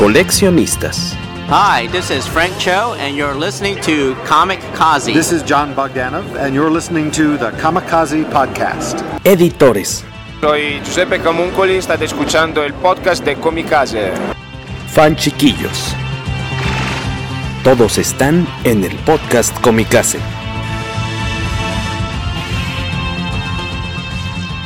Coleccionistas. Hi, this is Frank Cho, and you're listening to Comic Kazi. This is John Bogdanov, and you're listening to the Kamikaze Podcast. Editores. Soy Giuseppe Camuncoli, estate escuchando el podcast de Comicase. Fan chiquillos. Todos están en el podcast Comicase.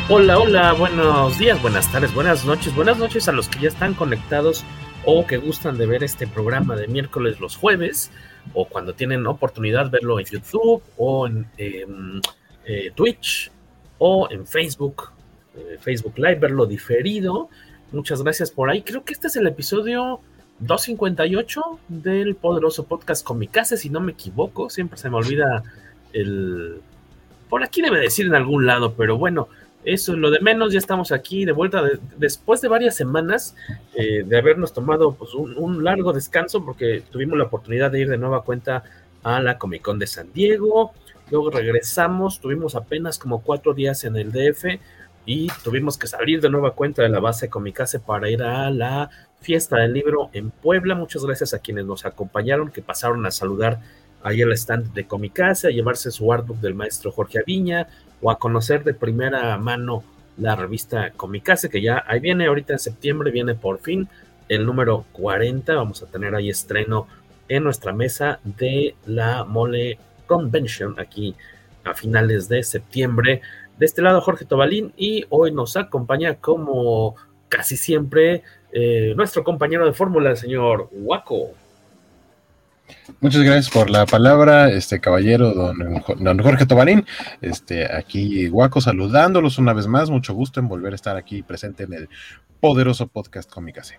Hola, hola, buenos días, buenas tardes, buenas noches, buenas noches a los que ya están conectados o que gustan de ver este programa de miércoles los jueves, o cuando tienen oportunidad verlo en YouTube o en eh, Twitch o en Facebook, eh, Facebook Live, verlo diferido. Muchas gracias por ahí. Creo que este es el episodio 258 del poderoso podcast Comicase, si no me equivoco. Siempre se me olvida el... Por aquí debe decir en algún lado, pero bueno, eso es lo de menos, ya estamos aquí de vuelta después de varias semanas eh, de habernos tomado pues, un, largo descanso porque tuvimos la oportunidad de ir de nueva cuenta a la Comic Con de San Diego, luego regresamos, tuvimos apenas como cuatro días en el DF y tuvimos que salir de nueva cuenta de la base Comicase para ir a la fiesta del libro en Puebla. Muchas gracias a quienes nos acompañaron, que pasaron a saludar ahí el stand de Comicase, a llevarse su artbook del maestro Jorge Aviña, o a conocer de primera mano la revista Comicase, que ya ahí viene ahorita en septiembre, viene por fin el número 40. Vamos a tener ahí estreno en nuestra mesa de la Mole Convention aquí a finales de septiembre. De este lado Jorge Tobalín y hoy nos acompaña como casi siempre eh, nuestro compañero de fórmula, el señor Waco. Muchas gracias por la palabra, este caballero, don, Jorge Tobarín. Este, aquí Guaco saludándolos una vez más. Mucho gusto en volver a estar aquí presente en el poderoso podcast Cómicase.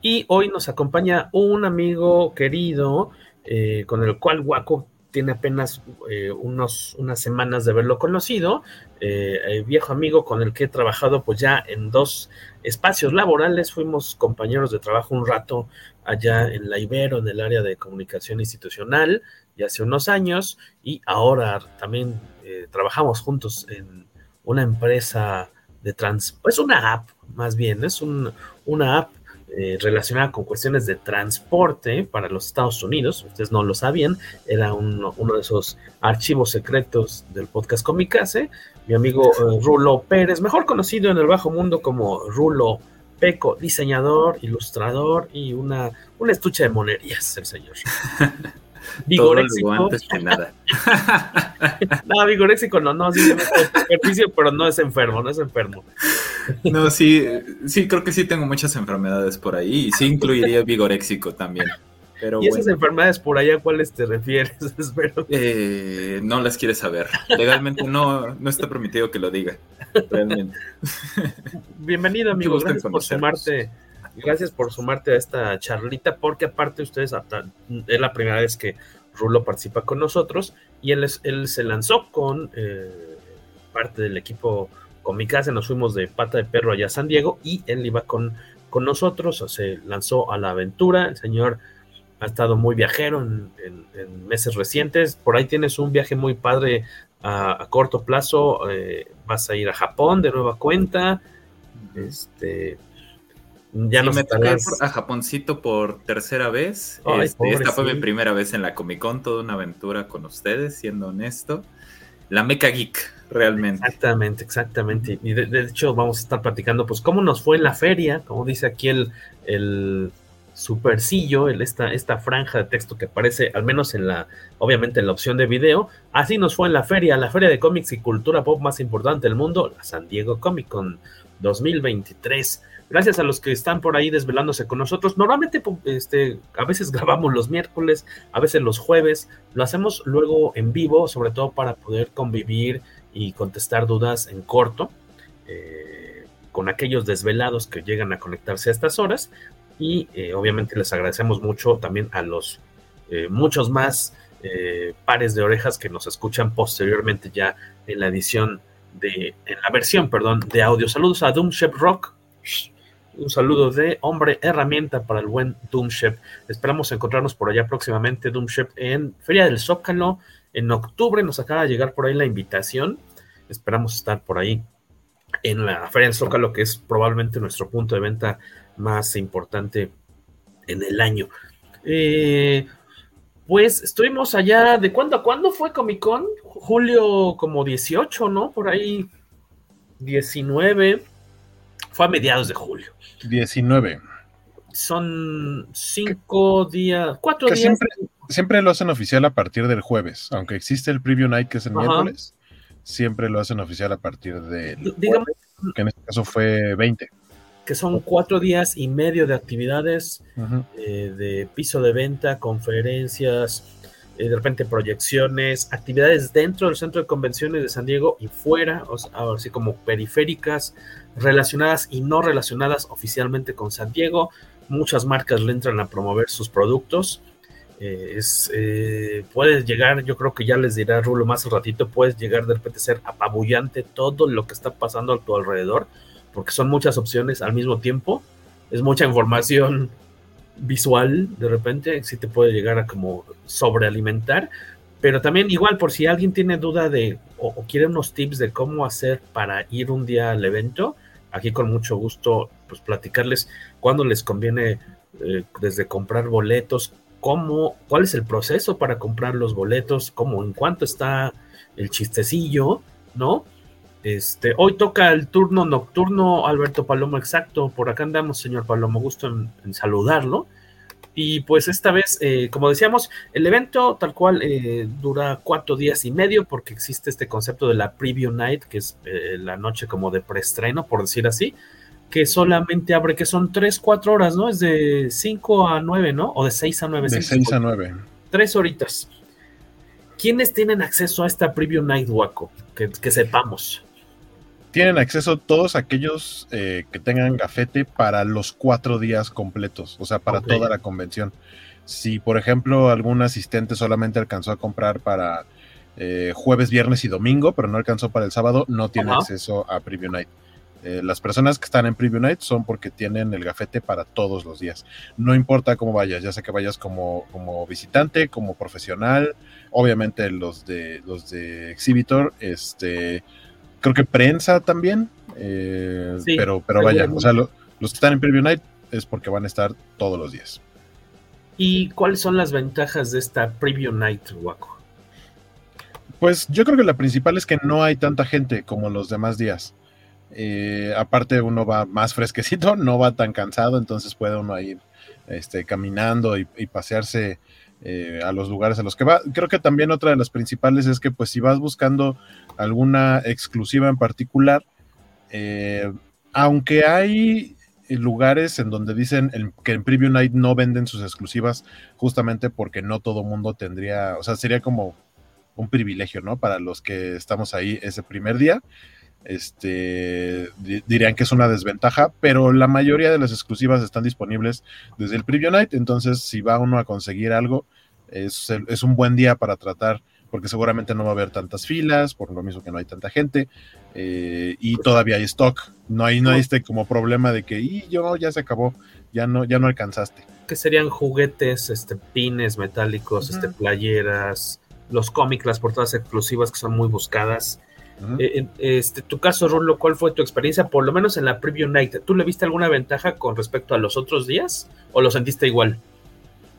Y hoy nos acompaña un amigo querido eh, con el cual Guaco tiene apenas eh, unos, unas semanas de haberlo conocido, eh, viejo amigo con el que he trabajado pues ya en dos espacios laborales, fuimos compañeros de trabajo un rato allá en la Ibero, en el área de comunicación institucional, ya hace unos años, y ahora también eh, trabajamos juntos en una empresa de trans, es una app más bien, es un, una app eh, relacionada con cuestiones de transporte para los Estados Unidos. Ustedes no lo sabían, era uno de esos archivos secretos del podcast Comicase. Mi amigo eh, Rulo Pérez, mejor conocido en el bajo mundo como Rulo Peco, diseñador, ilustrador y una, una estuche de monerías, el señor. Vigoréxico. antes que nada. no, vigoréxico no, no, sí, ejercicio, pero no es enfermo, no es enfermo. no, sí, sí, creo que sí tengo muchas enfermedades por ahí y sí incluiría vigoréxico también. Pero ¿Y esas enfermedades por allá a cuáles te refieres? Espero. Eh, no las quieres saber. Legalmente no, no está permitido que lo diga. Realmente. Bienvenido, amigo. Gracias por sumarte gracias por sumarte a esta charlita, porque aparte ustedes, es la primera vez que Rulo participa con nosotros y él, él se lanzó con eh, parte del equipo Comicase, nos fuimos de pata de perro allá a San Diego y él iba con, con nosotros, se lanzó a la aventura, el señor ha estado muy viajero en, meses recientes, por ahí tienes un viaje muy padre a, corto plazo, eh, vas a ir a Japón de nueva cuenta, este, ya no me toqué a Japoncito por tercera vez. Este, esta fue mi primera vez en la Comic Con, toda una aventura con ustedes, siendo honesto. La Mecha Geek, realmente. Exactamente, exactamente. Y de, hecho vamos a estar platicando, pues, cómo nos fue en la feria, como dice aquí el, el supercillo, esta, esta franja de texto que aparece, al menos en la, obviamente en la opción de video. Así nos fue en la feria, la feria de cómics y cultura pop más importante del mundo, la San Diego Comic Con 2023. Gracias a los que están por ahí desvelándose con nosotros. Normalmente, este, a veces grabamos los miércoles, a veces los jueves. Lo hacemos luego en vivo, sobre todo para poder convivir y contestar dudas en corto. Eh, con aquellos desvelados que llegan a conectarse a estas horas. Y eh, obviamente les agradecemos mucho también a los eh, muchos más pares de orejas que nos escuchan posteriormente ya en la edición de, en la versión, perdón, de audio. Saludos a Doomshep Rock. Un saludo de hombre herramienta para el buen Doomshep. Esperamos encontrarnos por allá próximamente, Doomshep, en Feria del Zócalo. En octubre nos acaba de llegar por ahí la invitación. Esperamos estar por ahí en la Feria del Zócalo, que es probablemente nuestro punto de venta más importante en el año. Eh, pues estuvimos allá, ¿de cuándo a cuándo fue Comic Con? Julio como 18, ¿no? Por ahí 19. Fue a mediados de julio. 19. Son cinco días, cuatro días. Siempre, siempre, lo hacen oficial a partir del jueves, aunque existe el preview night que es el miércoles, siempre lo hacen oficial a partir del Digamos, que en este caso fue 20 que son cuatro días y medio de actividades eh, de piso de venta, conferencias, eh, de repente proyecciones, actividades dentro del centro de convenciones de San Diego y fuera, así como periféricas, relacionadas y no relacionadas oficialmente con San Diego. Muchas marcas le entran a promover sus productos. Eh, es, puedes llegar, yo creo que ya les dirá Rulo más al ratito, puedes llegar de repente a ser apabullante todo lo que está pasando a tu alrededor porque son muchas opciones al mismo tiempo, es mucha información visual de repente, si te puede llegar a como sobrealimentar, pero también igual por si alguien tiene duda de o, quiere unos tips de cómo hacer para ir un día al evento, aquí con mucho gusto pues platicarles cuándo les conviene eh, desde comprar boletos, cómo, cuál es el proceso para comprar los boletos, cómo, en cuánto está el chistecillo, ¿no? Este, hoy toca el turno nocturno Alberto Palomo, exacto. Por acá andamos, señor Palomo, gusto en, saludarlo. Y pues esta vez, eh, como decíamos, el evento tal cual eh, dura cuatro días y medio porque existe este concepto de la preview night, que es eh, la noche como de preestreno, por decir así, que solamente abre, que son tres, cuatro horas, ¿no? Es de cinco a nueve, ¿no? O de seis a nueve. De seis a nueve. Tres horitas. ¿Quiénes tienen acceso a esta preview night, Waco? que sepamos tienen acceso todos aquellos eh, que tengan gafete para los cuatro días completos, o sea, para toda la convención. Si, por ejemplo, algún asistente solamente alcanzó a comprar para eh, jueves, viernes y domingo, pero no alcanzó para el sábado, no tiene acceso a Preview Night. Eh, las personas que están en Preview Night son porque tienen el gafete para todos los días. No importa cómo vayas, ya sea que vayas como, como visitante, como profesional, obviamente los de los de Exhibitor, este creo que prensa también, eh, pero, pero vaya, o sea, los que están en Preview Night es porque van a estar todos los días. ¿Y cuáles son las ventajas de esta Preview Night, Waco? Pues yo creo que la principal es que no hay tanta gente como los demás días. Eh, aparte uno va más fresquecito, no va tan cansado, entonces puede uno ir este, caminando y, y pasearse eh, a los lugares a los que va. Creo que también otra de las principales es que pues si vas buscando alguna exclusiva en particular, eh, aunque hay lugares en donde dicen que en Preview Night no venden sus exclusivas justamente porque no todo mundo tendría, o sea, sería como un privilegio, ¿no? Para los que estamos ahí ese primer día este, dirían que es una desventaja, pero la mayoría de las exclusivas están disponibles desde el Preview Night, entonces si va uno a conseguir algo, es, es, un buen día para tratar, porque seguramente no va a haber tantas filas, por lo mismo que no hay tanta gente, eh, y todavía hay stock, no hay, no hay este como problema de que, y yo ya se acabó, ya no, ya no alcanzaste. Que serían juguetes, este, pines metálicos, este, playeras, los cómics, las portadas exclusivas que son muy buscadas. Eh, este, tu caso, Rulo, ¿cuál fue tu experiencia? Por lo menos en la Preview Night, ¿tú le viste alguna ventaja con respecto a los otros días o lo sentiste igual?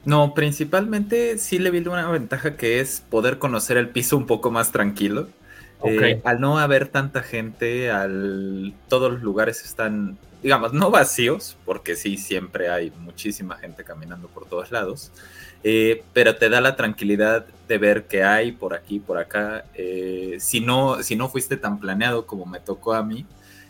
No, principalmente sí le vi una ventaja que es poder conocer el piso un poco más tranquilo. Eh, al no haber tanta gente, al todos los lugares están, digamos, no vacíos, porque sí, siempre hay muchísima gente caminando por todos lados. Eh, pero te da la tranquilidad de ver que hay por aquí, por acá. Eh, si, no, si no fuiste tan planeado como me tocó a mí,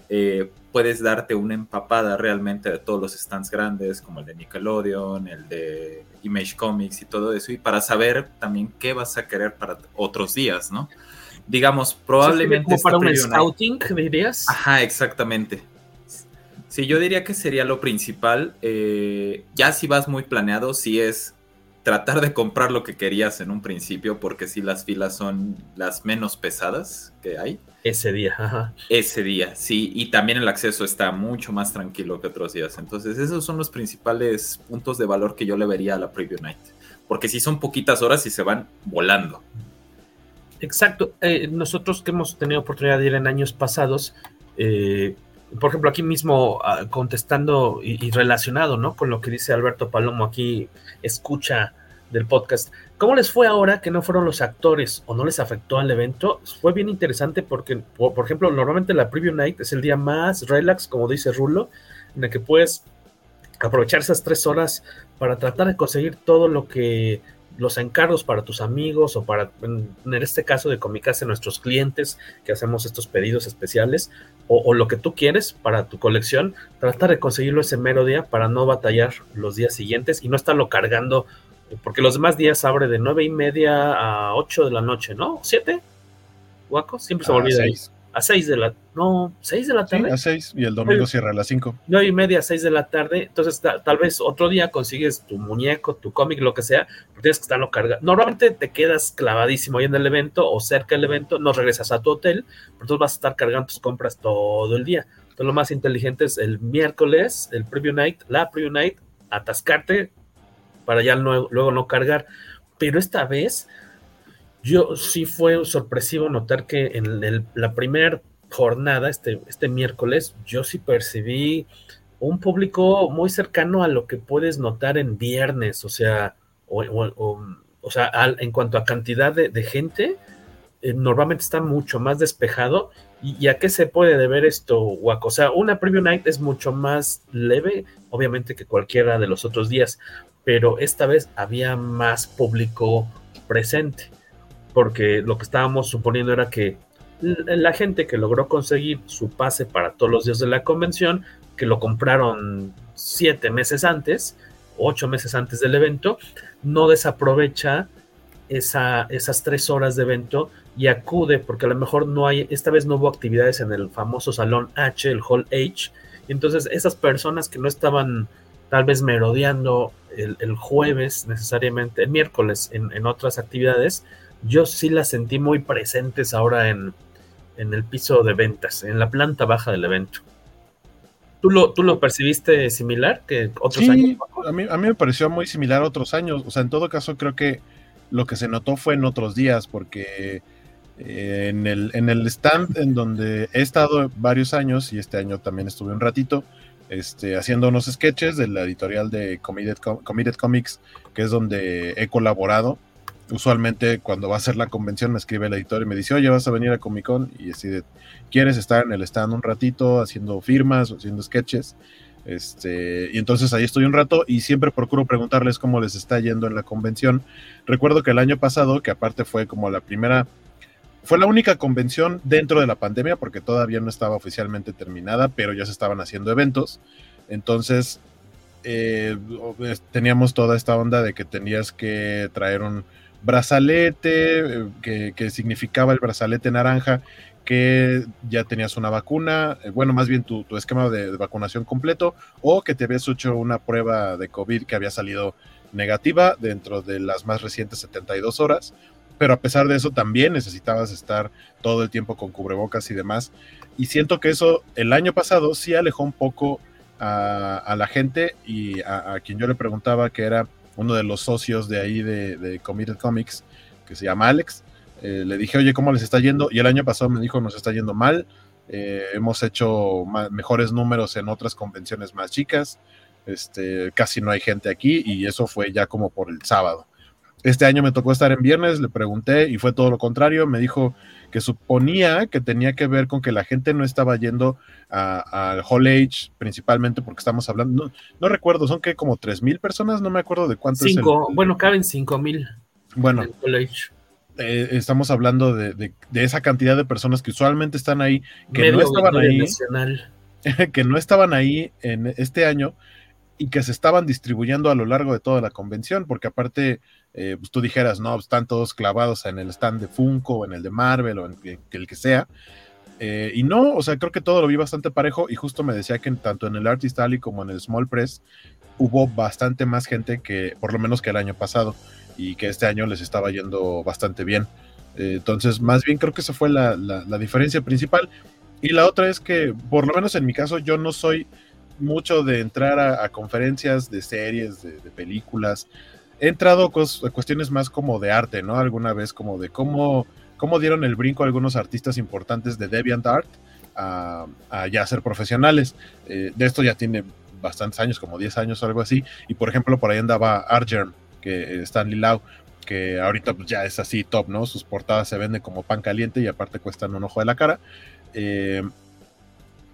eh, puedes darte una empapada realmente de todos los stands grandes, como el de Nickelodeon, el de Image Comics y todo eso, y para saber también qué vas a querer para otros días, ¿no? Digamos, probablemente... ¿Como para un scouting, dirías? Ajá, exactamente. Sí, yo diría que sería lo principal. Eh, ya si vas muy planeado, si es tratar de comprar lo que querías en un principio, porque si las filas son las menos pesadas que hay. Ese día, ajá. Ese día, sí, y también el acceso está mucho más tranquilo que otros días. Entonces, esos son los principales puntos de valor que yo le vería a la Preview Night. Porque si son poquitas horas y se van volando. Exacto. Eh, nosotros que hemos tenido oportunidad de ir en años pasados, eh, por ejemplo, aquí mismo ah, contestando y, relacionado, ¿no? Con lo que dice Alberto Palomo aquí, escucha del podcast. ¿Cómo les fue ahora que no fueron los actores o no les afectó al evento? Fue bien interesante porque, por, ejemplo, normalmente la preview night es el día más relax, como dice Rulo, en el que puedes aprovechar esas tres horas para tratar de conseguir todo lo que los encargos para tus amigos o para, en este caso de Comicase, nuestros clientes que hacemos estos pedidos especiales o, lo que tú quieres para tu colección, tratar de conseguirlo ese mero día para no batallar los días siguientes y no estarlo cargando, porque los demás días abre de nueve y media a 8 de la noche, ¿no? ¿Siete? ¿Guaco? Siempre se me olvida a 6 de la no, 6 de la tarde. a 6 y el domingo cierra a las 5. 9 y media, 6 de la tarde. Entonces, tal vez otro día consigues tu muñeco, tu cómic, lo que sea, pero tienes que estarlo cargando. Normalmente te quedas clavadísimo ahí en el evento o cerca del evento, no regresas a tu hotel, pero entonces vas a estar cargando tus compras todo el día. Entonces, lo más inteligente es el miércoles, el preview night, la preview night, atascarte para ya luego no cargar. Pero esta vez yo sí fue sorpresivo notar que en la primera jornada, este, este miércoles, yo sí percibí un público muy cercano a lo que puedes notar en viernes, o sea, o, sea, en cuanto a cantidad de, gente, eh, normalmente está mucho más despejado. ¿Y, a qué se puede deber esto, Waco? O sea, una preview night es mucho más leve, obviamente, que cualquiera de los otros días, pero esta vez había más público presente porque lo que estábamos suponiendo era que la gente que logró conseguir su pase para todos los días de la convención, que lo compraron siete meses antes, ocho meses antes del evento, no desaprovecha esa, esas tres horas de evento y acude, porque a lo mejor no hay, esta vez no hubo actividades en el famoso salón H, el Hall H, entonces esas personas que no estaban tal vez merodeando el, jueves necesariamente, el miércoles en otras actividades, yo sí las sentí muy presentes ahora en, el piso de ventas, en la planta baja del evento. ¿Tú lo, tú lo percibiste similar que otros años? A mí, a mí me pareció muy similar a otros años. O sea, en todo caso, creo que lo que se notó fue en otros días, porque eh, en, el, en el stand en donde he estado varios años, y este año también estuve un ratito, este, haciendo unos sketches de la editorial de Committed, Committed Comics, que es donde he colaborado usualmente cuando va a ser la convención me escribe el editor y me dice, oye, vas a venir a Comic Con y decide, ¿quieres estar en el stand un ratito haciendo firmas o haciendo sketches? Este, y entonces ahí estoy un rato y siempre procuro preguntarles cómo les está yendo en la convención. Recuerdo que el año pasado, que aparte fue como la primera, fue la única convención dentro de la pandemia porque todavía no estaba oficialmente terminada, pero ya se estaban haciendo eventos. Entonces, eh, teníamos toda esta onda de que tenías que traer un, brazalete, eh, que, significaba el brazalete naranja, que ya tenías una vacuna, eh, bueno, más bien tu, esquema de, vacunación completo, o que te habías hecho una prueba de COVID que había salido negativa dentro de las más recientes 72 horas, pero a pesar de eso también necesitabas estar todo el tiempo con cubrebocas y demás. Y siento que eso el año pasado sí alejó un poco a, la gente y a, quien yo le preguntaba que era uno de los socios de ahí de, de Committed Comics, que se llama Alex. Eh, le dije, oye, ¿cómo les está yendo? Y el año pasado me dijo, nos está yendo mal. Eh, hemos hecho mejores números en otras convenciones más chicas. Este, casi no hay gente aquí y eso fue ya como por el sábado. Este año me tocó estar en viernes, le pregunté y fue todo lo contrario. Me dijo que suponía que tenía que ver con que la gente no estaba yendo al Hall Age, principalmente porque estamos hablando, no, recuerdo, son que como tres mil personas, no me acuerdo de cuántos. Cinco, bueno, caben cinco mil. Bueno, eh, estamos hablando de, esa cantidad de personas que usualmente están ahí, que no estaban ahí, que no estaban ahí en este año y que se estaban distribuyendo a lo largo de toda la convención, porque aparte, eh, pues tú dijeras, no, están todos clavados en el stand de Funko, o en el de Marvel, o en el, que sea, Eh, y no, o sea, creo que todo lo vi bastante parejo y justo me decía que tanto en el Artist Alley como en el Small Press hubo bastante más gente que, por lo menos que el año pasado, y que este año les estaba yendo bastante bien. Eh, entonces, más bien creo que esa fue la, diferencia principal. Y la otra es que, por lo menos en mi caso, yo no soy mucho de entrar a, conferencias de series, de, películas. He entrado a cuestiones más como de arte, ¿no? Alguna vez como de cómo, cómo dieron el brinco algunos artistas importantes de DeviantArt a, a ya ser profesionales. Eh, de esto ya tiene bastantes años, como 10 años o algo así. Y por ejemplo, por ahí andaba Argerm, que Stanley Lau, que ahorita pues, ya es así top, ¿no? Sus portadas se venden como pan caliente y aparte cuestan un ojo de la cara. Eh,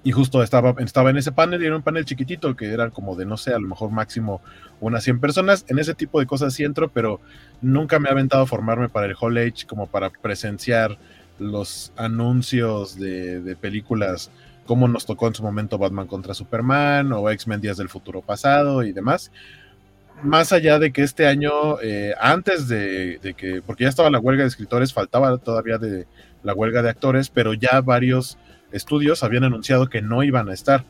y justo estaba, estaba en ese panel y era un panel chiquitito que era como de, no sé, a lo mejor máximo unas 100 personas. En ese tipo de cosas sí entro, pero nunca me ha aventado a formarme para el Hall Age como para presenciar los anuncios de, de películas como nos tocó en su momento Batman contra Superman o X-Men Días del Futuro Pasado y demás. Más allá de que este año, eh, antes de, que, porque ya estaba la huelga de escritores, faltaba todavía de la huelga de actores, pero ya varios estudios habían anunciado que no iban a estar.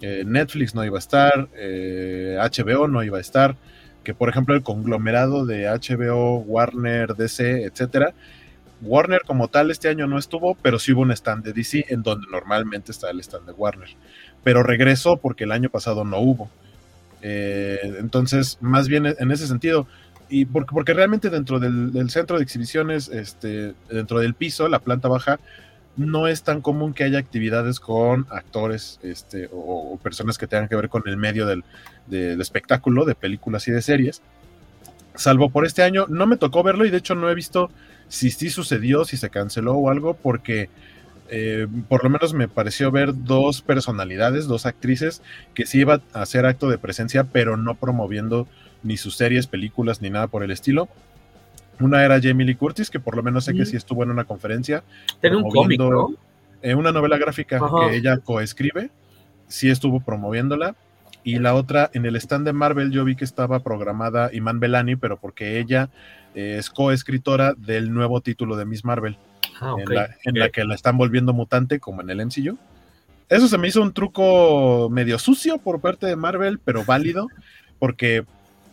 Netflix no iba a estar, HBO eh, no iba a estar, que por ejemplo el conglomerado de HBO, Warner, DC, etcétera, Warner como tal este año no estuvo, pero sí hubo un stand de DC en donde normalmente está el stand de Warner. Pero regresó porque el año pasado no hubo. Eh, entonces, más bien en ese sentido, y porque, porque realmente dentro del, centro de exhibiciones, este, dentro del piso, la planta baja, no es tan común que haya actividades con actores este, o, personas que tengan que ver con el medio del, del espectáculo, de películas y de series. Salvo por este año, no me tocó verlo y de hecho no he visto si sí sucedió, si se canceló o algo, porque eh, por lo menos me pareció ver dos personalidades, dos actrices que sí iban a hacer acto de presencia, pero no promoviendo ni sus series, películas, ni nada por el estilo. Una era Jamie Lee Curtis, que por lo menos sé que sí estuvo en una conferencia. Tiene un cómic, ¿no? Eh, una novela gráfica que ella coescribe, sí estuvo promoviéndola. Y la otra, en el stand de Marvel, yo vi que estaba programada Iman Belani, pero porque ella es coescritora del nuevo título de Miss Marvel, ah, en, la, que la están volviendo mutante como en el MCU. Eso se me hizo un truco medio sucio por parte de Marvel, pero válido, porque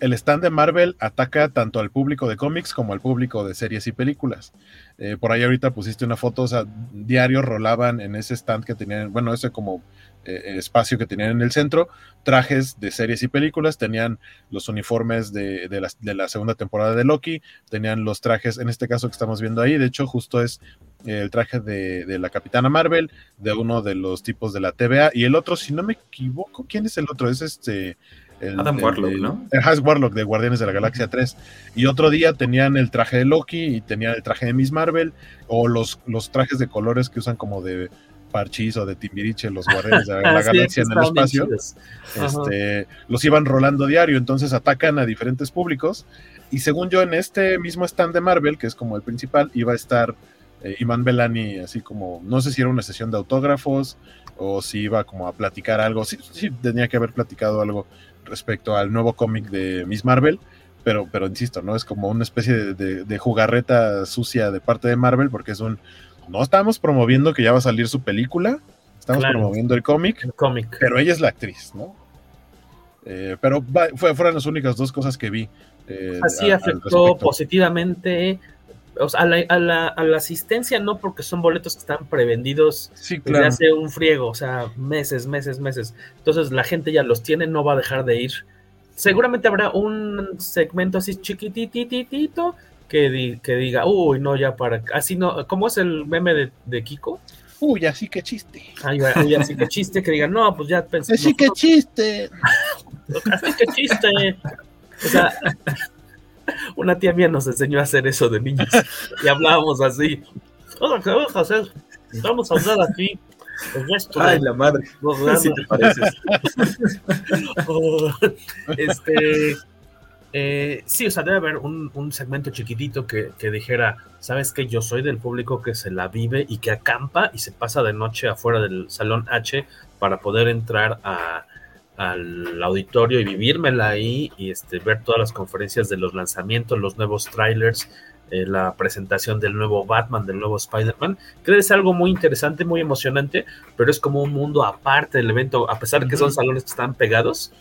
el stand de Marvel ataca tanto al público de cómics como al público de series y películas. Eh, por ahí ahorita pusiste una foto, o sea, diario rolaban en ese stand que tenían, bueno, ese como eh, espacio que tenían en el centro, trajes de series y películas, tenían los uniformes de, la, segunda temporada de Loki, tenían los trajes, en este caso que estamos viendo ahí, de hecho justo es el traje de, la Capitana Marvel, de uno de los tipos de la TVA, y el otro, si no me equivoco, ¿quién es el otro? Es este... Adam Warlock, ¿no? El Has Warlock de Guardianes de la Galaxia 3. Y otro día tenían el traje de Loki y tenían el traje de Miss Marvel, o los, los trajes de colores que usan como de Parchis o de Timbiriche, los guardianes de la, galaxia en el espacio, este, los iban rolando diario, entonces atacan a diferentes públicos. Y según yo, en este mismo stand de Marvel, que es como el principal, iba a estar eh, Iman Belani, así como, no sé si era una sesión de autógrafos o si iba como a platicar algo, sí, sí tenía que haber platicado algo respecto al nuevo cómic de Miss Marvel, pero, pero insisto, ¿no? Es como una especie de, de, jugarreta sucia de parte de Marvel, porque es un, no estamos promoviendo que ya va a salir su película, estamos promoviendo el cómic, pero ella es la actriz, ¿no? Eh, pero fueron las únicas dos cosas que vi. Eh, Así afectó positivamente a, la, asistencia, no porque son boletos que están prevendidos desde hace un friego, o sea, meses, meses, meses. Entonces la gente ya los tiene, no va a dejar de ir. Seguramente habrá un segmento así chiquitititito que, que diga, uy, no, ya para. Así no, ¿cómo es el meme de, de Kiko? Uy, así que chiste. Ay, uy, así que chiste, que diga, no, pues ya pensé. Así que chiste. así que chiste. O sea, una tía mía nos enseñó a hacer eso de niños. Y hablábamos así. Hola, ¿qué vamos a hacer? Vamos a hablar aquí. Ay, la madre. Si te pareces. este eh, sí, o sea, debe haber un, segmento chiquitito que, dijera, sabes que yo soy del público que se la vive y que acampa y se pasa de noche afuera del salón H para poder entrar al auditorio y vivírmela ahí y este, ver todas las conferencias de los lanzamientos, los nuevos trailers, eh, la presentación del nuevo Batman, del nuevo Spider-Man, que es algo muy interesante, muy emocionante, pero es como un mundo aparte del evento, a pesar de que son salones que están pegados.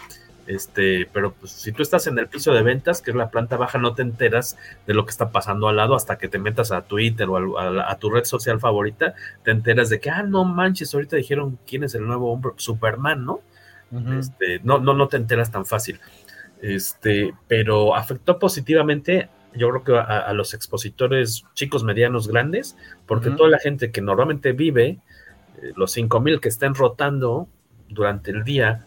Este, pero pues, si tú estás en el piso de ventas, que es la planta baja, no te enteras de lo que está pasando al lado hasta que te metas a Twitter o a, tu red social favorita, te enteras de que, ah, no manches, ahorita dijeron quién es el nuevo hombre, Superman, ¿no? Este, no, no, no te enteras tan fácil. Este, pero afectó positivamente, yo creo que a, los expositores chicos, medianos, grandes, porque toda la gente que normalmente vive, eh, los 5000 que estén rotando durante el día,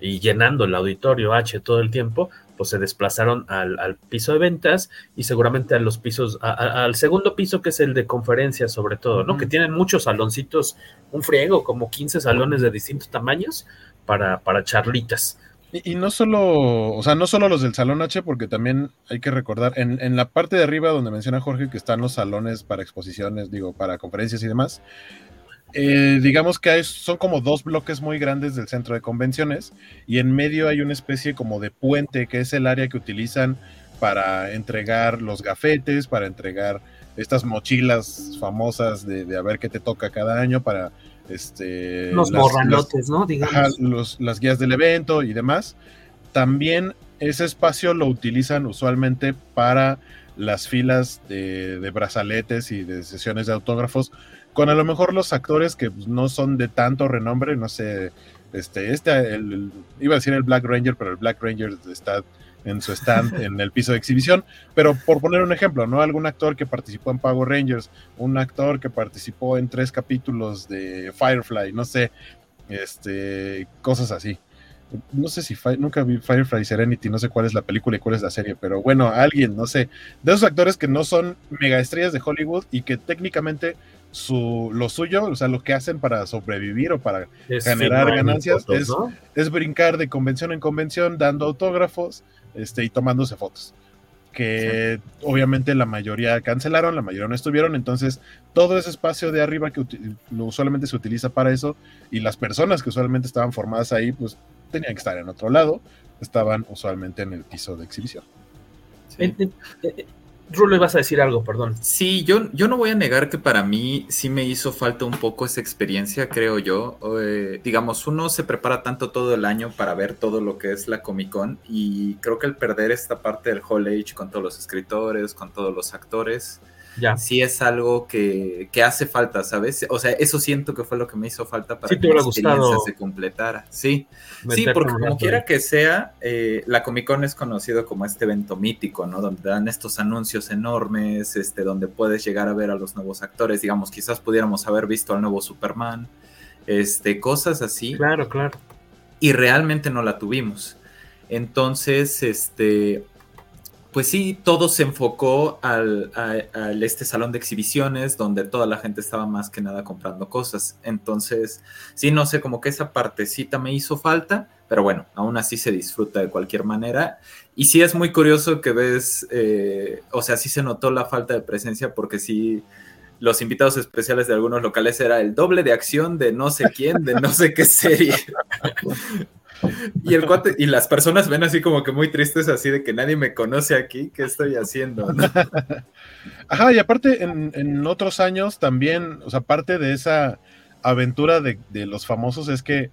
y llenando el auditorio H todo el tiempo, pues se desplazaron al, piso de ventas y seguramente a los pisos, al segundo piso que es el de conferencias sobre todo, ¿no? Que tienen muchos saloncitos, un friego, como 15 salones de distintos tamaños para, para charlitas. Y, no solo, o sea, no solo los del Salón H, porque también hay que recordar, en, en la parte de arriba donde menciona Jorge que están los salones para exposiciones, digo, para conferencias y demás, eh, digamos que son como dos bloques muy grandes del centro de convenciones y en medio hay una especie como de puente que es el área que utilizan para entregar los gafetes, para entregar estas mochilas famosas de, a ver qué te toca cada año para este los morranotes, ¿no? Digamos. las guías del evento y demás. También ese espacio lo utilizan usualmente para las filas de, de brazaletes y de sesiones de autógrafos con a lo mejor los actores que pues, no son de tanto renombre, no sé, este, este, iba a decir el Black Ranger, pero el Black Ranger está en su stand en el piso de exhibición, pero por poner un ejemplo, ¿no? Algún actor que participó en Power Rangers, un actor que participó en tres capítulos de Firefly, no sé, este, cosas así. No sé si nunca vi Firefly Serenity, no sé cuál es la película y cuál es la serie, pero bueno, alguien, no sé, de esos actores que no son mega estrellas de Hollywood y que técnicamente su, lo suyo, o sea, lo que hacen para sobrevivir o para generar ganancias es, brincar de convención en convención, dando autógrafos este, y tomándose fotos. Que obviamente la mayoría cancelaron, la mayoría no estuvieron, entonces todo ese espacio de arriba que usualmente se utiliza para eso y las personas que usualmente estaban formadas ahí, pues tenían que estar en otro lado, estaban usualmente en el piso de exhibición. Rulo, ibas a decir algo, perdón. Sí, yo, yo no voy a negar que para mí sí me hizo falta un poco esa experiencia, creo yo. Eh, digamos, uno se prepara tanto todo el año para ver todo lo que es la Comic Con y creo que el perder esta parte del Hall Age con todos los escritores, con todos los actores, ya. sí es algo que, hace falta, ¿sabes? O sea, eso siento que fue lo que me hizo falta para que la experiencia se completara. Sí, sí, porque como quiera que sea, eh, la Comic Con es conocido como este evento mítico, ¿no? Donde dan estos anuncios enormes, este, donde puedes llegar a ver a los nuevos actores, digamos, quizás pudiéramos haber visto al nuevo Superman, este, cosas así. Claro, claro. Y realmente no la tuvimos. Entonces, este, pues sí, todo se enfocó al, este salón de exhibiciones donde toda la gente estaba más que nada comprando cosas. Entonces, sí, no sé, como que esa partecita me hizo falta, pero bueno, aún así se disfruta de cualquier manera. Y sí es muy curioso que ves, eh, o sea, sí se notó la falta de presencia porque sí los invitados especiales de algunos locales era el doble de acción de no sé quién, de no sé qué serie. Y el cuate, y las personas ven así como que muy tristes, así de que nadie me conoce aquí, ¿qué estoy haciendo? Ajá, y aparte en, otros años también, o sea, parte de esa aventura de, los famosos es que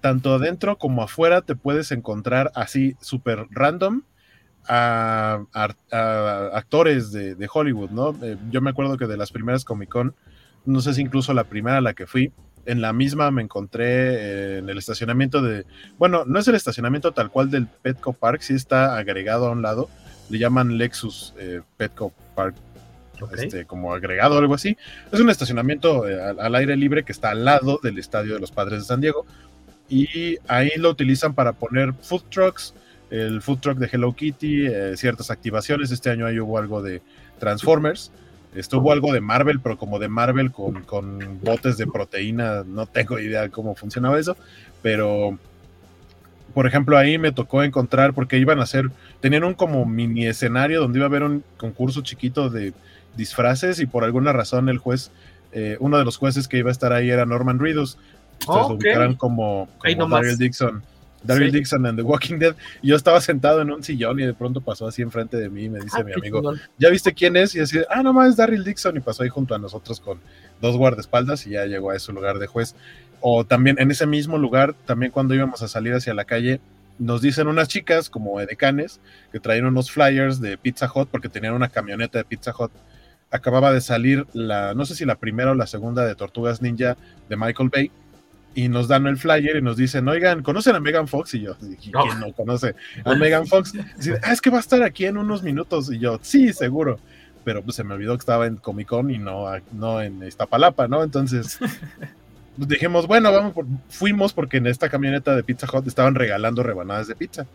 tanto adentro como afuera te puedes encontrar así súper random a, actores de, Hollywood, ¿no? Eh, yo me acuerdo que de las primeras Comic Con, no sé si incluso la primera a la que fui, en la misma me encontré eh, en el estacionamiento de, bueno, no es el estacionamiento tal cual del Petco Park, sí está agregado a un lado, le llaman Lexus eh, Petco Park, este, como agregado o algo así. Es un estacionamiento eh, al, aire libre que está al lado del Estadio de los Padres de San Diego y ahí lo utilizan para poner food trucks, el food truck de Hello Kitty, ciertas activaciones, este año ahí hubo algo de Transformers. Estuvo algo de Marvel, pero como de Marvel con, con botes de proteína, no tengo idea cómo funcionaba eso, pero por ejemplo ahí me tocó encontrar, porque iban a hacer, tenían un como mini escenario donde iba a haber un concurso chiquito de disfraces y por alguna razón el juez, eh, uno de los jueces que iba a estar ahí era Norman Reedus, ustedes lo ubicarán como, como Dixon Daryl Dixon and The Walking Dead. Y yo estaba sentado en un sillón y de pronto pasó así enfrente de mí y me dice ah, mi amigo, ¿ya viste quién es? Y así, ah, no más, es Daryl Dixon. Y pasó ahí junto a nosotros con dos guardaespaldas y ya llegó a ese lugar de juez. O también en ese mismo lugar, también cuando íbamos a salir hacia la calle, nos dicen unas chicas como edecanes que traían unos flyers de Pizza Hut porque tenían una camioneta de Pizza Hut. Acababa de salir la, no sé si la primera o la segunda de Tortugas Ninja de Michael Bay y nos dan el flyer y nos dicen, oigan, ¿conocen a Megan Fox? Y yo, ¿quién no, conoce a Megan Fox? Dice, ah, es que va a estar aquí en unos minutos. Y yo, sí, seguro. Pero pues se me olvidó que estaba en Comic Con y no, no en Iztapalapa, ¿no? Entonces pues, dijimos, bueno, vamos, fuimos porque en esta camioneta de Pizza Hut estaban regalando rebanadas de pizza.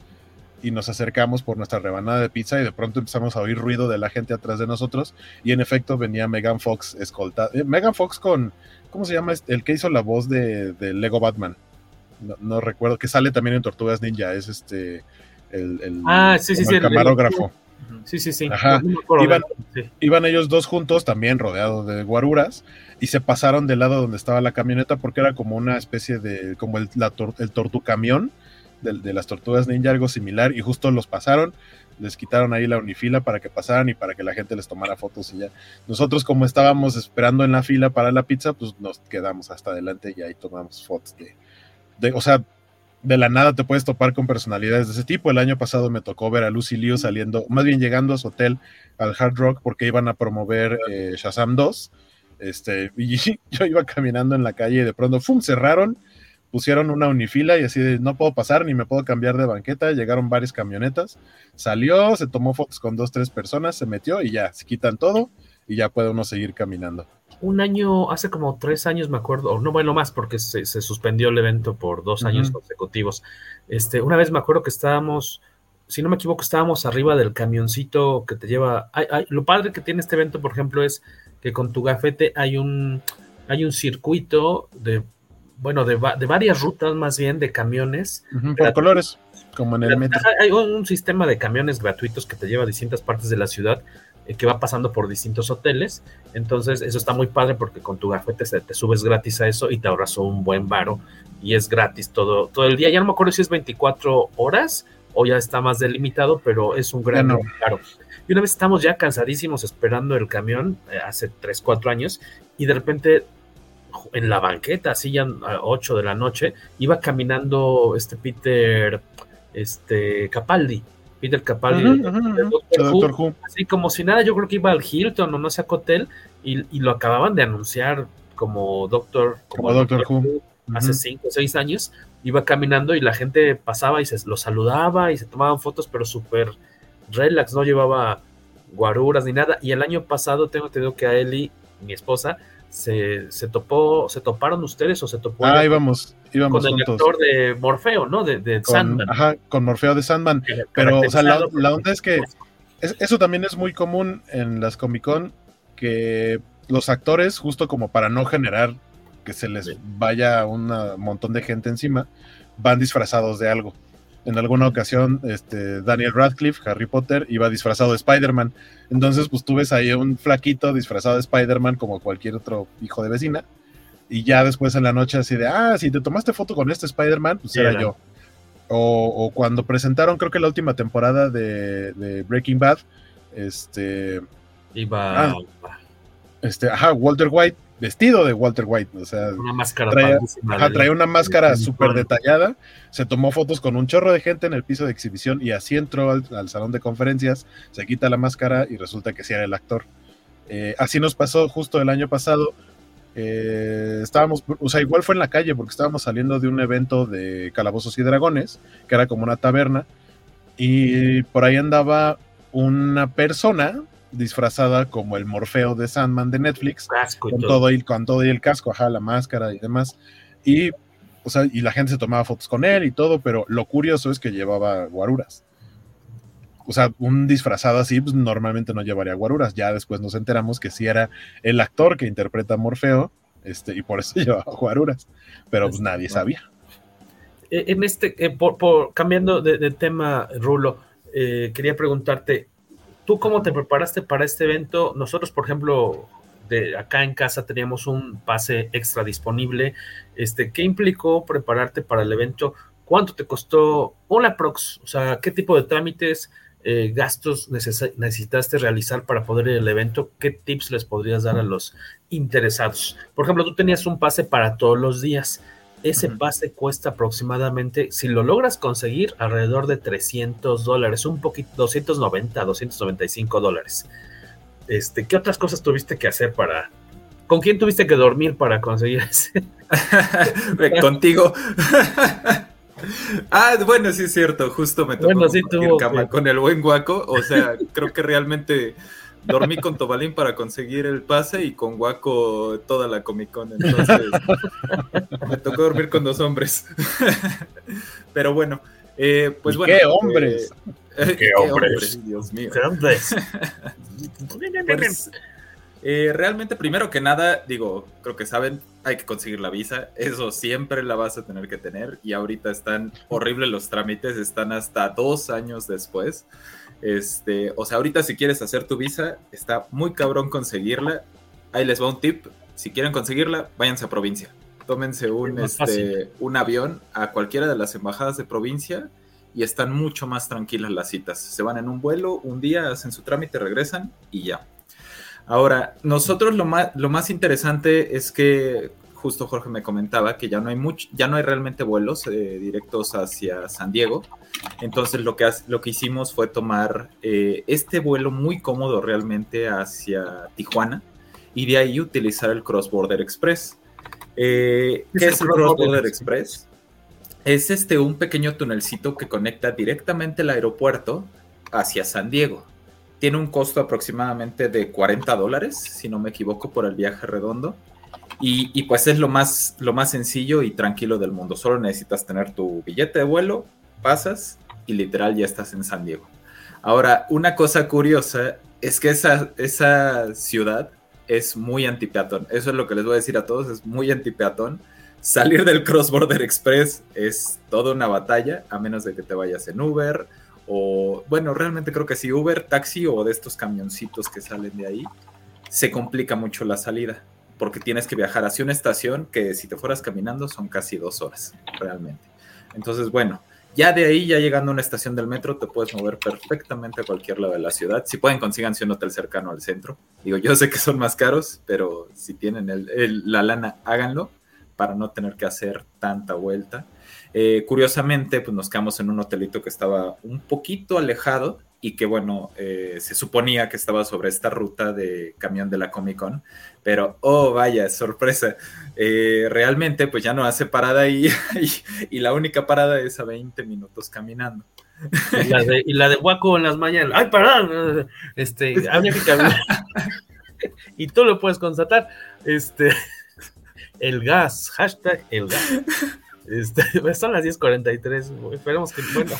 Y nos acercamos por nuestra rebanada de pizza y de pronto empezamos a oír ruido de la gente atrás de nosotros. Y en efecto venía Megan Fox escoltada. Eh, Megan Fox con ¿Cómo se llama? El que hizo la voz de, Lego Batman. No, recuerdo, que sale también en Tortugas Ninja, es este. El, ah, sí, sí, sí, el camarógrafo. Sí, sí, sí. Ajá. iban, ellos dos juntos, también rodeados de guaruras, y se pasaron del lado donde estaba la camioneta porque era como una especie de, como el, la el tortucamión de, de, las tortugas ninja, algo similar, y justo los pasaron, les quitaron ahí la unifila para que pasaran y para que la gente les tomara fotos y ya. Nosotros como estábamos esperando en la fila para la pizza, pues nos quedamos hasta adelante y ahí tomamos fotos de, o sea, de la nada te puedes topar con personalidades de ese tipo. El año pasado me tocó ver a Lucy Liu saliendo, más bien llegando a su hotel al Hard Rock porque iban a promover eh, Shazam 2. Este, y yo iba caminando en la calle y de pronto, ¡fum! cerraron pusieron una unifila y así de, no puedo pasar ni me puedo cambiar de banqueta. Llegaron varias camionetas, salió, se tomó fotos con dos, tres personas, se metió y ya, se quitan todo y ya puede uno seguir caminando. Un año, hace como tres años me acuerdo, o no bueno más porque se, suspendió el evento por dos años consecutivos. Este, una vez me acuerdo que estábamos, si no me equivoco, estábamos arriba del camioncito que te lleva. lo padre que tiene este evento, por ejemplo, es que con tu gafete hay un, hay un circuito de bueno, de, varias rutas más bien de camiones. por colores, como en el metro. Hay un sistema de camiones gratuitos que te lleva a distintas partes de la ciudad eh, que va pasando por distintos hoteles. Entonces, eso está muy padre porque con tu gafete te subes gratis a eso y te ahorras un buen varo y es gratis todo, todo el día. Ya no me acuerdo si es 24 horas o ya está más delimitado, pero es un gran caro. Y una vez estamos ya cansadísimos esperando el camión, eh, hace 3, 4 años, y de repente en la banqueta, así ya a 8 de la noche, iba caminando este Peter este Capaldi. Peter Capaldi, así como si nada, yo creo que iba al Hilton o no sé a hotel y, lo acababan de anunciar como Doctor, como, Doctor, Who. hace 5 o 6 años, iba caminando y la gente pasaba y se lo saludaba y se tomaban fotos, pero súper relax, no llevaba guaruras ni nada. Y el año pasado tengo entendido que a Eli, mi esposa, se, se topó, se toparon ustedes o se topó ah, íbamos, íbamos con el actor de Morfeo, ¿no? De, Sandman. Ajá, con Morfeo de Sandman. Pero, o sea, la, onda es que eso también es muy común en las Comic Con, que los actores, justo como para no generar que se les vaya un montón de gente encima, van disfrazados de algo en alguna ocasión este, Daniel Radcliffe, Harry Potter, iba disfrazado de Spider-Man. Entonces, pues tú ves ahí un flaquito disfrazado de Spider-Man como cualquier otro hijo de vecina. Y ya después en la noche así de, ah, si te tomaste foto con este Spider-Man, pues era yo. O, cuando presentaron, creo que la última temporada de, Breaking Bad, este... Iba... Ah, este, ajá, Walter White vestido de Walter White, o sea, una máscara traía, una máscara súper detallada, se tomó fotos con un chorro de gente en el piso de exhibición y así entró al, salón de conferencias, se quita la máscara y resulta que sí era el actor. Eh, así nos pasó justo el año pasado. Eh, estábamos, o sea, igual fue en la calle porque estábamos saliendo de un evento de Calabozos y Dragones, que era como una taberna, y por ahí andaba una persona disfrazada como el Morfeo de Sandman de Netflix, con todo. y con todo y el casco, ajá, la máscara y demás. Y, o sea, y la gente se tomaba fotos con él y todo, pero lo curioso es que llevaba guaruras. O sea, un disfrazado así, pues normalmente no llevaría guaruras. Ya después nos enteramos que sí era el actor que interpreta a Morfeo, este, y por eso llevaba guaruras. Pero pues nadie sabía. E, en este, eh, por, cambiando de, tema, Rulo, eh, quería preguntarte, ¿Tú cómo te preparaste para este evento? Nosotros, por ejemplo, de acá en casa teníamos un pase extra disponible. Este, ¿Qué implicó prepararte para el evento? ¿cuánto te costó una prox? O sea, ¿qué tipo de trámites, eh, gastos necesitaste realizar para poder ir al evento? ¿Qué tips les podrías dar a los interesados? Por ejemplo, tú tenías un pase para todos los días. Ese pase cuesta aproximadamente, si lo logras conseguir, alrededor de 300 dólares, un poquito, 290, 295 dólares. Este, ¿Qué otras cosas tuviste que hacer para... ¿Con quién tuviste que dormir para conseguir ese? Contigo. ah, bueno, sí es cierto, justo me tocó bueno, cama con el buen guaco, o sea, creo que realmente dormí con Tobalín para conseguir el pase y con Guaco toda la Comic Con. Entonces me tocó dormir con dos hombres. Pero bueno, eh, pues bueno. ¡Qué hombres! Eh, ¿Qué, hombres? Dios mío. ¡Qué hombres! Pues, eh, realmente, primero que nada, digo, creo que saben, hay que conseguir la visa. Eso siempre la vas a tener que tener. Y ahorita están horribles los trámites, están hasta dos años después. Este, o sea, ahorita si quieres hacer tu visa, está muy cabrón conseguirla. Ahí les va un tip. Si quieren conseguirla, váyanse a provincia. Tómense un, este, un avión a cualquiera de las embajadas de provincia y están mucho más tranquilas las citas. Se van en un vuelo, un día, hacen su trámite, regresan y ya. Ahora, nosotros lo más, lo más interesante es que justo Jorge me comentaba que ya no hay mucho, ya no hay realmente vuelos eh, directos hacia San Diego. Entonces lo que, lo que hicimos fue tomar eh, este vuelo muy cómodo realmente hacia Tijuana y de ahí utilizar el Cross Border Express. Eh, ¿Qué es, el Cross Border Express? Es este un pequeño tunelcito que conecta directamente el aeropuerto hacia San Diego. Tiene un costo aproximadamente de 40 dólares, si no me equivoco, por el viaje redondo. Y, pues es lo más, lo más sencillo y tranquilo del mundo. Solo necesitas tener tu billete de vuelo, pasas y literal ya estás en San Diego. Ahora, una cosa curiosa es que esa, esa ciudad es muy antipeatón. Eso es lo que les voy a decir a todos, es muy antipeatón. Salir del Cross Border Express es toda una batalla, a menos de que te vayas en Uber o, bueno, realmente creo que si Uber, taxi o de estos camioncitos que salen de ahí, se complica mucho la salida porque tienes que viajar hacia una estación que si te fueras caminando son casi dos horas, realmente. Entonces, bueno, ya de ahí, ya llegando a una estación del metro, te puedes mover perfectamente a cualquier lado de la ciudad. Si pueden, consigan un hotel cercano al centro. Digo, yo sé que son más caros, pero si tienen la lana, háganlo para no tener que hacer tanta vuelta. Eh, curiosamente, pues nos quedamos en un hotelito que estaba un poquito alejado y que bueno, eh, se suponía que estaba sobre esta ruta de camión de la Comic Con, pero oh vaya, sorpresa, eh, realmente pues ya no hace parada ahí y, la única parada es a 20 minutos caminando. Y la de, y la de Waco en las mañanas, ¡ay, parada! Este, había que caminar. y tú lo puedes constatar, este, el gas, hashtag el gas. Este, son las 10.43, esperemos que, bueno,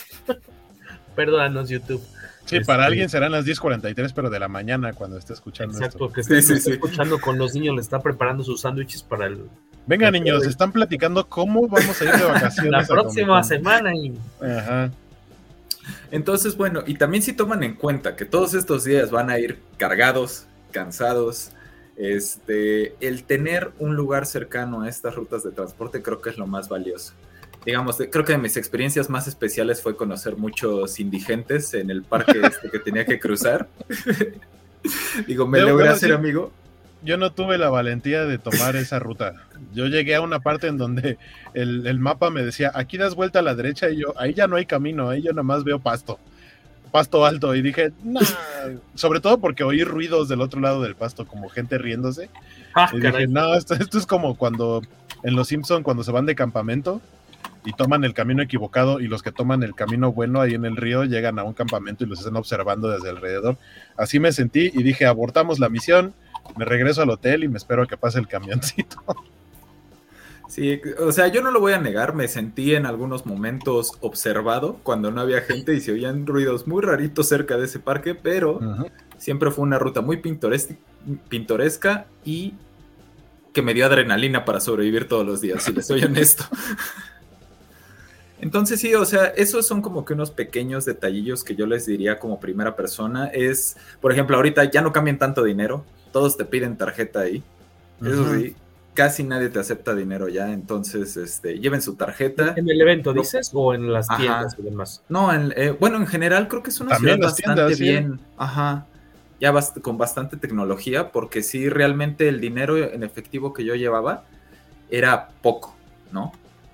perdónanos YouTube. Sí, para este, alguien serán las 10:43, pero de la mañana cuando esté escuchando Exacto, que esté, escuchando con los niños, le está preparando sus sándwiches para el. Venga, niños, están platicando cómo vamos a ir de vacaciones. la próxima semana. Y... Ajá. Entonces, bueno, y también si toman en cuenta que todos estos días van a ir cargados, cansados, este, el tener un lugar cercano a estas rutas de transporte creo que es lo más valioso digamos, creo que de mis experiencias más especiales fue conocer muchos indigentes en el parque este que tenía que cruzar. Digo, me logré hacer amigo. Yo no tuve la valentía de tomar esa ruta. Yo llegué a una parte en donde el, mapa me decía, aquí das vuelta a la derecha y yo, ahí ya no hay camino, ahí yo nada más veo pasto, pasto alto. Y dije, nah. sobre todo porque oí ruidos del otro lado del pasto, como gente riéndose. Ah, y dije, no, esto, esto, es como cuando en Los Simpson cuando se van de campamento y toman el camino equivocado y los que toman el camino bueno ahí en el río llegan a un campamento y los están observando desde alrededor. Así me sentí y dije, abortamos la misión, me regreso al hotel y me espero a que pase el camioncito. Sí, o sea, yo no lo voy a negar, me sentí en algunos momentos observado cuando no había gente y se oían ruidos muy raritos cerca de ese parque, pero siempre fue una ruta muy pintoresca y que me dio adrenalina para sobrevivir todos los días, si les soy honesto. Entonces sí, o sea, esos son como que unos pequeños detallillos que yo les diría como primera persona. Es, por ejemplo, ahorita ya no cambian tanto dinero, todos te piden tarjeta ahí. Eso sí, casi nadie te acepta dinero ya, entonces este, lleven su tarjeta. ¿En el evento dices o en las tiendas y demás? No, en, eh, bueno, en general creo que es una ciudad bastante bien, ajá, ya con bastante tecnología, porque sí, realmente el dinero en efectivo que yo llevaba era poco, ¿no?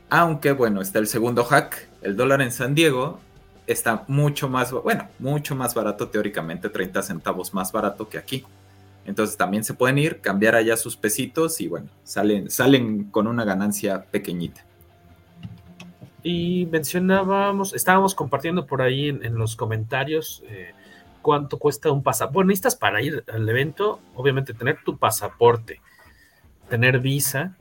Aunque bueno, está el segundo hack, el dólar en San Diego está mucho más, bueno, mucho más barato teóricamente, 30 centavos más barato que aquí. Entonces también se pueden ir, cambiar allá sus pesitos y bueno, salen, salen con una ganancia pequeñita. Y mencionábamos, estábamos compartiendo por ahí en, los comentarios eh, cuánto cuesta un pasaporte. Bueno, necesitas para ir al evento, obviamente tener tu pasaporte, tener visa.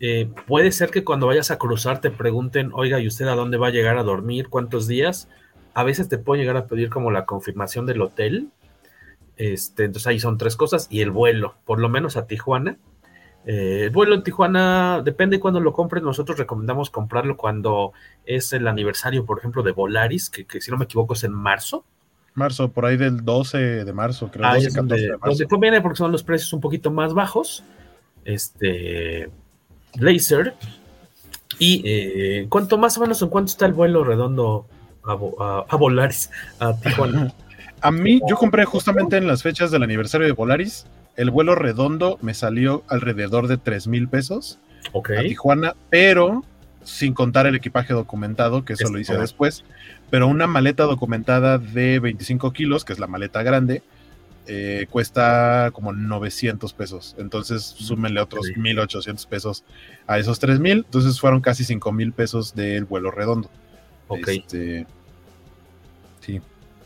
Eh, puede ser que cuando vayas a cruzar te pregunten, oiga, ¿y usted a dónde va a llegar a dormir? ¿Cuántos días? A veces te puede llegar a pedir como la confirmación del hotel este, entonces ahí son tres cosas y el vuelo, por lo menos a Tijuana. Eh, el vuelo en Tijuana depende de cuándo lo compres. Nosotros recomendamos comprarlo cuando es el aniversario, por ejemplo, de Volaris, que, si no me equivoco es en marzo. Marzo, por ahí del 12 de marzo, creo. Ah, donde, conviene porque son los precios un poquito más bajos. Este. Laser. Y eh, ¿cuánto más o menos en cuánto está el vuelo redondo a, a Volaris, a Tijuana? A mí, yo compré justamente en las fechas del aniversario de Polaris. El vuelo redondo me salió alrededor de 3 mil pesos a Tijuana, pero sin contar el equipaje documentado, que eso lo hice después. Pero una maleta documentada de 25 kilos, que es la maleta grande, eh, cuesta como 900 pesos. Entonces, mm, súmenle otros 1800 pesos a esos 3000. Entonces, fueron casi 5 mil pesos del vuelo redondo. Ok. Este, sí.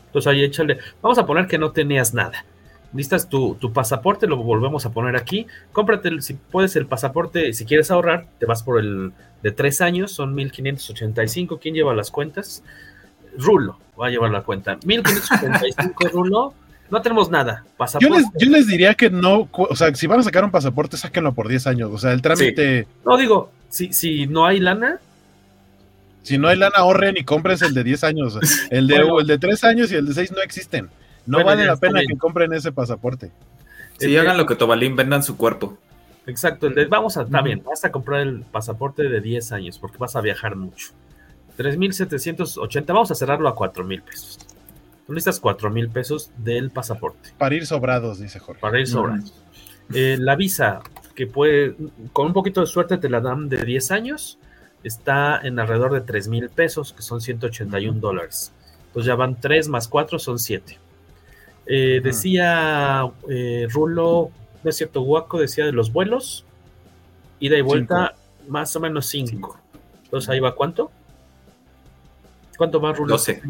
Entonces ahí échale, vamos a poner que no tenías nada. Listas tu, tu, pasaporte, lo volvemos a poner aquí. Cómprate, si puedes, el pasaporte. Si quieres ahorrar, te vas por el de tres años, son 1585. ¿Quién lleva las cuentas? Rulo va a llevar la cuenta. 1585 Rulo. No tenemos nada. Yo les, yo les, diría que no, o sea, si van a sacar un pasaporte, sáquenlo por 10 años. O sea, el trámite. No digo, si, si no hay lana, si no hay lana, ahorren y compren el de 10 años. El de, el de 3 años y el de 6 no existen. No vale la pena que compren ese pasaporte. Si hagan lo que Tobalín, vendan su cuerpo. Exacto, el de, vamos a, está bien, vas a comprar el pasaporte de 10 años porque vas a viajar mucho. 3.780, vamos a cerrarlo a 4.000 pesos. Tú necesitas 4.000 pesos del pasaporte. Para ir sobrados, dice Jorge. Para ir sobrados. Eh, la visa, que puede, con un poquito de suerte te la dan de 10 años está en alrededor de 3 mil pesos, que son 181 dólares. Entonces ya van 3 más 4 son 7. Eh, decía eh, Rulo, no es cierto, Guaco decía de los vuelos, ida y vuelta, más o menos 5. Entonces ahí va cuánto? ¿Cuánto va Rulo? 12.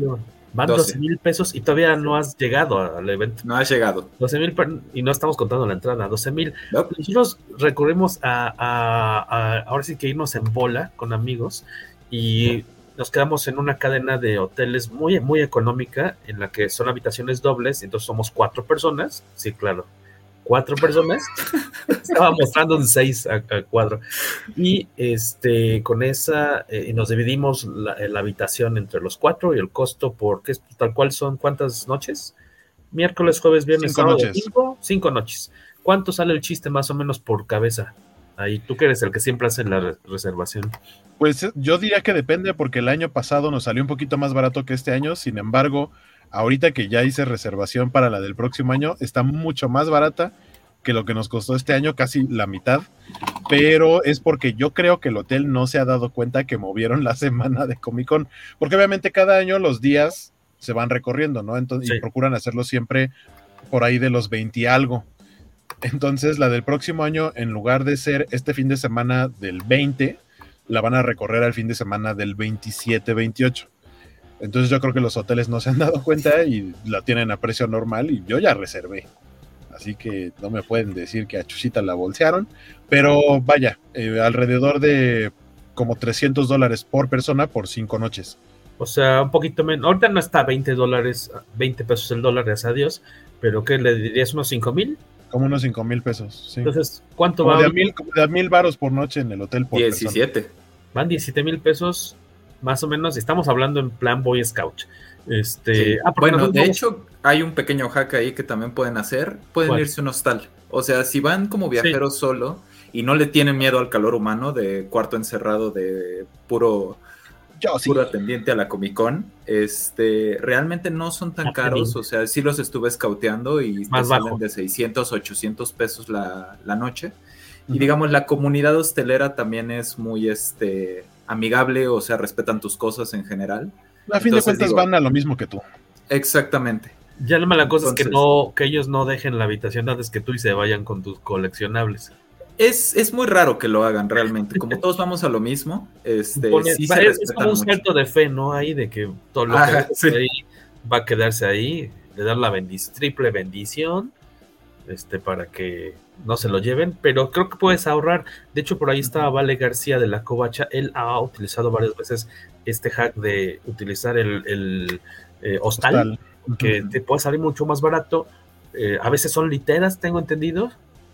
Van 12 mil pesos y todavía no has llegado al evento. No has llegado. 12 mil y no estamos contando la entrada. 12 mil. Nosotros recurrimos a, ahora sí que irnos en bola con amigos y nos quedamos en una cadena de hoteles muy, muy económica en la que son habitaciones dobles. Entonces somos cuatro personas. Sí, claro cuatro personas. Estaba mostrando un seis a, cuadro. Y este, con esa, eh, nos dividimos la, habitación entre los cuatro y el costo, porque tal cual son cuántas noches? Miércoles, jueves, viernes, cinco noches. Cinco, noches. ¿Cuánto sale el chiste más o menos por cabeza? Ahí, tú que eres el que siempre hace la reservación. Pues yo diría que depende porque el año pasado nos salió un poquito más barato que este año, sin embargo, ahorita que ya hice reservación para la del próximo año, está mucho más barata que lo que nos costó este año, casi la mitad, pero es porque yo creo que el hotel no se ha dado cuenta que movieron la semana de Comic Con, porque obviamente cada año los días se van recorriendo, ¿no? Entonces, y procuran hacerlo siempre por ahí de los 20 y algo. Entonces, la del próximo año, en lugar de ser este fin de semana del 20, la van a recorrer al fin de semana del 27-28. Entonces yo creo que los hoteles no se han dado cuenta y la tienen a precio normal y yo ya reservé. Así que no me pueden decir que a Chuchita la bolsearon. Pero vaya, eh, alrededor de como 300 dólares por persona por cinco noches. O sea, un poquito menos. Ahorita no está 20 dólares, 20 pesos el dólar, gracias a Dios. Pero ¿qué le dirías? ¿Unos 5 mil? Como unos 5 mil pesos, sí. Entonces, ¿cuánto va? De a, mil, de mil varos por noche en el hotel por 17. Van 17 mil pesos más o menos, estamos hablando en plan Boy Scout. Este, ah, bueno, de hecho, hay un pequeño hack ahí que también pueden hacer. Pueden irse a un hostal. O sea, si van como viajeros solo y no le tienen miedo al calor humano de cuarto encerrado de puro, puro atendiente a la Comic Con, este, realmente no son tan caros, o sea, sí los estuve escauteando y Más salen de 600, 800 pesos la, la noche. Y digamos, la comunidad hostelera también es muy este, amigable, o sea, respetan tus cosas en general. A fin de cuentas van a lo mismo que tú. Exactamente. Ya la mala cosa es que no, que ellos no dejen la habitación antes que tú y se vayan con tus coleccionables. Es, es muy raro que lo hagan realmente. Como todos vamos a lo mismo, este, sí va, es, como un salto de fe, ¿no? Ahí de que todo lo que sí. ahí va a quedarse ahí, de dar la triple bendición, este, para que no se lo lleven, pero creo que puedes ahorrar. De hecho, por ahí estaba Vale García de la Covacha. Él ha utilizado varias veces este hack de utilizar el, el eh, hostal, hostal, que te puede salir mucho más barato. Eh, a veces son literas, tengo entendido.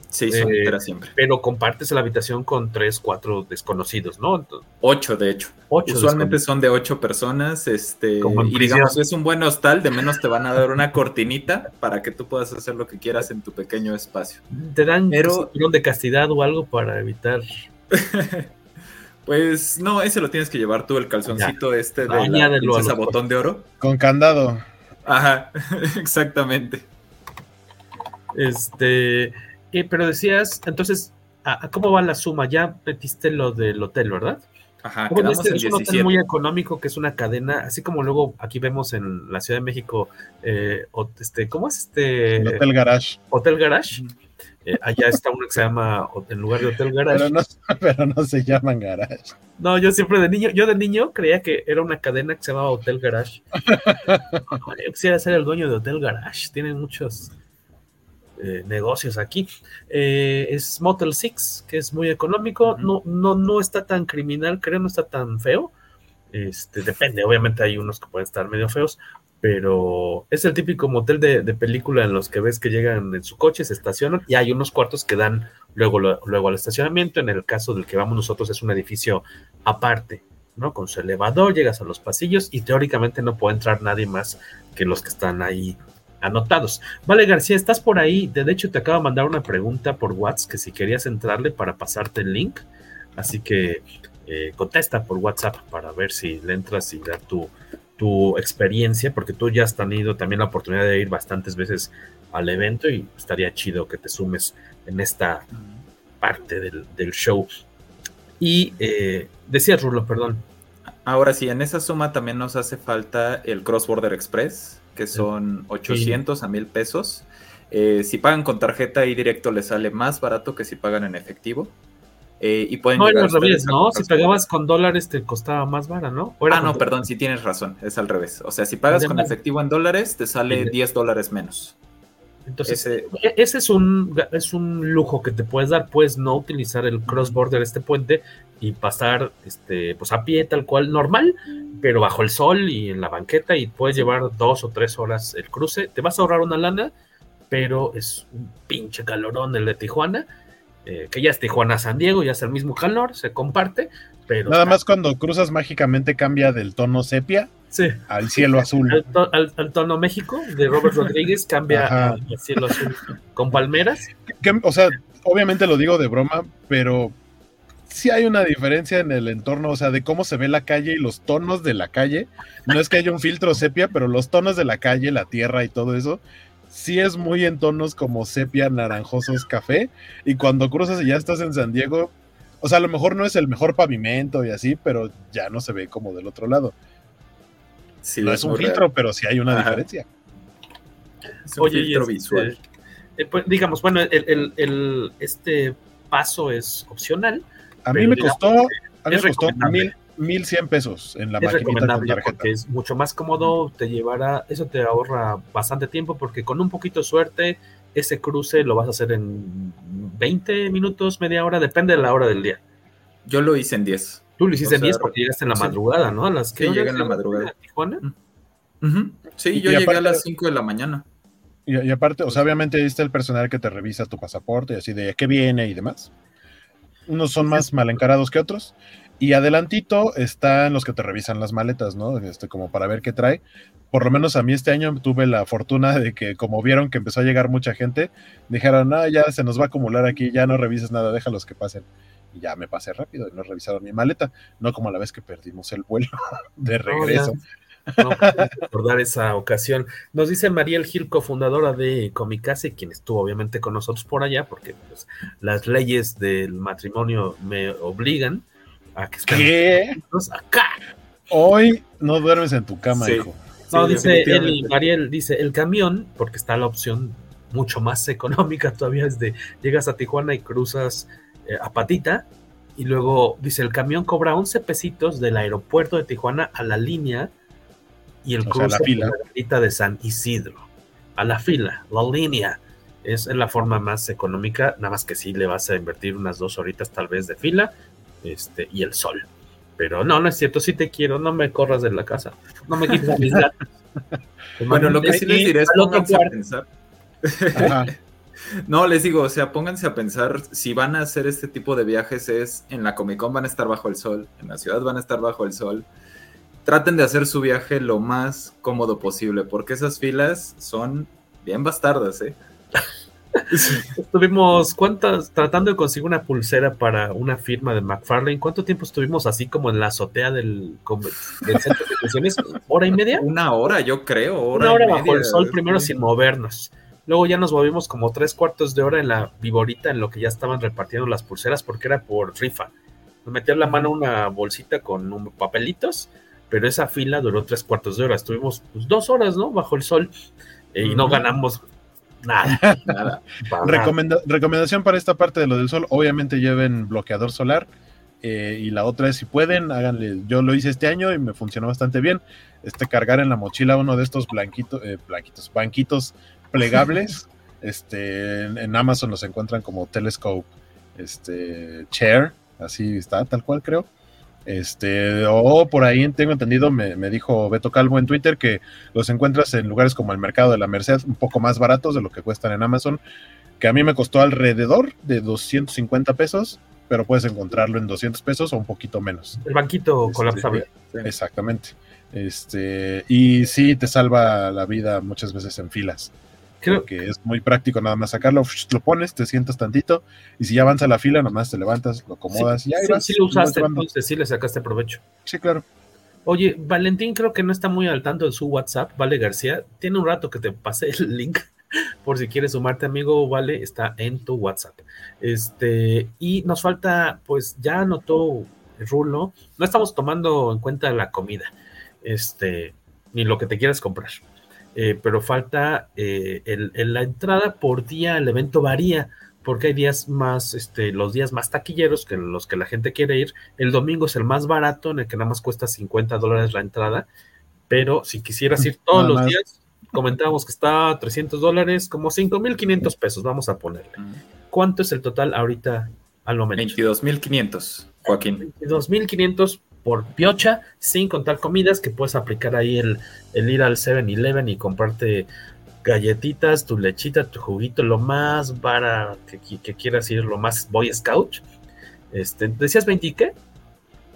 Sí, son eh, literas siempre. Pero compartes la habitación con tres, cuatro desconocidos, ¿no? Ocho, de hecho. Ocho Usualmente son de ocho personas. Este, y digamos, es un buen hostal, de menos te van a dar una cortinita para que tú puedas hacer lo que quieras en tu pequeño espacio. ¿Te dan Pero, de castidad o algo para evitar? Pues no, ese lo tienes que llevar tú, el calzoncito ya. este de la princesa botón de oro. Con candado. Ajá, exactamente. Este, eh, pero decías, entonces, ¿a, ¿cómo va la suma? Ya metiste lo del hotel, ¿verdad? Ajá, bueno, este es un hotel muy económico que es una cadena, así como luego aquí vemos en la Ciudad de México, eh, este, ¿cómo es este? El Hotel Garage. Hotel Garage. Eh, allá está uno que se llama, en lugar de Hotel Garage. Pero no, pero no, se llaman Garage. No, yo siempre de niño, yo de niño creía que era una cadena que se llamaba Hotel Garage. yo quisiera ser el dueño de Hotel Garage. Tienen muchos eh, negocios aquí. Eh, es Motel 6, que es muy económico. Uh -huh. no, no, no está tan criminal, creo, no está tan feo. Este, depende, obviamente hay unos que pueden estar medio feos, pero es el típico motel de, de, película en los que ves que llegan en su coche, se estacionan y hay unos cuartos que dan luego, luego al estacionamiento. En el caso del que vamos nosotros es un edificio aparte, ¿no? Con su elevador, llegas a los pasillos y teóricamente no puede entrar nadie más que los que están ahí anotados. Vale, García, estás por ahí. De hecho, te acabo de mandar una pregunta por WhatsApp que si querías entrarle para pasarte el link. Así que eh, contesta por WhatsApp para ver si le entras y dar tu, tu experiencia, porque tú ya has tenido también la oportunidad de ir bastantes veces al evento y estaría chido que te sumes en esta parte del, del show. Y eh, decías, Rulo, perdón. Ahora sí, en esa suma también nos hace falta el Cross Border Express, que son 800 a 1000 pesos. Eh, si pagan con tarjeta y directo les sale más barato que si pagan en efectivo. Eh, y pueden no, al revés, ¿no? Si pagabas con dólares te costaba más vara, ¿no? Ah, no, perdón, sí tienes razón, es al revés. O sea, si pagas con efectivo en dólares, te sale sí. 10 dólares menos. Entonces, ese, ese es, un, es un lujo que te puedes dar, puedes no utilizar el cross-border, este puente, y pasar este, pues a pie tal cual, normal, pero bajo el sol y en la banqueta, y puedes llevar dos o tres horas el cruce. Te vas a ahorrar una lana, pero es un pinche calorón el de Tijuana eh, que ya es Tijuana San Diego, ya es el mismo calor, se comparte, pero... Nada más cuando cruzas mágicamente cambia del tono sepia sí. al cielo azul. Al, to al, al, tono México de Robert Rodríguez cambia al, cielo azul con palmeras. Que, o sea, obviamente lo digo de broma, pero sí hay una diferencia en el entorno, o sea, de cómo se ve la calle y los tonos de la calle. No es que haya un filtro sepia, pero los tonos de la calle, la tierra y todo eso, sí es muy en tonos como sepia, naranjosos, café. Y cuando cruzas y ya estás en San Diego, o sea, a lo mejor no es el mejor pavimento y así, pero ya no se ve como del otro lado. Sí, no es, es un filtro, real. pero sí hay una Ajá. diferencia. Es un Oye, filtro este, visual. Eh, pues, digamos, bueno, el, el, el, este paso es opcional. A mí me costó, a mí me costó mil, 1100 pesos en la es recomendable porque es mucho más cómodo, te llevará, eso te ahorra bastante tiempo porque con un poquito de suerte ese cruce lo vas a hacer en 20 minutos, media hora, depende de la hora del día. Yo lo hice en 10. Tú lo hiciste o sea, en 10 porque llegaste en la madrugada, ¿no? A las que sí, llegué en la madrugada. ¿Tijuana? Uh -huh. Sí, yo y llegué aparte, a las 5 de la mañana. Y, y, aparte, o sea, obviamente ahí está el personal que te revisa tu pasaporte y así de qué viene y demás. Unos son más mal encarados que otros. Y adelantito están los que te revisan las maletas, ¿no? Este, como para ver qué trae. Por lo menos a mí este año tuve la fortuna de que, como vieron que empezó a llegar mucha gente, dijeron, no, ya se nos va a acumular aquí, ya no revises nada, déjalos que pasen. Y ya me pasé rápido y no revisaron mi maleta, no como la vez que perdimos el vuelo de regreso. No, recordar esa ocasión. Nos dice Mariel Gil, cofundadora de Comicase, quien estuvo obviamente con nosotros por allá, porque pues, las leyes del matrimonio me obligan a que ¿Qué? acá. Hoy no duermes en tu cama, hijo. No, dice el, Mariel, dice el camión, porque está la opción mucho más económica todavía, es de llegas a Tijuana y cruzas a Patita, y luego dice el camión cobra 11 pesitos del aeropuerto de Tijuana a la línea y el cruce la fila. de San Isidro. A la fila, la línea. Es la forma más económica, nada más que sí le vas a invertir unas dos horitas tal vez de fila este, y el sol. Pero no, no es cierto, sí te quiero, no me corras de la casa, no me quites mis gatos. bueno, lo que sí les diré es a pensar. no, les digo, o sea, pónganse a pensar, si van a hacer este tipo de viajes es en la Comic Con van a estar bajo el sol, en la ciudad van a estar bajo el sol, traten de hacer su viaje lo más cómodo posible, porque esas filas son bien bastardas, ¿eh? Estuvimos, ¿cuántas? Tratando de conseguir una pulsera para una firma de McFarlane. ¿Cuánto tiempo estuvimos así como en la azotea del, centro de convenciones? ¿Hora y media? Una hora, yo creo. una hora bajo el sol, primero sin movernos. Luego ya nos movimos como tres cuartos de hora en la viborita en lo que ya estaban repartiendo las pulseras porque era por rifa. Nos metían la mano una bolsita con papelitos pero esa fila duró tres cuartos de hora. Estuvimos pues, dos horas, ¿no? Bajo el sol eh, y no ganamos nada. nada, recomendación para esta parte de lo del sol, obviamente lleven bloqueador solar. Eh, y la otra es si pueden, háganle. Yo lo hice este año y me funcionó bastante bien. Este cargar en la mochila uno de estos blanquitos, eh, blanquitos, banquitos plegables. este, en, Amazon los encuentran como Telescope, este, Chair, así está, tal cual creo. Este, o por ahí tengo entendido, me, dijo Beto Calvo en Twitter que los encuentras en lugares como el mercado de la Merced, un poco más baratos de lo que cuestan en Amazon, que a mí me costó alrededor de 250 pesos, pero puedes encontrarlo en 200 pesos o un poquito menos. El banquito este, colapsable. Exactamente. Este, y sí te salva la vida muchas veces en filas. Creo que es muy práctico nada más sacarlo, lo pones, te sientas tantito y si ya avanza la fila, nomás te levantas, lo acomodas y ahí sí, Sí, lo usaste, entonces sí le sacaste provecho. Sí, claro. Oye, Valentín creo que no está muy al tanto de su WhatsApp, Vale García. Tiene un rato que te pasé el link por si quieres sumarte, amigo, Vale, está en tu WhatsApp. Este, y nos falta, pues ya anotó Rulo, no estamos tomando en cuenta la comida, este, ni lo que te quieras comprar. Eh, pero falta eh, el, la entrada por día, el evento varía, porque hay días más, este, los días más taquilleros que los que la gente quiere ir. El domingo es el más barato, en el que nada más cuesta 50 dólares la entrada, pero si quisieras ir todos los días, comentábamos que está a 300 dólares, como 5.500 pesos, vamos a ponerle. ¿Cuánto es el total ahorita al momento? 22.500, Joaquín. 22.500 por piocha, sin contar comidas, que puedes aplicar ahí el, el ir al 7-Eleven y comprarte galletitas, tu lechita, tu juguito, lo más para que, quieras ir, lo más Boy Scout. Este, ¿Decías 20 qué?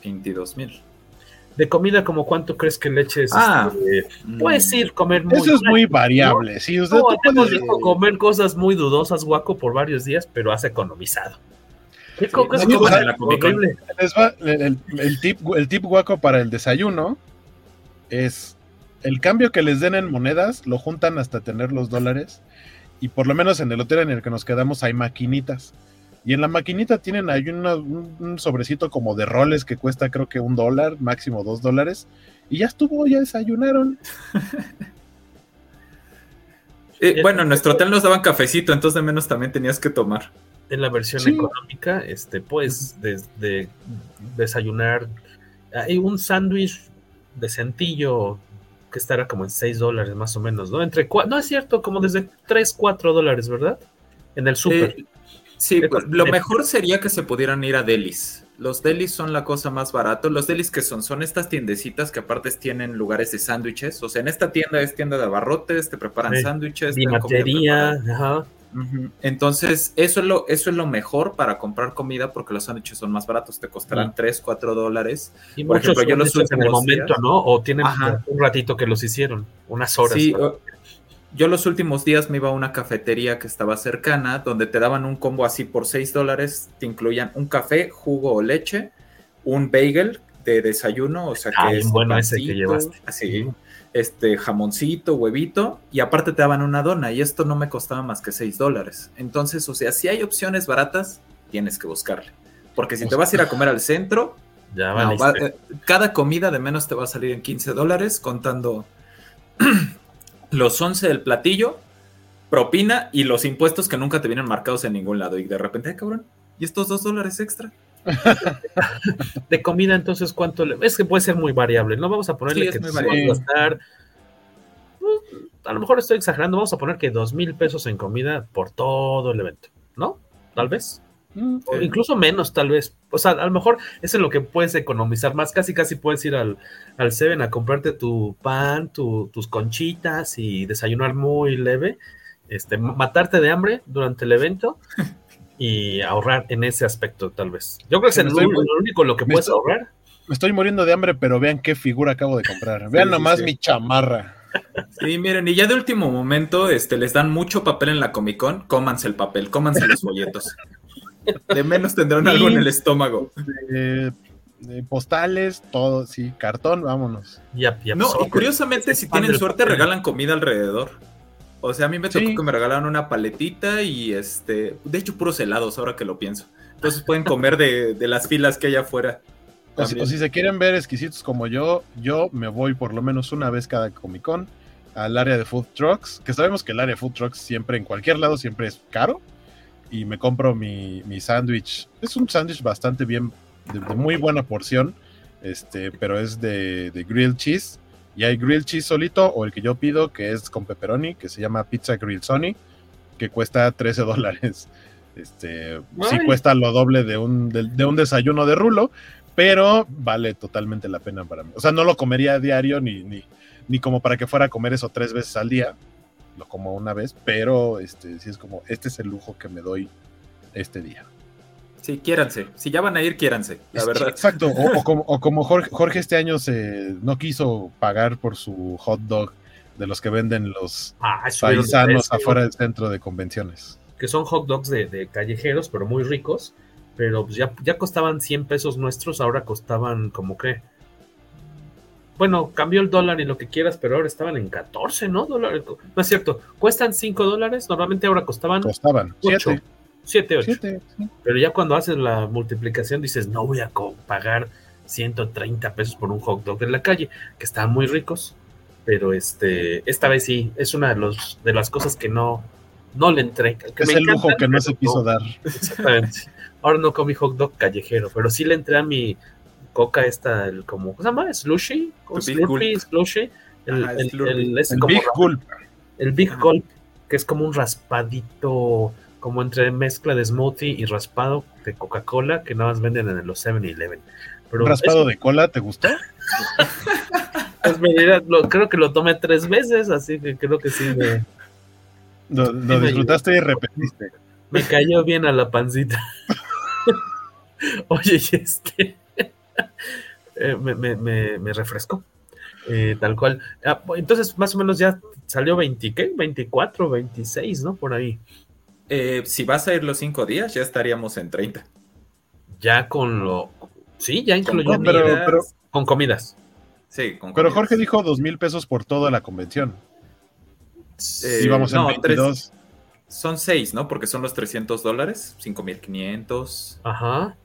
22 mil. De comida, como cuánto crees que leches ah, este, puedes ir comer muy Eso es muy variable. Sí, usted puedes... comer cosas muy dudosas, guaco, por varios días, pero has economizado el, tip, el tip guaco para el desayuno es el cambio que les den en monedas, lo juntan hasta tener los dólares. Y por lo menos en el hotel en el que nos quedamos hay maquinitas. Y en la maquinita tienen ahí un, sobrecito como de roles que cuesta creo que un dólar, máximo dos dólares. Y ya estuvo, ya desayunaron. Eh, bueno, en nuestro hotel nos daban cafecito, entonces de menos también tenías que tomar en la versión económica, este, pues, desde desayunar. Hay un sándwich de centillo que estará como en 6 dólares más o menos, ¿no? Entre no es cierto, como desde 3, 4 dólares, ¿verdad? En el súper. Eh, sí, pues, lo mejor sería que se pudieran ir a delis. Los delis son la cosa más barata. Los delis que son, son estas tiendecitas que aparte tienen lugares de sándwiches. O sea, en esta tienda es tienda de abarrotes, te preparan sándwiches. Bimatería, ajá Entonces, eso es, lo, eso es lo mejor para comprar comida porque los sándwiches son más baratos, te costarán 3, 4 dólares. Y Por ejemplo, yo los en el momento, ¿no? O tienen un ratito que los hicieron, unas horas. Sí, yo los últimos días me iba a una cafetería que estaba cercana, donde te daban un combo así por 6 dólares, te incluían un café, jugo o leche, un bagel de desayuno, o sea que es bueno ese que llevaste. Así, este jamoncito, huevito, y aparte te daban una dona, y esto no me costaba más que 6 dólares. Entonces, o sea, si hay opciones baratas, tienes que buscarle. Porque si te vas a ir a comer al centro, ya eh, cada comida de menos te va a salir en 15 dólares, contando los 11 del platillo, propina y los impuestos que nunca te vienen marcados en ningún lado. Y de repente, ay, cabrón, ¿y estos dos dólares extra? de comida, entonces, ¿cuánto? Le... Es que puede ser muy variable. No vamos a ponerle que vamos a gastar. Pues, a lo mejor estoy exagerando. Vamos a poner que dos mil pesos en comida por todo el evento, ¿no? Tal vez. Mm, o incluso menos, tal vez. O sea, a lo mejor es en lo que puedes economizar más. Casi, casi puedes ir al, al Seven a comprarte tu pan, tus conchitas y desayunar muy leve. Este, matarte de hambre durante el evento y ahorrar en ese aspecto, tal vez. Yo creo que es lo, único lo que puedes ahorrar. Me estoy muriendo de hambre, pero vean qué figura acabo de comprar. Vean nomás mi chamarra. Sí, miren, y ya de último momento este, les dan mucho papel en la Comic Con, cómanse el papel, cómanse los folletos. De menos tendrán algo en el estómago. postales, todo, sí, cartón, vámonos. no, y curiosamente, si tienen suerte, regalan comida alrededor. O sea, a mí me tocó que me regalaron una paletita y este, de hecho, puros helados, ahora que lo pienso. Entonces pueden comer de, las filas que hay afuera. O si, se quieren ver exquisitos como yo, yo me voy por lo menos una vez cada Comic Con al área de food trucks, que sabemos que el área de food trucks siempre en cualquier lado siempre es caro y me compro mi, mi sándwich. Es un sándwich bastante bien, de, muy buena porción, este, pero es de, de grilled cheese. Y hay grilled cheese solito o el que yo pido, que es con pepperoni, que se llama Pizza Grill Sony, que cuesta 13 dólares. Este, sí cuesta lo doble de un, de, un desayuno de rulo, pero vale totalmente la pena para mí. O sea, no lo comería a diario ni, ni, ni como para que fuera a comer eso tres veces al día, lo como una vez, pero este sí es como, este es el lujo que me doy este día. Sí, quiéranse. Si ya van a ir, quiéranse, la verdad. exacto. O, como, Jorge, este año se no quiso pagar por su hot dog de los que venden los ah, paisanos afuera del centro de convenciones. Que son hot dogs de, callejeros, pero muy ricos. Pero pues ya, ya costaban 100 pesos nuestros, ahora costaban como que bueno, cambió el dólar y lo que quieras, pero ahora estaban en 14, ¿no? Dólares. No es cierto, cuestan 5 dólares, normalmente ahora costaban. Costaban 8. 7, 8. Pero ya cuando haces la multiplicación dices, no voy a pagar 130 pesos por un hot dog en la calle, que están muy ricos, pero este, esta vez sí, es una de, los, de las cosas que no, no le entré. es el lujo que no se quiso dar. Exactamente. Ahora no comí hot dog callejero, pero sí le entré a mi coca esta, el como, ¿cómo se llama? Slushy, Slurpee, Slushy, el, el, Big Gulp. El Big Gulp, que es como un raspadito, como entre mezcla de smoothie y raspado de Coca-Cola, que nada más venden en los 7-Eleven. ¿Un raspado de cola te gustó? pues me lo, creo que lo tomé tres veces, así que creo que sí me... Lo, disfrutaste y repetiste. Me cayó bien a la pancita. Oye, este... Eh, me, me, me, refrescó. Eh, tal cual. Ah, entonces, más o menos ya salió 20, ¿qué? 24, 26, ¿no? Por ahí. Eh, si vas a ir los cinco días, ya estaríamos en 30. Ya con lo. Sí, ya incluyó. Pero, con comidas. Sí, con Pero Jorge dijo dos mil pesos por toda la convención. Sí, vamos en 22. son seis, ¿no? Porque son los 300 dólares, 5500. Ajá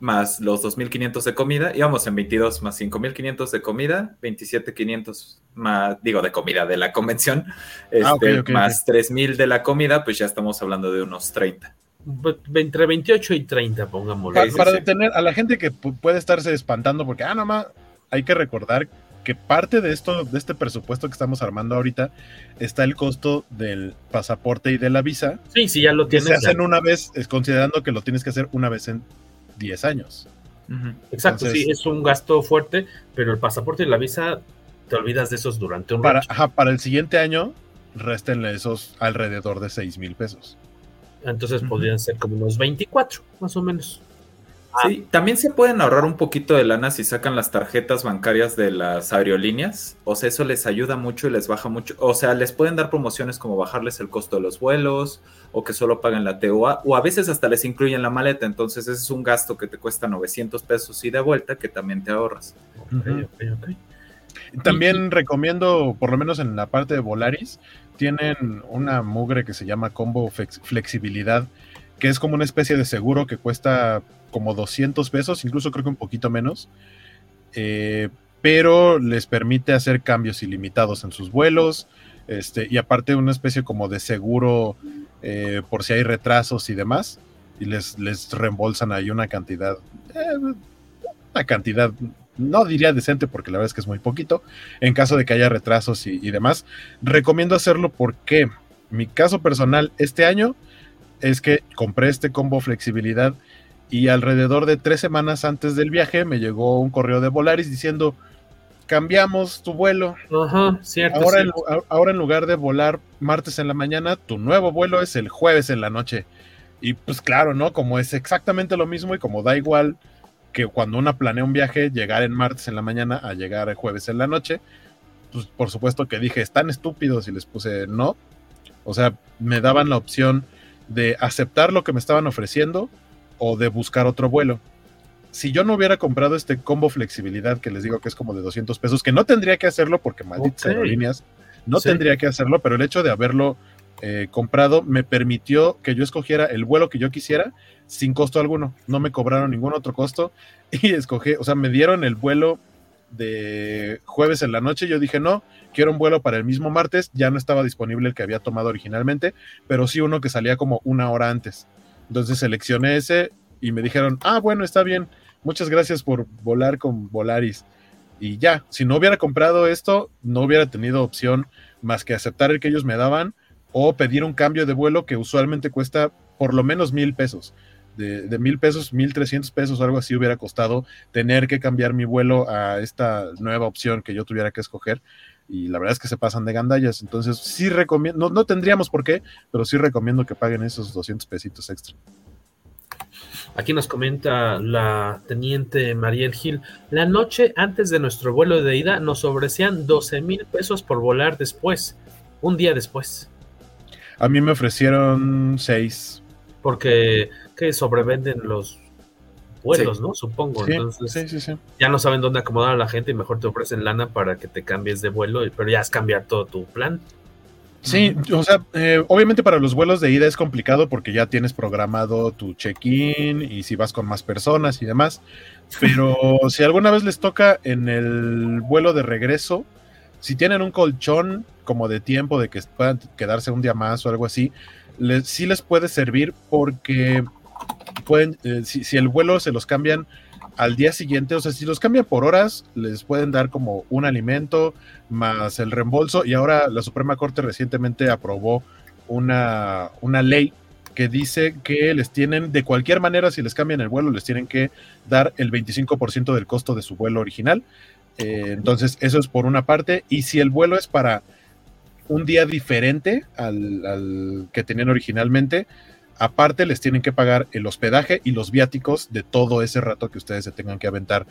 más los 2.500 de comida, íbamos en 22 más 5.500 de comida, 27.500 más, digo, de comida de la convención, ah, este, más 3.000 de la comida, pues ya estamos hablando de unos 30. Entre 28 y 30, pongámoslo. Para, para detener a la gente que puede estarse espantando, porque, ah, más hay que recordar que parte de esto, de este presupuesto que estamos armando ahorita, está el costo del pasaporte y de la visa. Sí, sí, ya lo tienes. Que se hacen una vez, considerando que lo tienes que hacer una vez en 10 años. Exacto, sí, es un gasto fuerte, pero el pasaporte y la visa, te olvidas de esos durante un para, para el siguiente año, réstenle esos alrededor de 6 mil pesos. Entonces podrían ser como unos 24, más o menos. Sí, también se pueden ahorrar un poquito de lana si sacan las tarjetas bancarias de las aerolíneas. O sea, eso les ayuda mucho y les baja mucho. O sea, les pueden dar promociones como bajarles el costo de los vuelos o que solo paguen la TOA o a veces hasta les incluyen la maleta. Entonces, ese es un gasto que te cuesta 900 pesos y de vuelta que también te ahorras. También recomiendo, por lo menos en la parte de Volaris, tienen una mugre que se llama Combo Flexibilidad, que es como una especie de seguro que cuesta como 200 pesos, incluso creo que un poquito menos, eh, pero les permite hacer cambios ilimitados en sus vuelos, este, y aparte una especie como de seguro eh, por si hay retrasos y demás, y les, les reembolsan ahí una cantidad, eh, una cantidad, no diría decente porque la verdad es que es muy poquito, en caso de que haya retrasos y, y demás. Recomiendo hacerlo porque mi caso personal este año es que compré este combo flexibilidad y alrededor de tres semanas antes del viaje me llegó un correo de Volaris diciendo, cambiamos tu vuelo. Ajá, cierto. Ahora, En, ahora en lugar de volar martes en la mañana, tu nuevo vuelo es el jueves en la noche. Y pues claro, ¿no? Como es exactamente lo mismo y como da igual que cuando una planea un viaje, llegar en martes en la mañana a llegar el jueves en la noche, pues por supuesto que dije, están estúpidos y les puse no. O sea, me daban la opción de aceptar lo que me estaban ofreciendo o de buscar otro vuelo. Si yo no hubiera comprado este combo flexibilidad que les digo que es como de 200 pesos, que no tendría que hacerlo porque malditas okay. aerolíneas, no sí. tendría que hacerlo, pero el hecho de haberlo eh, comprado me permitió que yo escogiera el vuelo que yo quisiera sin costo alguno. No me cobraron ningún otro costo y escogí, o sea, me dieron el vuelo de jueves en la noche. Yo dije, no, quiero un vuelo para el mismo martes. Ya no estaba disponible el que había tomado originalmente, pero sí uno que salía como una hora antes. Entonces seleccioné ese y me dijeron, ah, bueno, está bien, muchas gracias por volar con Volaris. Y ya, si no hubiera comprado esto, no hubiera tenido opción más que aceptar el que ellos me daban o pedir un cambio de vuelo que usualmente cuesta por lo menos mil pesos. De, de mil pesos, mil trescientos pesos, algo así hubiera costado tener que cambiar mi vuelo a esta nueva opción que yo tuviera que escoger. Y la verdad es que se pasan de gandallas. Entonces, sí recomiendo, no, no tendríamos por qué, pero sí recomiendo que paguen esos 200 pesitos extra. Aquí nos comenta la teniente Mariel Gil. La noche antes de nuestro vuelo de ida nos ofrecían 12 mil pesos por volar después, un día después. A mí me ofrecieron 6. Porque que sobrevenden los vuelos, sí. ¿no? Supongo. Sí, Entonces, sí, sí, ya no saben dónde acomodar a la gente y mejor te ofrecen lana para que te cambies de vuelo, pero ya has cambiado todo tu plan. Sí, o sea, eh, obviamente para los vuelos de ida es complicado porque ya tienes programado tu check-in y si vas con más personas y demás. Pero si alguna vez les toca en el vuelo de regreso, si tienen un colchón como de tiempo de que puedan quedarse un día más o algo así, les, sí les puede servir porque pueden, eh, si, el vuelo se los cambian al día siguiente, o sea, si los cambian por horas, les pueden dar como un alimento más el reembolso. Y ahora la Suprema Corte recientemente aprobó una, una ley que dice que les tienen, de cualquier manera, si les cambian el vuelo, les tienen que dar el 25% del costo de su vuelo original. Eh, entonces, eso es por una parte. Y si el vuelo es para un día diferente al, al que tenían originalmente, aparte les tienen que pagar el hospedaje y los viáticos de todo ese rato que ustedes se tengan que aventar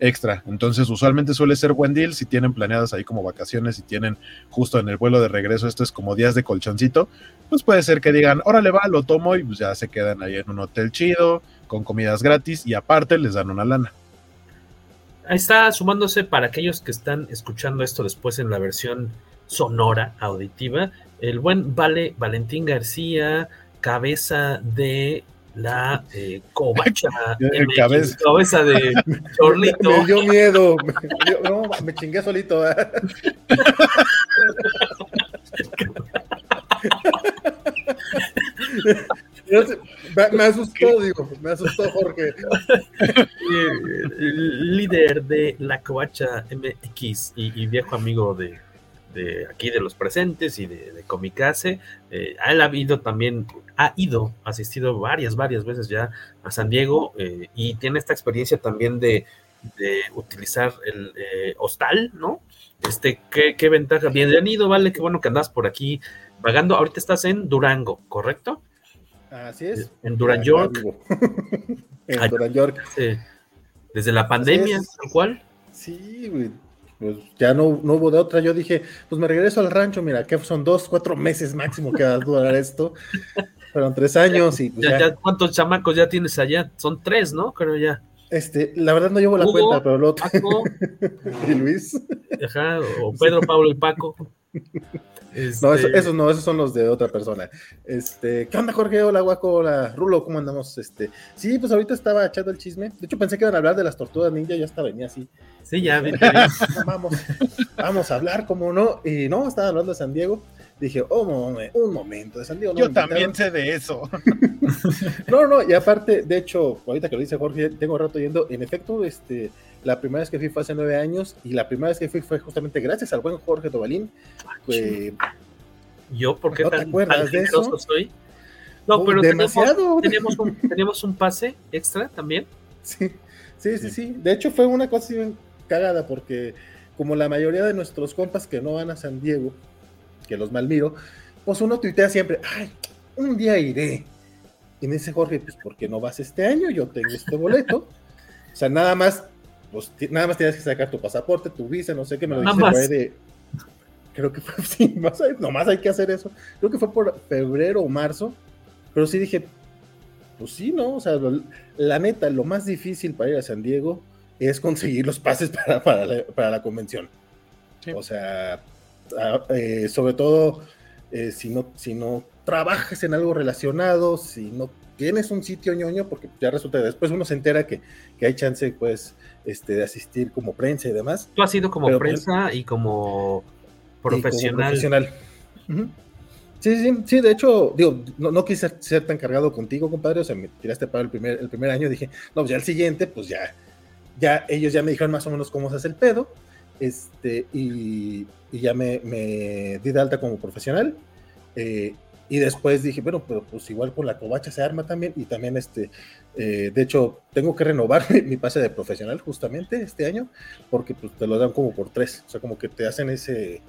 extra. Entonces, usualmente suele ser buen deal si tienen planeadas ahí como vacaciones y tienen justo en el vuelo de regreso, esto es como días de colchoncito, pues puede ser que digan, órale va, lo tomo y pues ya se quedan ahí en un hotel chido, con comidas gratis y aparte les dan una lana. Ahí está sumándose para aquellos que están escuchando esto después en la versión sonora, auditiva, el buen Vale Valentín García, cabeza de la eh, covacha. Cabeza. cabeza. de Chorlito. Me, me dio miedo. Me, dio, no, me chingué solito. ¿eh? me asustó, digo, me asustó Jorge. Líder de la covacha MX y, y viejo amigo de, de aquí de los presentes y de, de Comicase. Eh, él ha habido también, ha ido, asistido varias, varias veces ya a San Diego eh, y tiene esta experiencia también de, de utilizar el eh, hostal, ¿no? Este, ¿qué, qué ventaja. Bienvenido, vale, qué bueno que andas por aquí vagando. Ahorita estás en Durango, ¿correcto? Así es. En Duran York. en Duran York. Desde la pandemia, tal cual. Sí, güey. Pues ya no, no hubo de otra. Yo dije, pues me regreso al rancho, mira, que son dos, cuatro meses máximo que va a durar esto. Fueron tres años y pues ya, ¿Cuántos chamacos ya tienes allá? Son tres, ¿no? Creo ya. Este, la verdad no llevo la cuenta, pero lo otro. y Luis. Ajá, o Pedro, Pablo y Paco. No, este, esos no, esos son los de otra persona. Este, ¿qué onda, Jorge? Hola, Guaco, hola, Rulo, ¿cómo andamos? Este, sí, pues ahorita estaba echando el chisme. De hecho, pensé que iban a hablar de las tortugas ninja, ya hasta venía así. Sí, ya, vamos, vamos a hablar, como no, y no, estaba hablando de San Diego. Dije, oh, un momento, de San Diego. Yo también sé de eso. no, no, y aparte, de hecho, ahorita que lo dice Jorge, tengo rato yendo, en efecto, este, la primera vez que fui fue hace nueve años y la primera vez que fui fue justamente gracias al buen Jorge Tobalín. ¿Yo por qué ¿No te acuerdas de eso? soy? No, oh, pero demasiado. Teníamos, un, teníamos un pase extra también. Sí, sí, sí, sí. De hecho fue una cosa bien cagada porque como la mayoría de nuestros compas que no van a San Diego, que los malmiro, pues uno tuitea siempre, ay, un día iré. Y me dice Jorge, pues ¿por qué no vas este año? Yo tengo este boleto. O sea, nada más pues nada más tienes que sacar tu pasaporte, tu visa, no sé qué, me lo dice de, creo que fue, sí, más, nomás hay que hacer eso, creo que fue por febrero o marzo, pero sí dije, pues sí, ¿no? O sea, la neta, lo más difícil para ir a San Diego es conseguir los pases para, para, la, convención. O sea, eh, sobre todo eh, si, no, si no trabajas en algo relacionado, si no tienes un sitio ñoño, porque ya resulta que después uno se entera que, que hay chance, pues, este, de asistir como prensa y demás. Tú has sido como pues, prensa y como profesional. Sí, sí, sí, de hecho, digo, no, quise ser tan cargado contigo, compadre, o sea, me tiraste para el primer, el primer año, dije, no, pues ya el siguiente, pues ya, ya ellos ya me dijeron más o menos cómo se hace el pedo, este, y, ya me, me, di de alta como profesional, eh, y después dije, bueno, pero pues igual con la covacha se arma también. Y también, este, eh, de hecho, tengo que renovar mi, pase de profesional justamente este año, porque pues te lo dan como por tres. O sea, como que te hacen ese,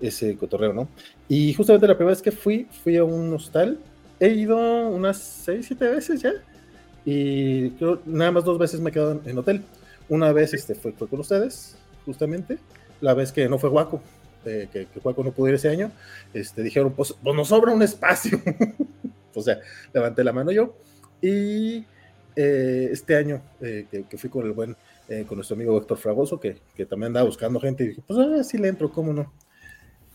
ese cotorreo, ¿no? Y justamente la primera vez que fui, fui a un hostal. He ido unas seis, siete veces ya. Y creo nada más dos veces me he quedado en, hotel. Una vez este, fue, fue con ustedes, justamente. La vez que no fue guaco, que, que Juaco no pudo ir ese año, este, dijeron, pues, pues nos sobra un espacio. o sea, levanté la mano yo. Y eh, este año eh, que, fui con el buen, eh, con nuestro amigo Héctor Fragoso, que, que, también andaba buscando gente, y dije, pues ahora sí le entro, ¿cómo no?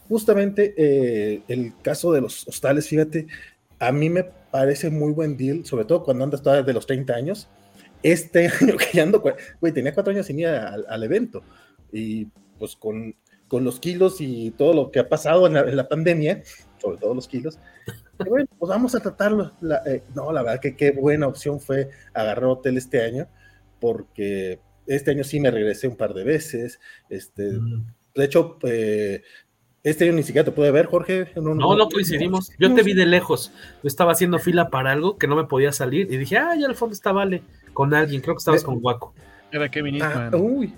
Justamente el caso de los hostales, fíjate, a mí me parece muy buen deal, sobre todo cuando andas todavía de los 30 años. Este año que ya ando, güey, tenía cuatro años sin ir al, al evento. Y pues con con los kilos y todo lo que ha pasado en la, pandemia, sobre todo los kilos, bueno, pues vamos a tratarlo. Eh, no, la verdad que qué buena opción fue agarrar hotel este año, porque este año sí me regresé un par de veces. Este, mm. De hecho, eh, este año ni siquiera te pude ver, Jorge. No, no, coincidimos. Yo te vi de lejos. Yo estaba haciendo fila para algo que no me podía salir y dije, ah, ya al fondo está Vale, con alguien. Creo que estabas con Guaco. Era Kevin ah, Uy,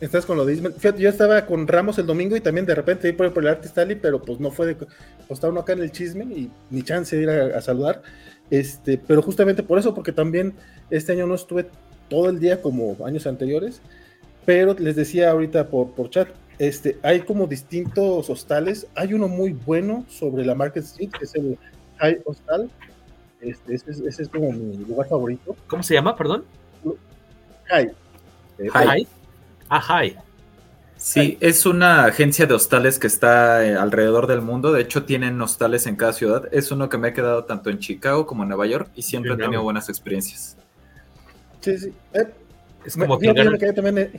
Estás con lo de Fíjate, yo estaba con Ramos el domingo y también de repente iba por, el Artist Alley, pero pues no fue de. Pues uno acá en el chisme y ni chance de ir a, saludar. Este, pero justamente por eso, porque también este año no estuve todo el día como años anteriores. Pero les decía ahorita por, por chat, este, hay como distintos hostales. Hay uno muy bueno sobre la Market Street, que es el High Hostal. Este, ese, es, como mi lugar favorito. ¿Cómo se llama, perdón? High. High. Ajá. Sí, es una agencia de hostales que está eh, alrededor del mundo. De hecho, tienen hostales en cada ciudad. Es uno que me ha quedado tanto en Chicago como en Nueva York y siempre he tenido buenas experiencias. Sí, sí. Eh, es como que me quedé también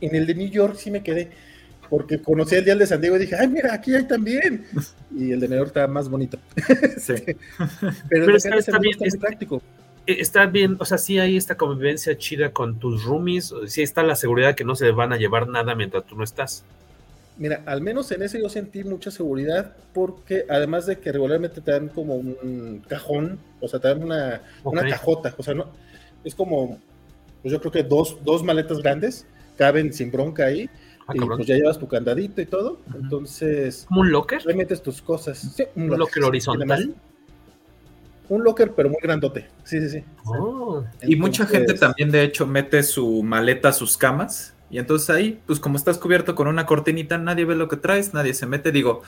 en el de New York, sí me quedé. Porque conocí el día de San Diego y dije, ay, mira, aquí hay también. Y el de Nueva York está más bonito. Sí. Pero, está, está, bien, práctico. Eh, está bien, o sea, sí hay esta convivencia chida con tus roomies, sí está la seguridad que no se van a llevar nada mientras tú no estás. Mira, al menos en ese yo sentí mucha seguridad porque además de que regularmente te dan como un cajón, o sea, te dan una, una cajota, o sea, no, es como, pues yo creo que dos, dos maletas grandes caben sin bronca ahí. Ah, y pues ya llevas tu candadito y todo, entonces... ¿Como un locker? Le metes tus cosas. Sí, un, locker horizontal. Un locker, pero muy grandote. Sí, sí, sí. Oh. y mucha gente también, de hecho, mete su maleta a sus camas. Y entonces ahí, pues como estás cubierto con una cortinita, nadie ve lo que traes, nadie se mete. Digo,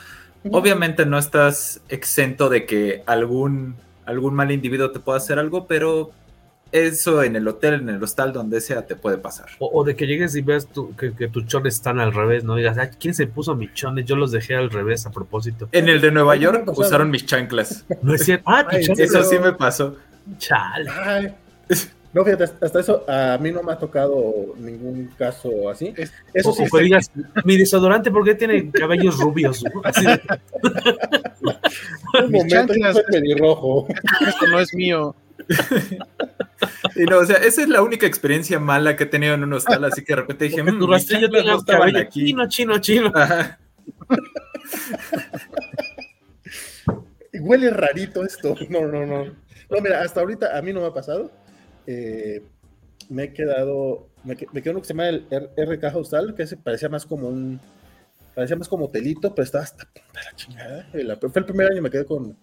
obviamente no estás exento de que algún, algún mal individuo te pueda hacer algo, pero eso en el hotel, en el hostal, donde sea, te puede pasar. O, de que llegues y veas que, tus chones están al revés, ¿no? digas, ¿quién se puso mis chones? Yo los dejé al revés a propósito. En el de Nueva York usaron mis chanclas. No es cierto. Ah, eso sí me pasó. Chale. No, fíjate, hasta eso a mí no me ha tocado ningún caso así. eso sí. digas, mi desodorante, ¿por qué tiene cabellos rubios? Así de... Un momento, pelirrojo. Esto no es mío. Y no, o sea, esa es la única experiencia mala que he tenido en un hostal, así que de repente dije, mmm, tu rastrillo no cabello aquí. chino, chino, chino. Y huele rarito esto. No, no, no. No, mira, hasta ahorita a mí no me ha pasado. Eh, me he quedado, me, me quedó uno que se llama el RK Hostal, que se parecía más como un, parecía más como hotelito, pero estaba hasta punta la chingada. fue el primer año me quedé con,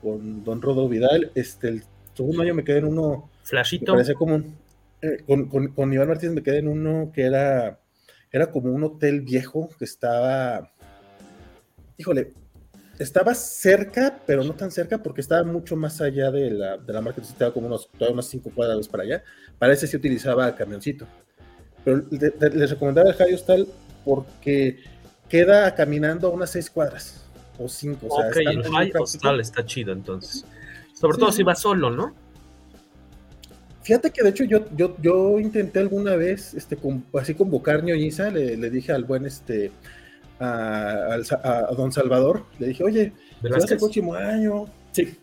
con Don Rodo Vidal. Este, el segundo año me quedé en uno. Flashito. Parecía como eh, con, con, Iván Martínez me quedé en uno que era, era como un hotel viejo que estaba. Híjole, estaba cerca, pero no tan cerca, porque estaba mucho más allá de la, de la marca, estaba como unos, todavía unas cinco cuadras para allá. Parece que se utilizaba camioncito. Pero les recomendaba el High Hostal porque queda caminando unas seis cuadras o cinco. O sea, ok, el High Hostal está chido entonces. Sobre todo si va solo, ¿no? Fíjate que de hecho yo, yo, yo intenté alguna vez, este, así convocar ñoñiza, le, le dije al buen este a, a, don Salvador, le dije, oye, si vas el próximo año, sí,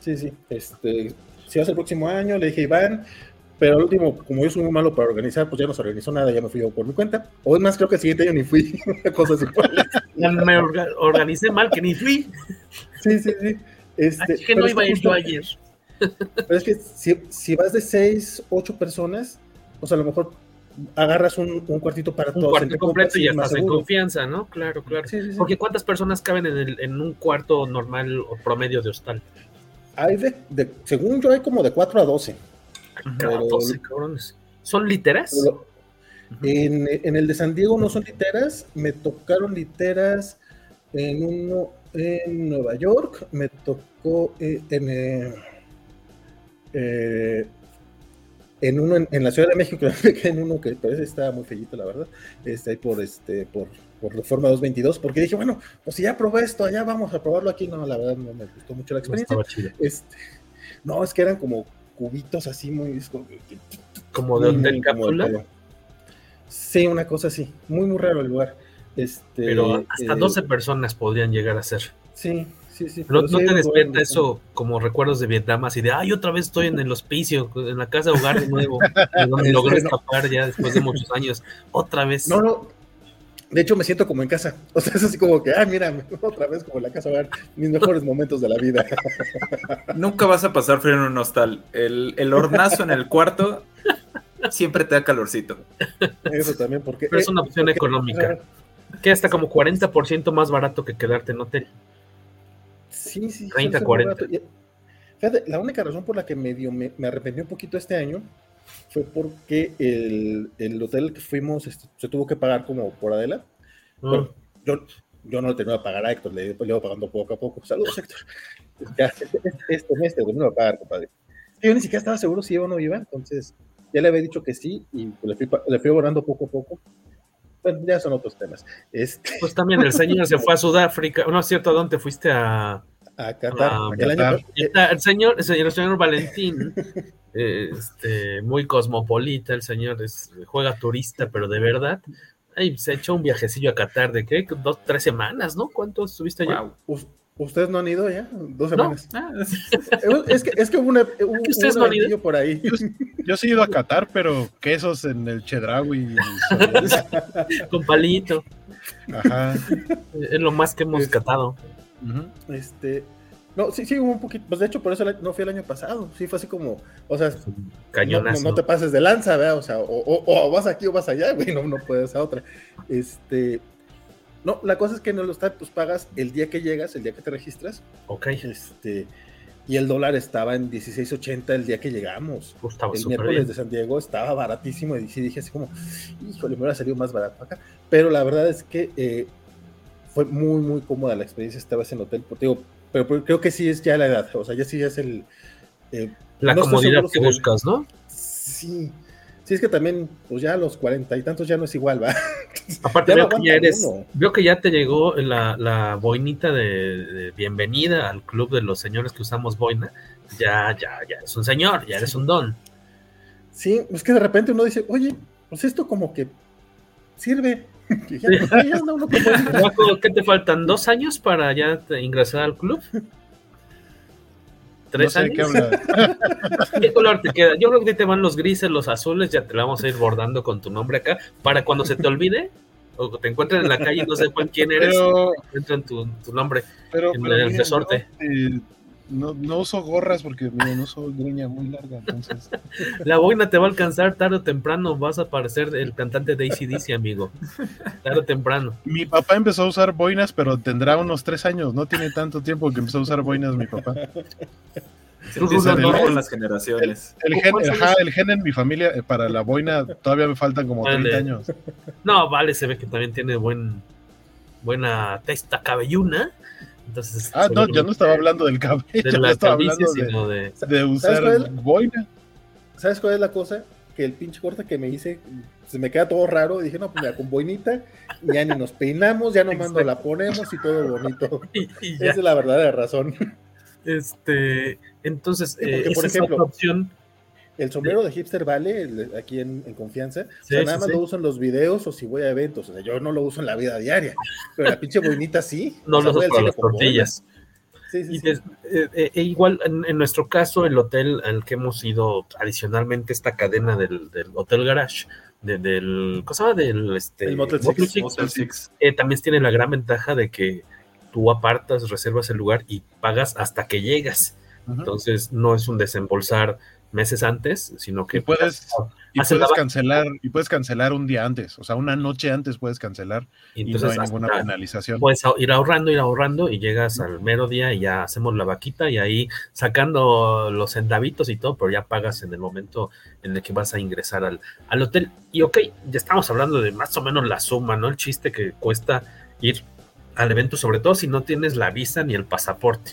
sí, sí, este, si vas el próximo año, le dije, Iván, pero al último, como yo soy muy malo para organizar, pues ya no se organizó nada, ya me fui yo por mi cuenta. O es más, creo que el siguiente año ni fui, cosas iguales. me organicé mal, que ni fui. Sí, sí, sí. Este, que no iba a ir yo ayer. Pero es que si, si vas de seis, ocho personas, pues a lo mejor agarras un, cuartito para todos. Un cuarto completo y ya estás en confianza, ¿no? Claro, claro. Porque ¿cuántas personas caben en, el, en, un cuarto normal o promedio de hostal? Hay de, según yo, hay como de 4 a 12. Pero, 12 cabrones. ¿Son literas? en, en, el de San Diego no son literas, me tocaron literas en uno en Nueva York, me tocó eh, en, eh, eh en uno en, la Ciudad de México, en uno que parece está muy fellito, la verdad, este, ahí por, este, por, por Reforma 222, porque dije, bueno, pues si ya probé esto, allá vamos a probarlo aquí, no, la verdad no me gustó mucho la experiencia. este, no, es que eran como cubitos así muy... Como, de hotel cápsula. Sí, una cosa así, muy, muy raro el lugar. Este, Pero hasta 12 eh, personas podrían llegar a ser. Sí, Sí, sí, no, te despierta eso como recuerdos de Vietnam, así de, ay, otra vez estoy en el hospicio, en la casa de hogar de nuevo, donde logré escapar ya después de muchos años, otra vez. No, no, de hecho me siento como en casa, o sea, es así como que, ah, mira, otra vez como en la casa hogar, mis mejores momentos de la vida. Nunca vas a pasar frío en un hostal, el, el hornazo en el cuarto siempre te da calorcito. Eso también, porque... Pero es una opción económica, que hasta como 40% más barato que quedarte en hotel. Sí, sí. 30, 40. Fíjate, la única razón por la que medio me, me arrepentí un poquito este año fue porque el, el hotel que fuimos este, se tuvo que pagar como por Adela. Ah. yo, yo no le tenía que pagar a Héctor, le, le iba pagando poco a poco. Saludos, Héctor. Ya, este, este mes te voy a pagar, compadre. Yo ni siquiera estaba seguro si iba o no iba, entonces ya le había dicho que sí y le fui, le fui abonando poco a poco. Bueno, ya son otros temas. Este... Pues también el señor se fue a Sudáfrica. No es cierto, ¿a dónde fuiste a, a Qatar. El, señor, el señor, el señor Valentín, este, muy cosmopolita, el señor es, juega turista, pero de verdad. Ay, se echó un viajecillo a Qatar de qué, dos, tres semanas, ¿no? ¿Cuánto estuviste allá? ¿Ustedes no han ido ya? Dos semanas. Ah, es, que, es que hubo, una, ustedes no han ido? por ahí. Yo, sí he ido a Qatar, pero quesos en el Chedraui. Con palito. Ajá. Es lo más que hemos catado. Este, no, sí, sí, un poquito. Pues de hecho, por eso no fui el año pasado. Sí, fue así como, o sea, No, te pases de lanza, ¿verdad? O sea, o, vas aquí o vas allá, güey, no, no puedes a otra. Este, no, la cosa es que en el hostal, pues pagas el día que llegas, el día que te registras. Ok. Este, y el dólar estaba en 16.80 el día que llegamos. el miércoles de San Diego estaba baratísimo y dije así como, híjole, me hubiera salido más barato acá. Pero la verdad es que eh, fue muy, muy cómoda la experiencia esta vez en el hotel. Porque, pero, creo que sí es ya la edad, o sea, ya sí es el... Eh, la comodidad que buscas, ¿no? Sí, Sí, es que también, pues ya a los cuarenta y tantos ya no es igual, ¿va? Aparte, veo, que ya eres, veo que ya te llegó la, la boinita de, bienvenida al club de los señores que usamos boina. Ya, ya, ya eres un señor, ya eres un don. Sí, es que de repente uno dice, oye, pues esto como que sirve. ¿Qué te faltan? ¿Dos años para ya ingresar al club? ¿Tres años? Qué, color te queda? Yo creo que te van los grises, los azules, ya te la vamos a ir bordando con tu nombre acá, para cuando se te olvide, o te encuentren en la calle y no sepan quién eres, encuentren tu, tu nombre en el resorte. No, no, uso gorras porque no uso greña muy larga, entonces. La boina te va a alcanzar tarde o temprano, vas a parecer el cantante de ACDC, amigo. Tarde o temprano. Mi papá empezó a usar boinas, pero tendrá unos tres años, no tiene tanto tiempo que empezó a usar boinas mi papá. con las generaciones. El, gen, el, gen, en mi familia, eh, para la boina, todavía me faltan como 30 años. No, vale, se ve que también tiene buen buena testa cabelluna. Entonces, ah, no, yo no estaba hablando del cabello, de la estaba hablando de, de, usar boina. ¿Sabes cuál es la cosa? Que el pinche corte que me hice se me queda todo raro. dije, no, pues mira, con boinita, ya ni nos peinamos, ya nomás nos la ponemos y todo bonito. Esa es la verdadera razón. Este, entonces, eh, por ejemplo, opción. El sombrero de, hipster vale aquí en, confianza. nada más lo uso en los videos o si voy a eventos. O sea, yo no lo uso en la vida diaria. Pero la pinche boinita sí. No lo uso con las tortillas. Sí, sí, eh, eh, e igual en, nuestro caso, el hotel al que hemos ido adicionalmente, esta cadena del, Hotel Garage, del, ¿cómo Del este, el Motel Six, también tiene la gran ventaja de que tú apartas, reservas el lugar y pagas hasta que llegas. Entonces no es un desembolsar meses antes, sino que puedes, y puedes cancelar y puedes cancelar un día antes, o sea, una noche antes puedes cancelar y, no hay ninguna penalización. Puedes ir ahorrando, ir ahorrando y llegas al mero día y ya hacemos la vaquita y ahí sacando los centavitos y todo, pero ya pagas en el momento en el que vas a ingresar al, al hotel. Y ok, ya estamos hablando de más o menos la suma, ¿no? El chiste que cuesta ir al evento, sobre todo si no tienes la visa ni el pasaporte.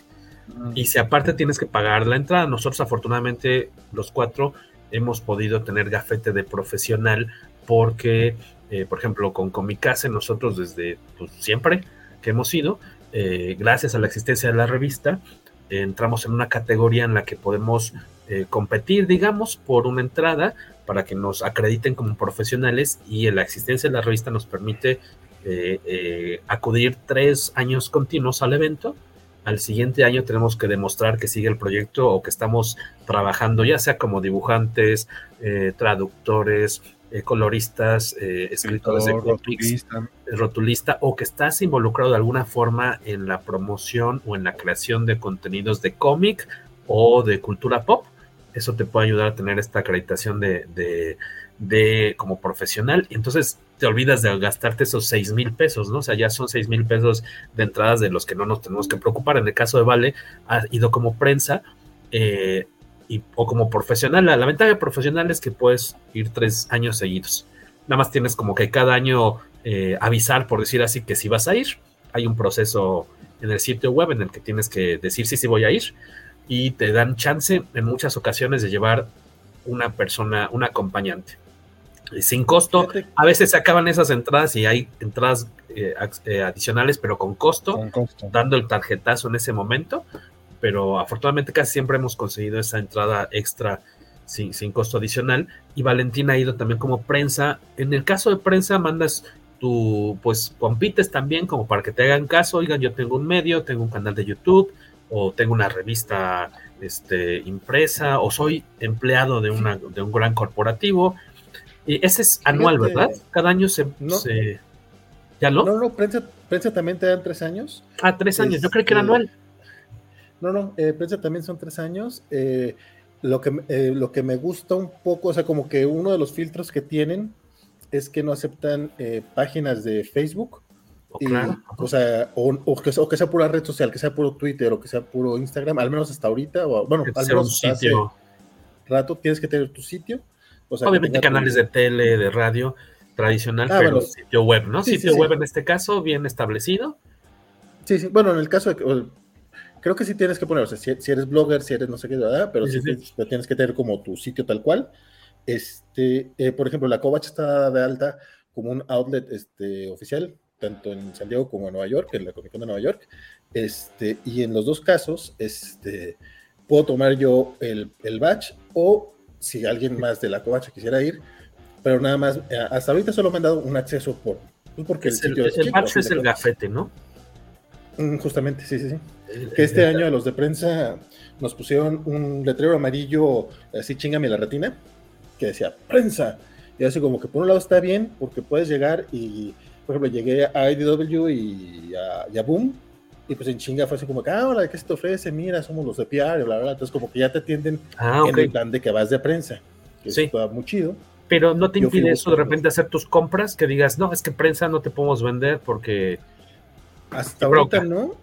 Y si aparte tienes que pagar la entrada, nosotros afortunadamente los cuatro hemos podido tener gafete de profesional porque, eh, por ejemplo, con Comicase nosotros desde pues, siempre que hemos ido, eh, gracias a la existencia de la revista, entramos en una categoría en la que podemos eh, competir, digamos, por una entrada para que nos acrediten como profesionales y la existencia de la revista nos permite acudir tres años continuos al evento. Al siguiente año tenemos que demostrar que sigue el proyecto o que estamos trabajando, ya sea como dibujantes, eh, traductores, coloristas, escritores de cómics, rotulista, o que estás involucrado de alguna forma en la promoción o en la creación de contenidos de cómic o de cultura pop. Eso te puede ayudar a tener esta acreditación de, de como profesional. Y entonces te olvidas de gastarte esos seis mil pesos, ¿no? O sea, ya son seis mil pesos de entradas de los que no nos tenemos que preocupar. En el caso de Vale, ha ido como prensa eh, y, o como profesional. La, ventaja profesional es que puedes ir tres años seguidos. Nada más tienes como que cada año eh, avisar, por decir así, que si vas a ir. Hay un proceso en el sitio web en el que tienes que decir si sí voy a ir y te dan chance en muchas ocasiones de llevar una persona, un acompañante sin costo. A veces se acaban esas entradas y hay entradas eh, eh, adicionales, pero con costo, dando el tarjetazo en ese momento. Pero afortunadamente casi siempre hemos conseguido esa entrada extra sin, sin costo adicional. Y Valentina ha ido también como prensa. En el caso de prensa, mandas tu, pues compites también como para que te hagan caso. Oigan, yo tengo un medio, tengo un canal de YouTube o tengo una revista este, impresa o soy empleado de, una, de un gran corporativo y ese es anual, ¿verdad? Cada año se, ¿Ya no? No, no, prensa, prensa también te dan tres años. Ah, tres años, yo creo que era este, anual. No, no, eh, prensa también son tres años. Eh, lo, que, eh, lo que me gusta un poco, o sea, como que uno de los filtros que tienen es que no aceptan páginas de Facebook O, sea, o, que, sea pura red social, que sea puro Twitter o que sea puro Instagram, al menos hasta ahorita, o bueno, al menos sitio. rato tienes que tener tu sitio. Obviamente canales de tele, de radio tradicional, ah, pero sitio web, ¿no? sitio web en este caso, bien establecido. Sí, sí, bueno, en el caso de que, creo que sí tienes que poner, o sea, si, eres blogger, si eres no sé qué, ¿verdad? pero sí, tienes que tener como tu sitio tal cual. Este, eh, por ejemplo, la Covach está de alta como un outlet este, oficial, tanto en San Diego como en Nueva York, en la Comic Con de Nueva York. Este, y en los dos casos, este, puedo tomar yo el, el batch o si alguien más de la Covach quisiera ir, pero nada más, eh, hasta ahorita solo me han dado un acceso por, pues, porque el, sitio es, el batch es el gafete, ¿no? Mm, justamente, sí, sí, sí. que este año a los de prensa nos pusieron un letrero amarillo, así chingame la retina, que decía prensa. Y así como que por un lado está bien, porque puedes llegar y, por ejemplo, llegué a IDW y a, Boom, y pues en chinga fue así como que, ah, hola, ¿qué se te ofrece? Mira, somos los de PR, bla, bla, Entonces, como que ya te atienden ah, en el plan de que vas de prensa, que sí. está muy chido. Pero no te impide eso de repente hacer tus compras, que digas, no, es que prensa no te podemos vender porque. Hasta ahorita no,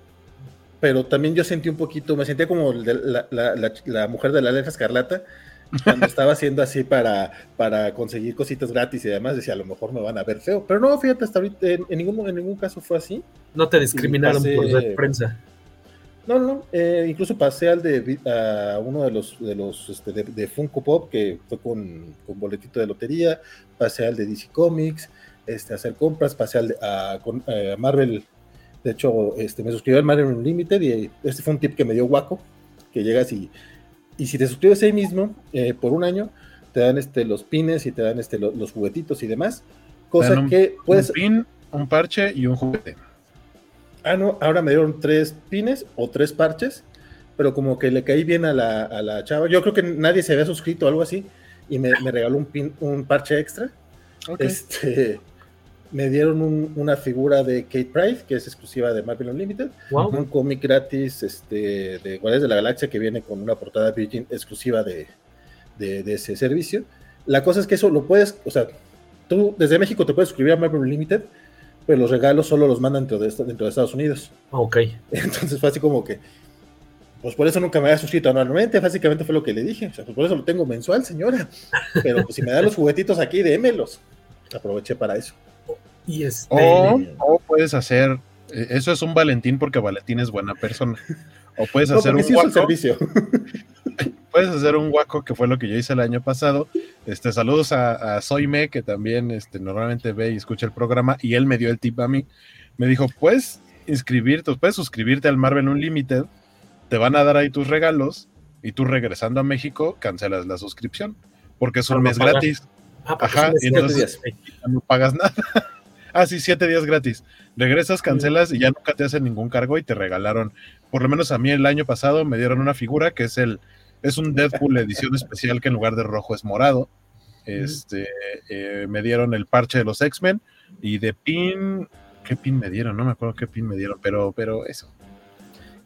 pero también yo sentí un poquito, me sentía como la, la, la, mujer de la Aleja Escarlata, cuando estaba haciendo así para, para conseguir cositas gratis y demás, decía, a lo mejor me van a ver feo. Pero no, fíjate, hasta ahorita en, ningún, en ningún caso fue así. No te discriminaron por ser prensa. No, no, eh, incluso pasé al de a uno de los de los este, de, Funko Pop que fue con, con, boletito de lotería, pasé al de DC Comics, este, a hacer compras, pasé al de, a, con, eh, Marvel, de hecho, este, me suscribí al Marvel Unlimited y este fue un tip que me dio Waco, que llegas y y si te suscribes ahí mismo eh, por un año, te dan este, los pines y te dan este, los, juguetitos y demás. Cosa que puedes. Un pin, un parche y un juguete. Ah, no, ahora me dieron tres pines o tres parches, pero como que le caí bien a la, a la chava. Yo creo que nadie se había suscrito o algo así y me, me regaló un, pin, un parche extra. Este, me dieron una figura de Kate Pride, que es exclusiva de Marvel Unlimited, un cómic gratis este, de Guardianes de la Galaxia que viene con una portada Virgin exclusiva de, ese servicio. La cosa es que eso lo puedes, o sea, tú desde México te puedes suscribir a Marvel Unlimited, pero los regalos solo los mandan dentro de, dentro de Estados Unidos. Ok. Entonces fue así como que, pues por eso nunca me había suscrito anualmente, básicamente fue lo que le dije. O sea, pues por eso lo tengo mensual, señora. Pero pues, si me dan los juguetitos aquí, démelos. Aproveché para eso. Y este... o, puedes hacer, eh, eso es un Valentín porque Valentín es buena persona. O puedes hacer un guaco. servicio. puedes hacer un guaco, que fue lo que yo hice el año pasado. Este, saludos a, Soyme, que también este, normalmente ve y escucha el programa, y él me dio el tip a mí. Me dijo, puedes inscribirte, puedes suscribirte al Marvel Unlimited, te van a dar ahí tus regalos, y tú regresando a México cancelas la suscripción, porque es un mes gratis. Ah, Ajá, y entonces no pagas nada. Ah, sí, siete días gratis. Regresas, cancelas y ya nunca te hacen ningún cargo y te regalaron, por lo menos a mí el año pasado me dieron una figura que es el, es un Deadpool edición especial que en lugar de rojo es morado. Este, eh, me dieron el parche de los X-Men y de pin, ¿qué pin me dieron? No me acuerdo qué pin me dieron, pero, pero eso.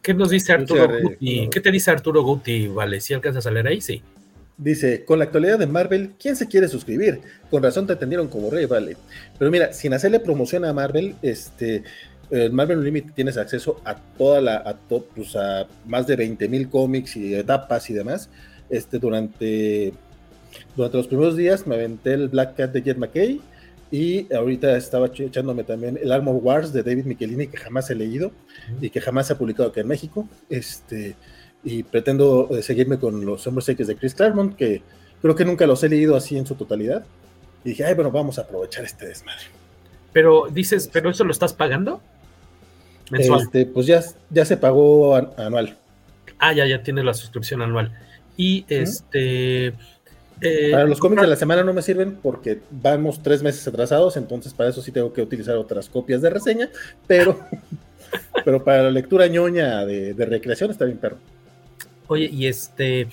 ¿Qué nos dice Arturo Guti? ¿Qué te dice Arturo Guti? Vale, si alcanzas a leer ahí, sí. Dice, con la actualidad de Marvel, ¿quién se quiere suscribir? Con razón te atendieron como rey, vale. Pero mira, sin hacerle promoción a Marvel, este, el Marvel Unlimited tienes acceso a toda la, a, pues a más de 20 mil cómics y etapas y demás. Este, durante, durante los primeros días me aventé el Black Cat de Jet McKay y ahorita estaba echándome también el Armor Wars de David Michelini, que jamás he leído y que jamás se ha publicado aquí en México. Este, y pretendo eh, seguirme con los hombres X de Chris Claremont, que creo que nunca los he leído así en su totalidad. Y dije, ay, bueno, vamos a aprovechar este desmadre. Pero dices, ¿pero eso lo estás pagando? Este, pues ya, ya se pagó anual. Ah, ya, ya tiene la suscripción anual. Y este. Eh, para los cómics de la semana no me sirven porque vamos tres meses atrasados, entonces para eso sí tengo que utilizar otras copias de reseña, pero, pero para la lectura ñoña de, de recreación está bien perro. Oye, y este,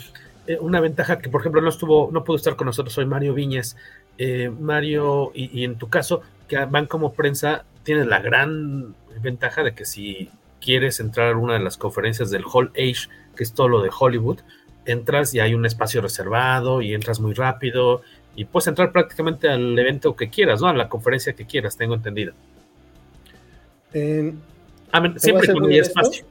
eh, una ventaja que, por ejemplo, no estuvo, no pudo estar con nosotros hoy Mario Viñas. Eh, Mario, y, en tu caso, que van como prensa, tienes la gran ventaja de que si quieres entrar a una de las conferencias del Hall Age, que es todo lo de Hollywood, entras y hay un espacio reservado y entras muy rápido y puedes entrar prácticamente al evento que quieras, ¿no? A la conferencia que quieras, tengo entendido. siempre con muy espacio.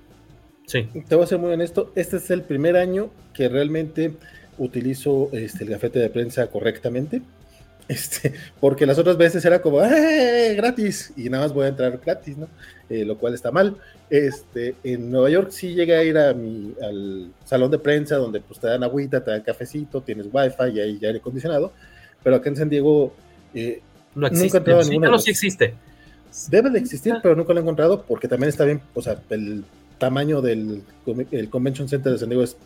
Sí. Te voy a ser muy honesto, este es el primer año que realmente utilizo este, el gafete de prensa correctamente. Este, porque las otras veces era como, ¡eh! gratis! Y nada más voy a entrar gratis, ¿no? Eh, lo cual está mal. Este, en Nueva York sí llegué a ir a mi, al salón de prensa donde pues te dan agüita, te dan cafecito, tienes wifi y hay aire acondicionado, pero acá en San Diego eh, no existe. nunca he sí, no, sí existe. Debe de existir, pero nunca lo he encontrado porque también está bien, o sea, el tamaño del el Convention Center de San Diego es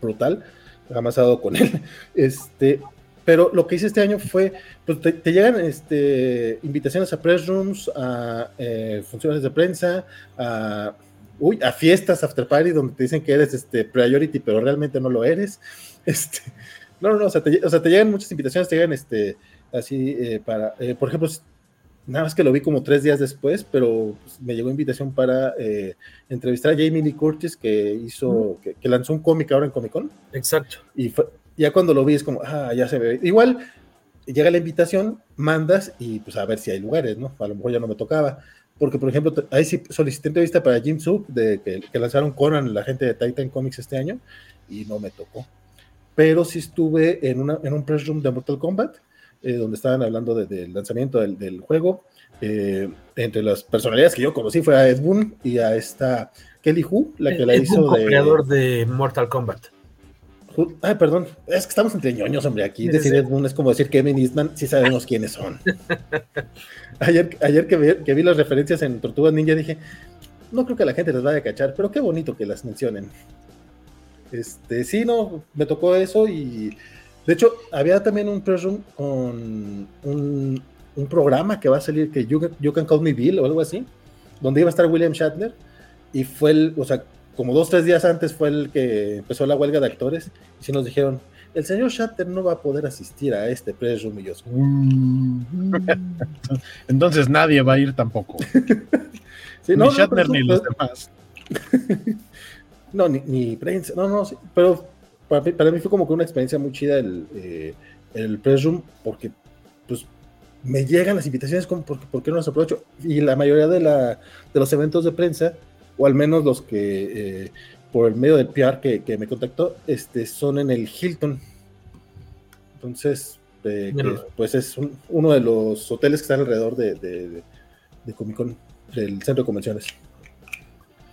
brutal, jamás con él. Este, pero lo que hice este año fue, pues te, llegan este, invitaciones a press rooms, a eh, funciones de prensa, a, uy, a fiestas, after party, donde te dicen que eres este, priority, pero realmente no lo eres. Este, no, no, no, o sea, te, o sea, te llegan muchas invitaciones, te llegan este, así eh, para, eh, por ejemplo, nada más que lo vi como tres días después, pero pues, me llegó invitación para entrevistar a Jamie Lee Curtis, que hizo, que, que, lanzó un cómic ahora en Comic Con. Exacto. Y fue, ya cuando lo vi es como, ah, ya se ve. Igual llega la invitación, mandas y pues a ver si hay lugares, ¿no? A lo mejor ya no me tocaba. Porque, por ejemplo, ahí sí solicité entrevista para Jim Sub, de que, lanzaron Conan, la gente de Titan Comics este año, y no me tocó. Pero sí estuve en, una, en un press room de Mortal Kombat, eh, donde estaban hablando del lanzamiento del, juego. Eh, entre las personalidades que yo conocí fue a Ed Boon y a esta Kelly Hu, la que la hizo de. creador de Mortal Kombat. Ay, perdón, es que estamos entre ñoños, hombre. Aquí decir Ed Boon es como decir Kevin Eastman, sí sabemos quiénes son. ayer ayer que, vi, que vi las referencias en Tortugas Ninja dije, no creo que la gente les vaya a cachar, pero qué bonito que las mencionen. Este, sí, no, me tocó eso y de hecho había también un press room con un, un programa que va a salir que you, you, Can Call Me Bill o algo así, donde iba a estar William Shatner y fue el, o sea, como dos, tres días antes fue el que empezó la huelga de actores, y sí nos dijeron, el señor Shatter no va a poder asistir a este press room y yo, Entonces nadie va a ir tampoco. ni no, Shatner ni los demás. no, ni, prensa, no, no, pero para mí, fue como que una experiencia muy chida el, eh, el press room, porque pues me llegan las invitaciones como, porque, ¿por qué no las aprovecho? Y la mayoría de, la, de los eventos de prensa, o al menos los que eh, por el medio del PR que, me contactó, este, son en el Hilton. Entonces, eh, pues es uno de los hoteles que están alrededor de, de, Comic Con, del centro de convenciones.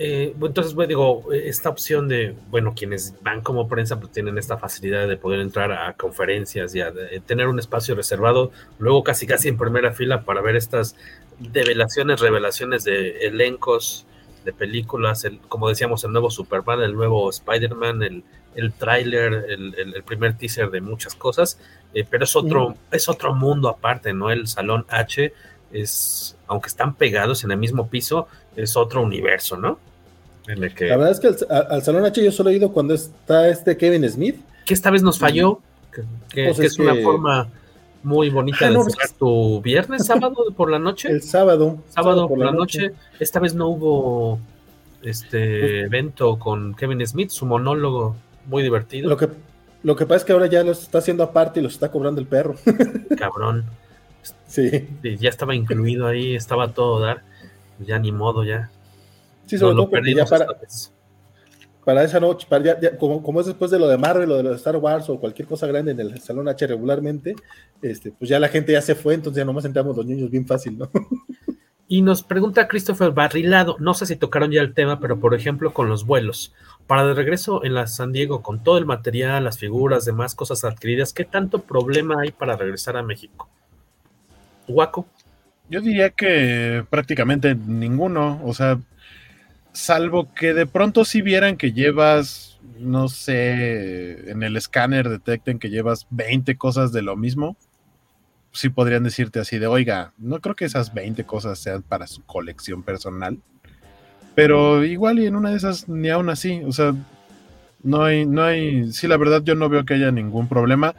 Eh, entonces, bueno, digo, esta opción de, bueno, quienes van como prensa pues tienen esta facilidad de poder entrar a conferencias y a tener un espacio reservado, luego casi casi en primera fila para ver estas develaciones, revelaciones de elencos de películas, el, como decíamos, el nuevo Superman, el nuevo Spider-Man, el, el tráiler, el, el, primer teaser de muchas cosas, eh, pero es otro, es otro mundo aparte, ¿no? El Salón H es, aunque están pegados en el mismo piso, es otro universo, ¿no? En el que... La verdad es que al, Salón H yo solo he ido cuando está este Kevin Smith. Que esta vez nos falló, que, pues es, una forma muy bonita ah, tu viernes, sábado por la noche. El sábado. Sábado, por, la, noche. Esta vez no hubo este pues evento con Kevin Smith, su monólogo muy divertido. Lo que, lo que pasa es que ahora ya lo está haciendo aparte y los está cobrando el perro. Cabrón. Sí. Ya estaba incluido ahí, estaba todo dar. Ya ni modo, ya. Sí, sobre todo porque ya para, para esa noche, como, como, es después de lo de Marvel o de lo de Star Wars o cualquier cosa grande en el Salón H regularmente, este, pues ya la gente ya se fue, entonces ya nomás entramos los niños bien fácil, ¿no? Y nos pregunta Christopher Barrilado, no sé si tocaron ya el tema, pero por ejemplo con los vuelos. Para de regreso en la San Diego, con todo el material, las figuras, demás cosas adquiridas, ¿qué tanto problema hay para regresar a México? Guaco. Yo diría que prácticamente ninguno, o sea, salvo que de pronto si vieran que llevas, no sé, en el escáner detecten que llevas 20 cosas de lo mismo, sí podrían decirte así de, oiga, no creo que esas 20 cosas sean para su colección personal, pero igual y en una de esas ni aún así, o sea, no hay, no hay, sí, la verdad yo no veo que haya ningún problema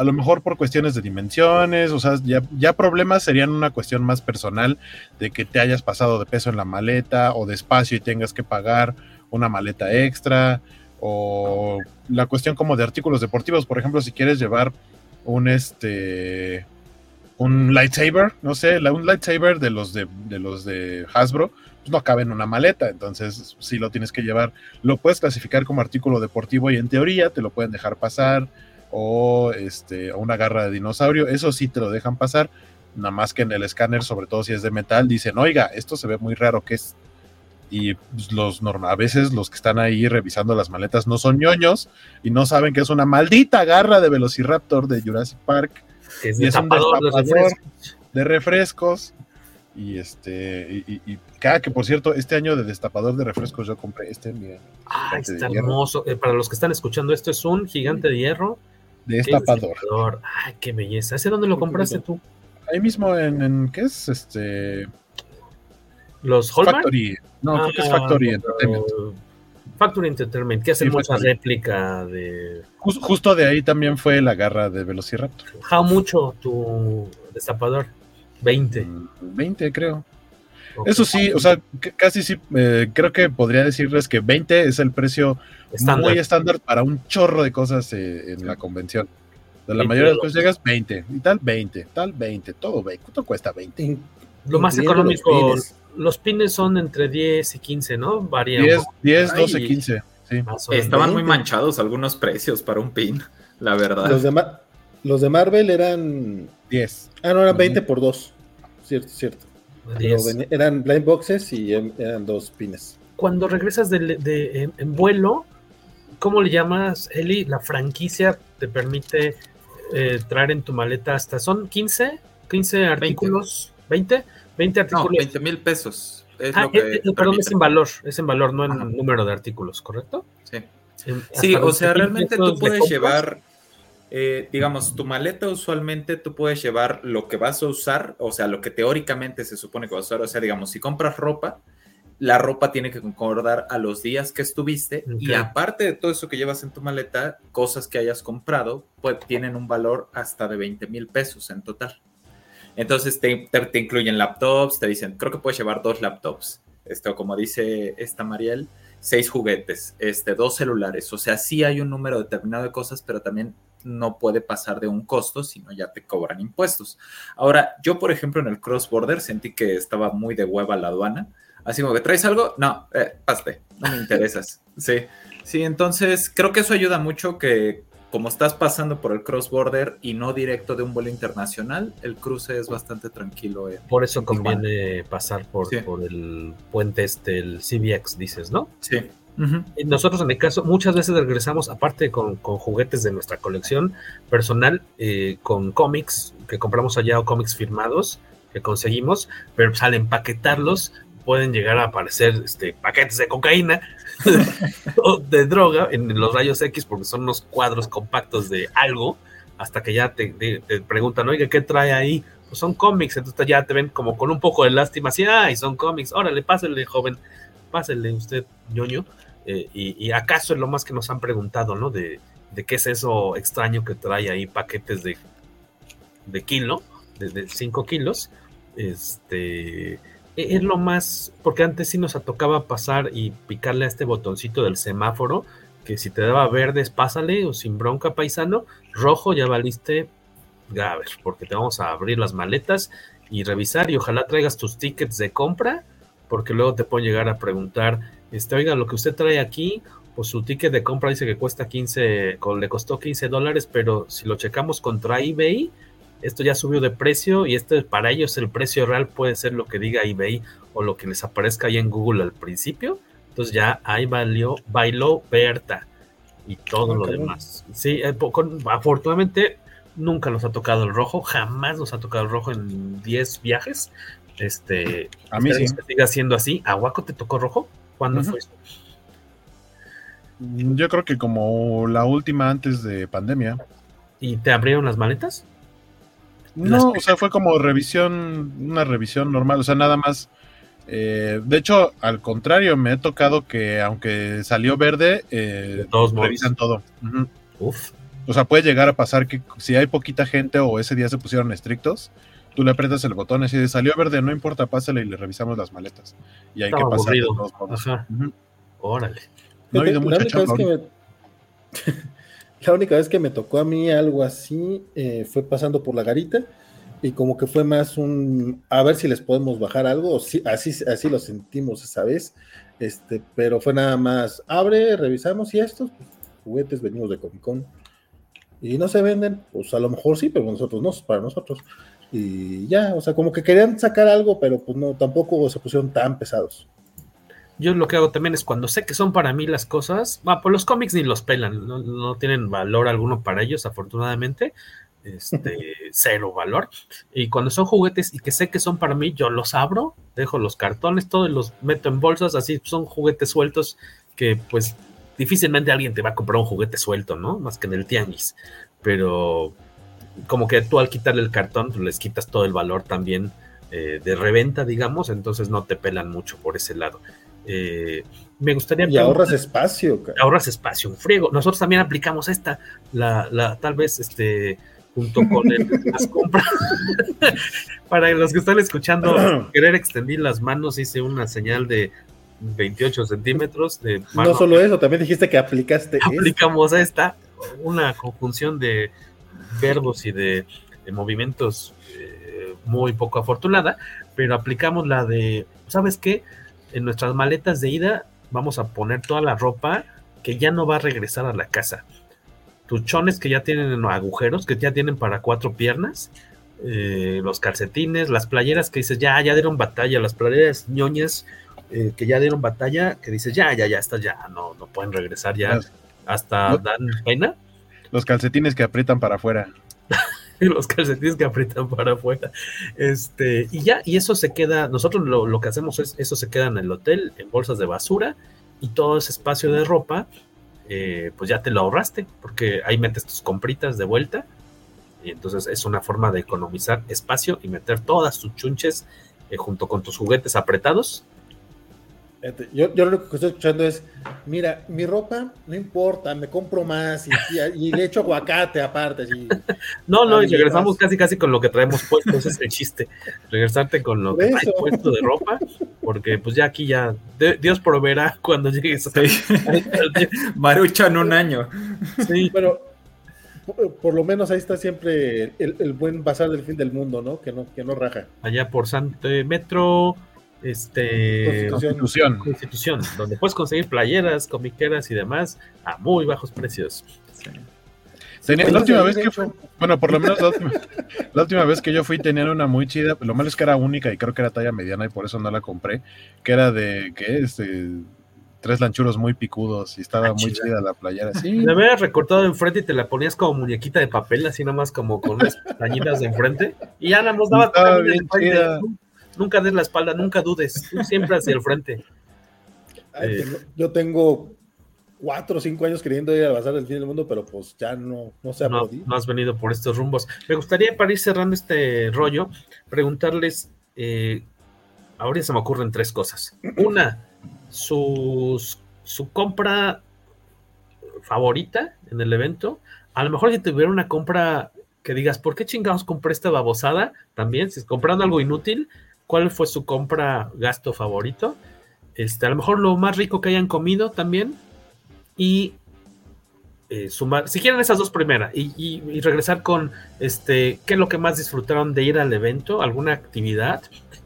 a lo mejor por cuestiones de dimensiones, o sea, ya, problemas serían una cuestión más personal de que te hayas pasado de peso en la maleta o de espacio y tengas que pagar una maleta extra, o la cuestión como de artículos deportivos, por ejemplo, si quieres llevar un este un lightsaber, no sé, un lightsaber de los de, los de Hasbro, pues no cabe en una maleta, entonces si lo tienes que llevar, lo puedes clasificar como artículo deportivo y en teoría te lo pueden dejar pasar o este una garra de dinosaurio, eso sí te lo dejan pasar, nada más que en el escáner, sobre todo si es de metal, dicen, "Oiga, esto se ve muy raro, ¿qué es?" Y pues, los a veces los que están ahí revisando las maletas no son ñoños y no saben que es una maldita garra de Velociraptor de Jurassic Park. Es y es un destapador de refrescos. de refrescos. Y este, y, cada que por cierto, este año de destapador de refrescos yo compré este, miren. Ah, está hermoso. Eh, para los que están escuchando, esto es un gigante de hierro. Destapador. Ay, qué belleza. ¿Ese dónde lo compraste tú? Ahí mismo en, en ¿qué es? Este. Los Hallmark? Factory. No, creo que es Factory ah, Entertainment. Factory Entertainment, que hacen mucha réplica de. justo de ahí también fue la garra de Velociraptor. ¿How mucho tu destapador? 20. 20, mm, Eso sí, o sea, casi sí, eh, creo que podría decirles que 20 es el precio muy estándar para un chorro de cosas eh, en la convención. De la mayoría de las cosas llegas 20, y tal 20, tal 20, todo 20. ¿Cuánto cuesta 20? Lo más económico, los pines son entre 10 y 15, ¿no? Varían. 10, 10 12, 15. Sí. Estaban muy manchados algunos precios para un pin, la verdad. Los de, los de Marvel eran 10. Ah, no, eran 20 por 2. Cierto, cierto. Eran blind boxes y em, eran dos pines. Cuando regresas de, en, vuelo, ¿cómo le llamas, Eli? La franquicia te permite eh, traer en tu maleta hasta, ¿son 15? 15 artículos, 20, 20 20 artículos. 20 mil pesos. Es ah, eh, eh, perdón, es en valor, es en valor, no en número de artículos, ¿correcto? Sí. sí, o sea, realmente tú puedes llevar, eh, digamos, tu maleta usualmente tú puedes llevar lo que vas a usar, o sea, lo que teóricamente se supone que vas a usar, o sea, digamos, si compras ropa, la ropa tiene que concordar a los días que estuviste y aparte de todo eso que llevas en tu maleta, cosas que hayas comprado, pues tienen un valor hasta de 20 mil pesos en total. Entonces te, incluyen laptops, te dicen, creo que puedes llevar dos laptops, esto como dice esta Mariel, seis juguetes, este, dos celulares, o sea, sí hay un número determinado de cosas, pero también no puede pasar de un costo, sino ya te cobran impuestos. Ahora, yo, por ejemplo, en el cross border sentí que estaba muy de hueva la aduana, así como que traes algo, no, eh, paste, no me interesas, sí. Sí, entonces creo que eso ayuda mucho que como estás pasando por el cross border y no directo de un vuelo internacional, el cruce es bastante tranquilo. por eso conviene pasar por, por el puente este, el CBX, dices, ¿no? Sí. Nosotros en el caso muchas veces regresamos, aparte con, juguetes de nuestra colección personal, eh, con cómics que compramos allá o cómics firmados que conseguimos, pero pues, al empaquetarlos pueden llegar a aparecer este, paquetes de cocaína o de droga en los rayos X porque son unos cuadros compactos de algo hasta que ya te, preguntan, oiga, ¿qué trae ahí? Pues son cómics, entonces ya te ven como con un poco de lástima, así, ay, son cómics, órale, pásele, joven, pásele usted, ñoño, eh, y, acaso es lo más que nos han preguntado, ¿no? De, de qué es eso extraño que trae ahí paquetes de, de kilo, de 5 kilos, este, e-, es lo más, porque antes sí nos tocaba pasar y picarle a este botoncito del semáforo, que si te daba verdes, pásale, o sin bronca paisano, rojo ya valiste ver, porque te vamos a abrir las maletas y revisar y ojalá traigas tus tickets de compra, porque luego te pueden llegar a preguntar, este, oiga, lo que usted trae aquí, pues su ticket de compra dice que cuesta 15, le costó 15 dólares, pero si lo checamos contra eBay, esto ya subió de precio y este para ellos el precio real puede ser lo que diga eBay o lo que les aparezca ahí en Google al principio. Entonces ya ahí valió, bailó Berta y todo lo demás. Sí, eh, afortunadamente nunca nos ha tocado el rojo, jamás nos ha tocado el rojo en 10 viajes. Este, a mí sí. siga siendo así. ¿A Waco te tocó rojo? ¿Cuándo fue eso? Yo creo que como la última antes de pandemia. ¿Y te abrieron las maletas? No, o sea, fue como revisión, una revisión normal, o sea, nada más. Eh, de hecho, al contrario, me he tocado que aunque salió verde, eh, revisan todo. Uf. O sea, puede llegar a pasar que si hay poquita gente o ese día se pusieron estrictos, tú le aprietas el botón y si salió verde, no importa, pásale y le revisamos las maletas. Y hay que pasar Ajá. Órale. No ha habido mucha chamba. La única vez que me tocó a mí algo así eh, fue pasando por la garita y como que fue más un a ver si les podemos bajar algo, así, así lo sentimos esa vez, este, pero fue nada más abre, revisamos y estos pues, juguetes venimos de Comic Con y no se venden, pues a lo mejor sí, pero nosotros no, para nosotros. Y ya, o sea, como que querían sacar algo, pero pues no, tampoco se pusieron tan pesados. Yo lo que hago también es cuando sé que son para mí las cosas, va, pues los cómics ni los pelan, no, no tienen valor alguno para ellos, afortunadamente, este, cero valor. Y cuando son juguetes y que sé que son para mí, yo los abro, dejo los cartones, todos los meto en bolsas, así son juguetes sueltos que pues difícilmente alguien te va a comprar un juguete suelto, ¿no? Más que en el tianguis. Pero como que tú al quitarle el cartón, pues, les quitas todo el valor también eh, de reventa, digamos, entonces no te pelan mucho por ese lado. Eh, me gustaría. Y ahorras espacio, Ahorras espacio, un friego. Nosotros también aplicamos esta, la, la tal vez este junto con el, las compras. Para los que están escuchando, querer extender las manos, hice una señal de 28 centímetros de No solo eso, también dijiste que aplicaste. Aplicamos esta, una conjunción de verbos y de, movimientos eh, muy poco afortunada, pero aplicamos la de, ¿sabes qué? En nuestras maletas de ida vamos a poner toda la ropa que ya no va a regresar a la casa tuchones que ya tienen agujeros, que ya tienen para cuatro piernas, eh, los calcetines, las playeras que dices, ya, ya dieron batalla, las playeras ñoñas eh, que ya dieron batalla, que dices, ya, ya, ya, estas ya, no, no pueden regresar ya, hasta dan pena. Los calcetines que aprietan para afuera. los calcetines que aprietan para afuera. Este, y ya, y eso se queda, nosotros lo, lo que hacemos es, eso se queda en el hotel, en bolsas de basura, y todo ese espacio de ropa eh, pues ya te lo ahorraste, porque ahí metes tus compritas de vuelta. Y entonces es una forma de economizar espacio y meter todas tus chunches eh, junto con tus juguetes apretados yo, yo, lo que estoy escuchando es, mira, mi ropa no importa, me compro más y, le echo aguacate aparte. no, no, y regresamos casi casi con lo que traemos puesto, ese es el chiste. Regresarte con lo que traes puesto de ropa, porque pues ya aquí ya, Dios proveerá cuando llegues a Marucha en un año. Sí, pero por, lo menos ahí está siempre el, buen pasar del fin del mundo, ¿no? Que no, que no raja. Allá por Santo Metro este Constitución. Constitución, donde puedes conseguir playeras, comiqueras y demás a muy bajos precios. la última vez que fue, bueno, por lo menos la última, vez que yo fui tenían una muy chida, lo malo es que era única y creo que era talla mediana y por eso no la compré, que era de, ¿qué? Este, tres lanchuros muy picudos y estaba ah, muy chida. la playera. Sí. La habías recortado enfrente y te la ponías como muñequita de papel, así nomás como con unas pestañitas de enfrente y ya la nos daba bien chida nunca des la espalda, nunca dudes, siempre hacia el frente. Eh, yo tengo cuatro o cinco años queriendo ir a Bazar del Fin del Mundo, pero pues ya no, no se ha no, podido. No has venido por estos rumbos. Me gustaría, para ir cerrando este rollo, preguntarles, eh, ahora se me ocurren tres cosas. Una, sus, su compra favorita en el evento. A lo mejor si tuviera una compra que digas, ¿por qué chingados compré esta babosada? También, si comprando algo inútil, cuál fue su compra gasto favorito. Este, a lo mejor lo más rico que hayan comido también. Y eh, sumar, si quieren esas dos primeras, y, regresar con este, qué es lo que más disfrutaron de ir al evento, alguna actividad,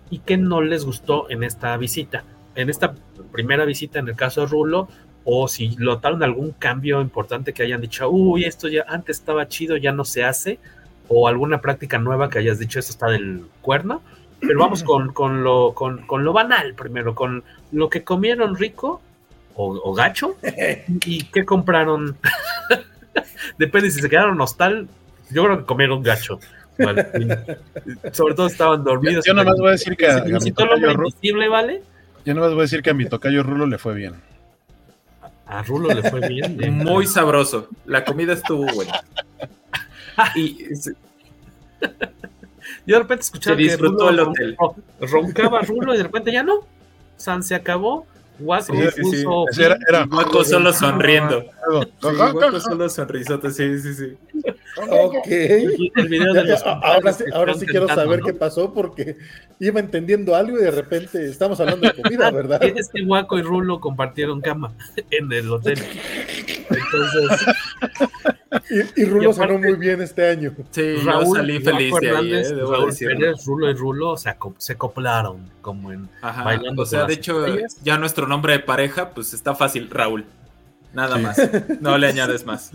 y qué no les gustó en esta visita. En esta primera visita, en el caso de Rulo, o si notaron algún cambio importante que hayan dicho, uy, esto ya antes estaba chido, ya no se hace, o alguna práctica nueva que hayas dicho, esto está del cuerno, pero vamos con, con, lo, con, con, lo banal primero, con lo que comieron rico o, gacho y qué compraron. Depende si se quedaron hostal. Yo creo que comieron gacho. Sobre todo estaban dormidos. Yo, no nomás voy a decir que. a, mi tocayo ¿vale? Yo nomás voy a decir que a mi tocayo Rulo le fue bien. A Rulo le fue bien. Muy sabroso. La comida estuvo buena. y yo de repente escuchaba que Rulo roncaba Rulo y de repente ya no. San se acabó. Waco puso. Era, era, solo sonriendo. Sí, solo sonrisote, sí, sí, sí. Ok. El video de ahora, sí, ahora sí quiero saber qué pasó porque iba entendiendo algo y de repente estamos hablando de comida, ¿verdad? Es que Waco y Rulo compartieron cama en el hotel. Entonces. y, Rulo sonó muy bien este año. Sí, Raúl, salí feliz de ahí, eh, Raúl Pérez, Rulo y Rulo se, se acoplaron como en bailando. O sea, de hecho, ya nuestro nombre de pareja, pues está fácil, Raúl. Nada más. No le añades más.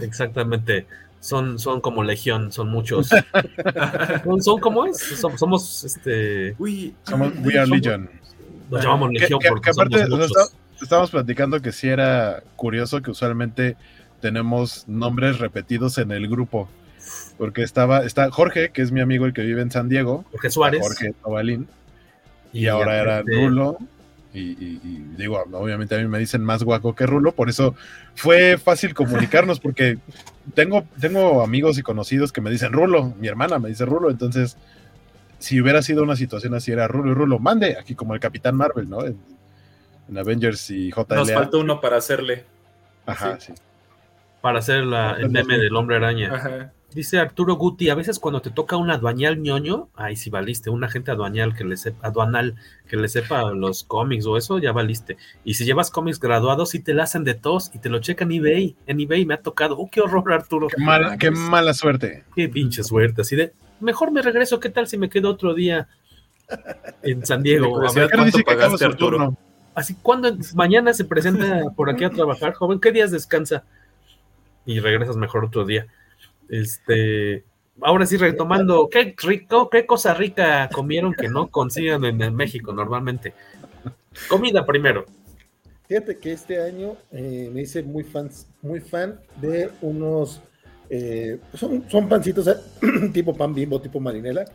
Exactamente. Son, son como legión, son muchos. son, como es. Somos, este. We, somos, we are legion. Nos llamamos legión porque aparte estábamos platicando que sí era curioso que usualmente tenemos nombres repetidos en el grupo. Porque estaba, está Jorge, que es mi amigo el que vive en San Diego. Jorge Suárez. Jorge Novalín. Y, ahora era Rulo. Y, digo, obviamente a mí me dicen más guaco que Rulo, por eso fue fácil comunicarnos, porque tengo, tengo amigos y conocidos que me dicen Rulo, mi hermana me dice Rulo, entonces si hubiera sido una situación así, era Rulo y Rulo, mande, aquí como el Capitán Marvel, ¿no? En, Avengers y JLA. Nos falta uno para hacerle. Ajá, sí. Para hacer la, el meme del hombre araña. Ajá. Dice Arturo Guti, a veces cuando te toca un aduañal ñoño, ahí sí valiste, un agente aduanal que le sepa, aduanal que le sepa los cómics o eso, ya valiste. Y si llevas cómics graduados, sí te la hacen de tos y te lo checan en eBay. En eBay me ha tocado. ¡Oh, qué horror, Arturo! Qué, mala, qué mala suerte. Qué pinche suerte. Así de, mejor me regreso, ¿qué tal si me quedo otro día en San Diego? A ver cuánto pagaste, Arturo. Así, cuando mañana se presenta por aquí a trabajar, joven? ¿Qué días descansa? Y regresas mejor otro día. Este, ahora sí, retomando, qué rico, qué cosa rica comieron que no consigan en México normalmente. Comida primero. Fíjate que este año eh, me hice muy fans, muy fan de unos eh, son, son pancitos eh, tipo pan bimbo, tipo marinela,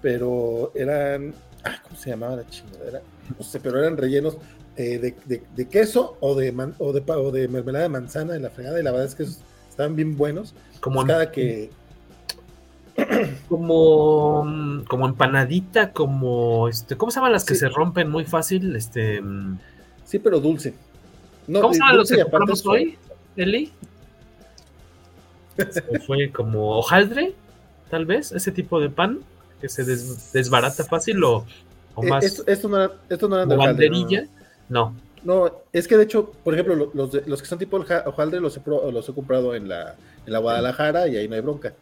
pero eran, ¿cómo se llamaba la chingadera? No sé, pero eran rellenos de, queso o de, o de, o de mermelada de manzana en la fregada y la verdad es que estaban bien buenos. Como cada que como como empanadita, como este, ¿cómo se llaman las que se rompen muy fácil? Este mm, Sí, pero dulce. ¿Cómo se llaman los que compramos hoy, Eli? fue como hojaldre, tal vez, ese tipo de pan que se desbarata fácil o, eh, más. Esto, no, esto no banderilla, no. no. Es que de hecho, por ejemplo, los, los que son tipo hojaldre los he, los he comprado en la, en la Guadalajara y ahí no hay bronca.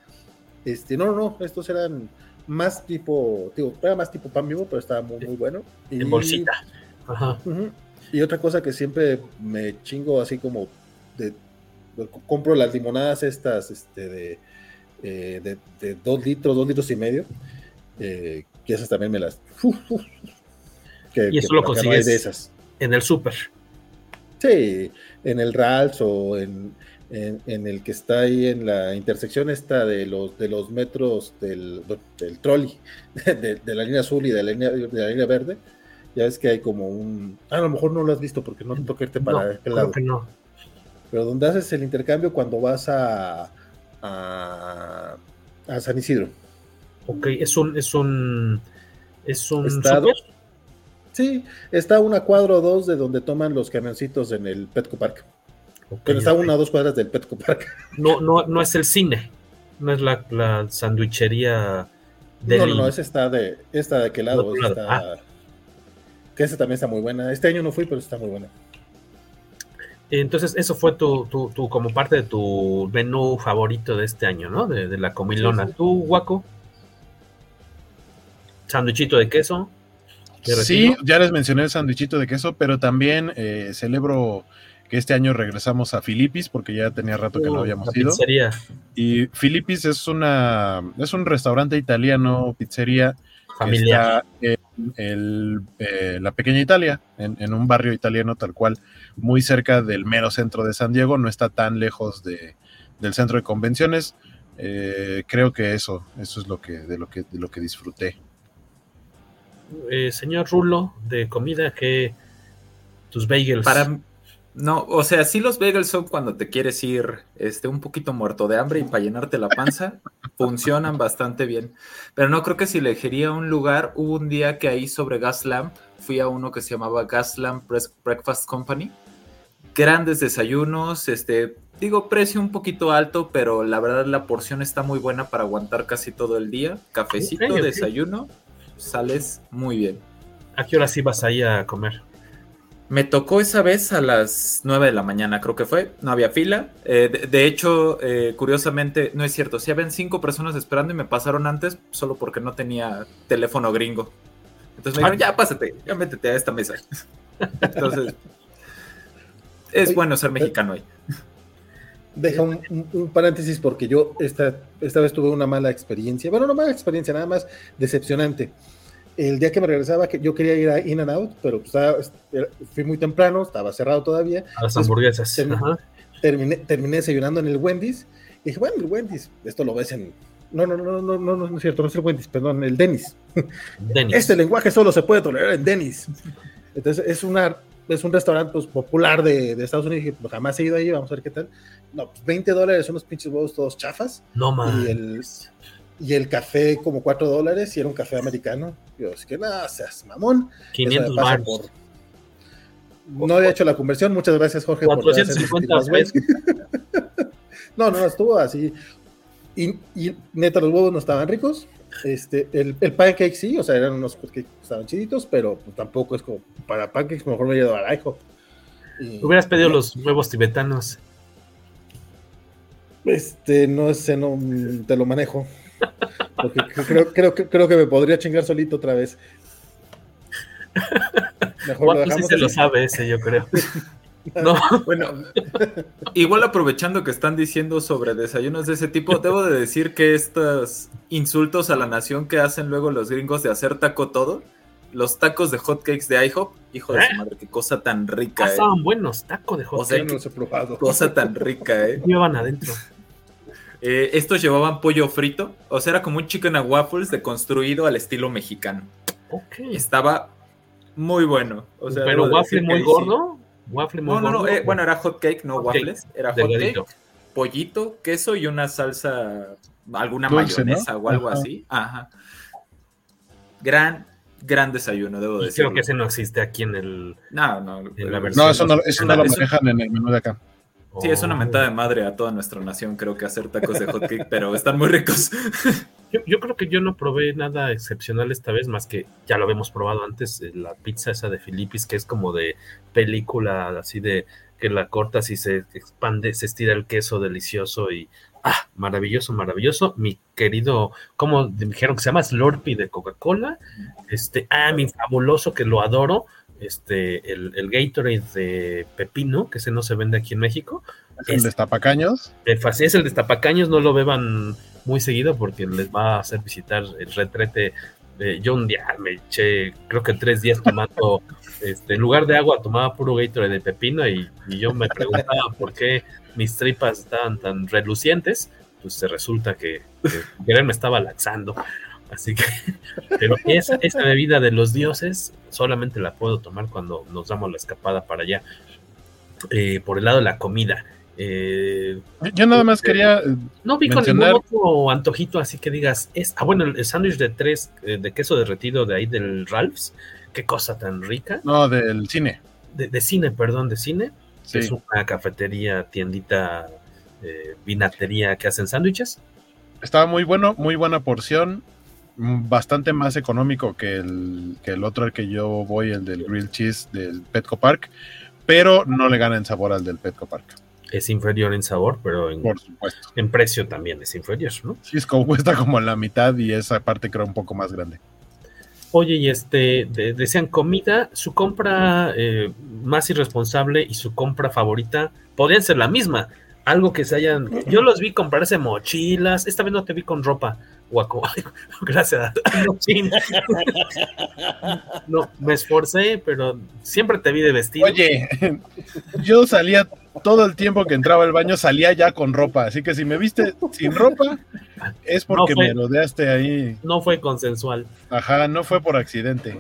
Este, no, no, no, estos eran más tipo, digo, era más tipo pan vivo, pero estaba muy, muy bueno. Y, en bolsita. Ajá. Y otra cosa que siempre me chingo así como de, compro las limonadas estas este, de, eh, de, dos litros, dos litros y medio, eh, que esas también me las... y eso lo consigues de esas. En el súper. Sí, en el Rals o en, en, el que está ahí en la intersección esta de los, de los metros del, del trolley, de, la línea azul y de la línea, de la línea verde, ya ves que hay como un... a lo mejor no lo has visto porque no te toca irte para aquel lado. Que no. Pero donde haces el intercambio cuando vas a, a, San Isidro. Ok, es un... Es un, es un Estado, Sí, está una cuadro o dos de donde toman los camioncitos en el Petco Park. Pero está una o dos cuadras del Petco Park. No, no, no es el cine, no es la, la sandwichería de. No, no, no, esa está de, esta de qué lado. Ah. Que esa también está muy buena. Este año no fui, pero está muy buena. Entonces, eso fue tu, tu, como parte de tu menú favorito de este año, ¿no? De, la comilona. ¿Tú, Guaco? Sándwichito de queso. Sí, ya les mencioné el sándwichito de queso, pero también eh, celebro que este año regresamos a Filipis porque ya tenía rato que no uh, habíamos ido. Pizzería. Y Filipis es una es un restaurante italiano, pizzería familiar. en eh, la pequeña Italia, en, un barrio italiano tal cual, muy cerca del mero centro de San Diego, no está tan lejos de, del centro de convenciones. Eh, creo que eso, eso es lo que, de lo que, de lo que disfruté. Eh, señor Rulo, de comida, que tus bagels. Para, no, o sea, sí los bagels son cuando te quieres ir este, un poquito muerto de hambre y para llenarte la panza, funcionan bastante bien. Pero no creo que si elegiría un lugar, hubo un día que ahí sobre Gaslamp, fui a uno que se llamaba Gaslamp Breakfast Company. Grandes desayunos, este, digo, precio un poquito alto, pero la verdad la porción está muy buena para aguantar casi todo el día. Cafecito, desayuno, sales muy bien. ¿A qué hora sí vas ahí a comer? Me tocó esa vez a las 9 de la mañana, creo que fue. No había fila. Eh, de, hecho, eh, curiosamente, no es cierto. Si habían cinco personas esperando y me pasaron antes solo porque no tenía teléfono gringo. Entonces me dijeron, ya pásate, ya métete a esta mesa. Entonces, es bueno ser mexicano ahí. Deja un, paréntesis porque yo esta, esta vez tuve una mala experiencia. Bueno, no mala experiencia, nada más decepcionante. El día que me regresaba, que yo quería ir a In and Out, pero pues, fui muy temprano, estaba cerrado todavía. A las hamburguesas. Terminé, terminé, desayunando en el Wendy's. Y dije, bueno, el Wendy's, esto lo ves en. No, no, no, no, no, no es cierto, no es el Wendy's, perdón, el Dennis. Dennis. Este lenguaje solo se puede tolerar en Dennis. Entonces, es una es un restaurante pues, popular de, de, Estados Unidos, pues, jamás he ido ahí, vamos a ver qué tal. No, pues 20 dólares, unos pinches huevos todos chafas. No mames. Y el, y el café como 4 dólares y era un café americano. Yo, así que nada, seas mamón. 500 por... No había hecho la conversión, muchas gracias Jorge 450 por pesos. no, no, estuvo así. Y, y, neta, los huevos no estaban ricos. Este, el, el pancake sí, o sea, eran unos que estaban chiditos, pero pues, tampoco es como para pancakes, mejor me he ido al Y, Hubieras pedido los huevos tibetanos. Este, no sé, no te lo manejo. Porque creo, creo, creo que me podría chingar solito otra vez. Mejor lo dejamos se lo sabe ese, yo creo. No. Bueno, igual aprovechando que están diciendo sobre desayunos de ese tipo, debo de decir que estos insultos a la nación que hacen luego los gringos de hacer taco todo, los tacos de hotcakes de IHOP, hijo de su ¿Eh? madre, qué cosa tan rica. Ah, eh. estaban buenos, taco de hotcakes. cosa tan rica, eh. Llevan adentro. Eh, estos llevaban pollo frito, o sea, era como un chicken and waffles deconstruido al estilo mexicano. Ok. Estaba muy bueno. O sea, Pero waffle muy gordo. Waffle muy no, no, no, eh, bueno, era hot cake, no waffles. Era hot cake, pollito, queso y una salsa, alguna mayonesa o algo así. Ajá. Gran, gran desayuno, debo decir. Creo que ese no existe aquí en el. No, no. En la versión. No, eso no, eso no lo manejan en el menú de acá. Sí, es una mentada de madre a toda nuestra nación, creo que hacer tacos de hotcake, pero están muy ricos. Yo, creo que yo no probé nada excepcional esta vez, más que ya lo habíamos probado antes, eh, la pizza esa de Filipis, que es como de película, así de que la cortas y se expande, se estira el queso delicioso y ah, maravilloso, maravilloso. Mi querido, ¿cómo dijeron que se llama? Slurpee de Coca-Cola. Este, ah, mi fabuloso que lo adoro, este, el, el, Gatorade de Pepino, que ese no se vende aquí en México. ¿Es el destapacaños? Es el destapacaños, no lo beban muy seguido porque les va a hacer visitar el retrete. De, yo un día me eché, creo que tres días tomando, este, en lugar de agua tomaba puro Gatorade de pepino y, yo me preguntaba por qué mis tripas estaban tan relucientes, pues se resulta que, que me estaba laxando. Así que, pero esa, esta bebida de los dioses solamente la puedo tomar cuando nos damos la escapada para allá. Eh, por el lado de la comida. Eh, Yo nada más quería. No vi con ningún otro antojito así que digas. Es, ah, bueno, el sándwich de tres eh, de queso derretido de ahí del Ralph's. Qué cosa tan rica. No, del cine. De, cine, perdón, de cine. Es una cafetería, tiendita, vinatería que hacen sándwiches. Estaba muy bueno, muy buena porción. Mm, bastante más económico que el, que el otro al que yo voy, el del Grilled Cheese del Petco Park, pero no le gana en sabor al del Petco Park. Es inferior en sabor, pero en, Por supuesto. en precio también es inferior, ¿no? Sí, es como cuesta como la mitad y esa parte creo un poco más grande. Oye, y este, desean comida, su compra eh, más irresponsable y su compra favorita podrían ser la misma. Algo que se hayan. Yo los vi comprarse mochilas. Esta vez no te vi con ropa guaco. Gracias. No, me esforcé, pero siempre te vi de vestido. Oye, yo salía todo el tiempo que entraba al baño, salía ya con ropa. Así que si me viste sin ropa, es porque me rodeaste ahí. No fue consensual. Ajá, no fue por accidente.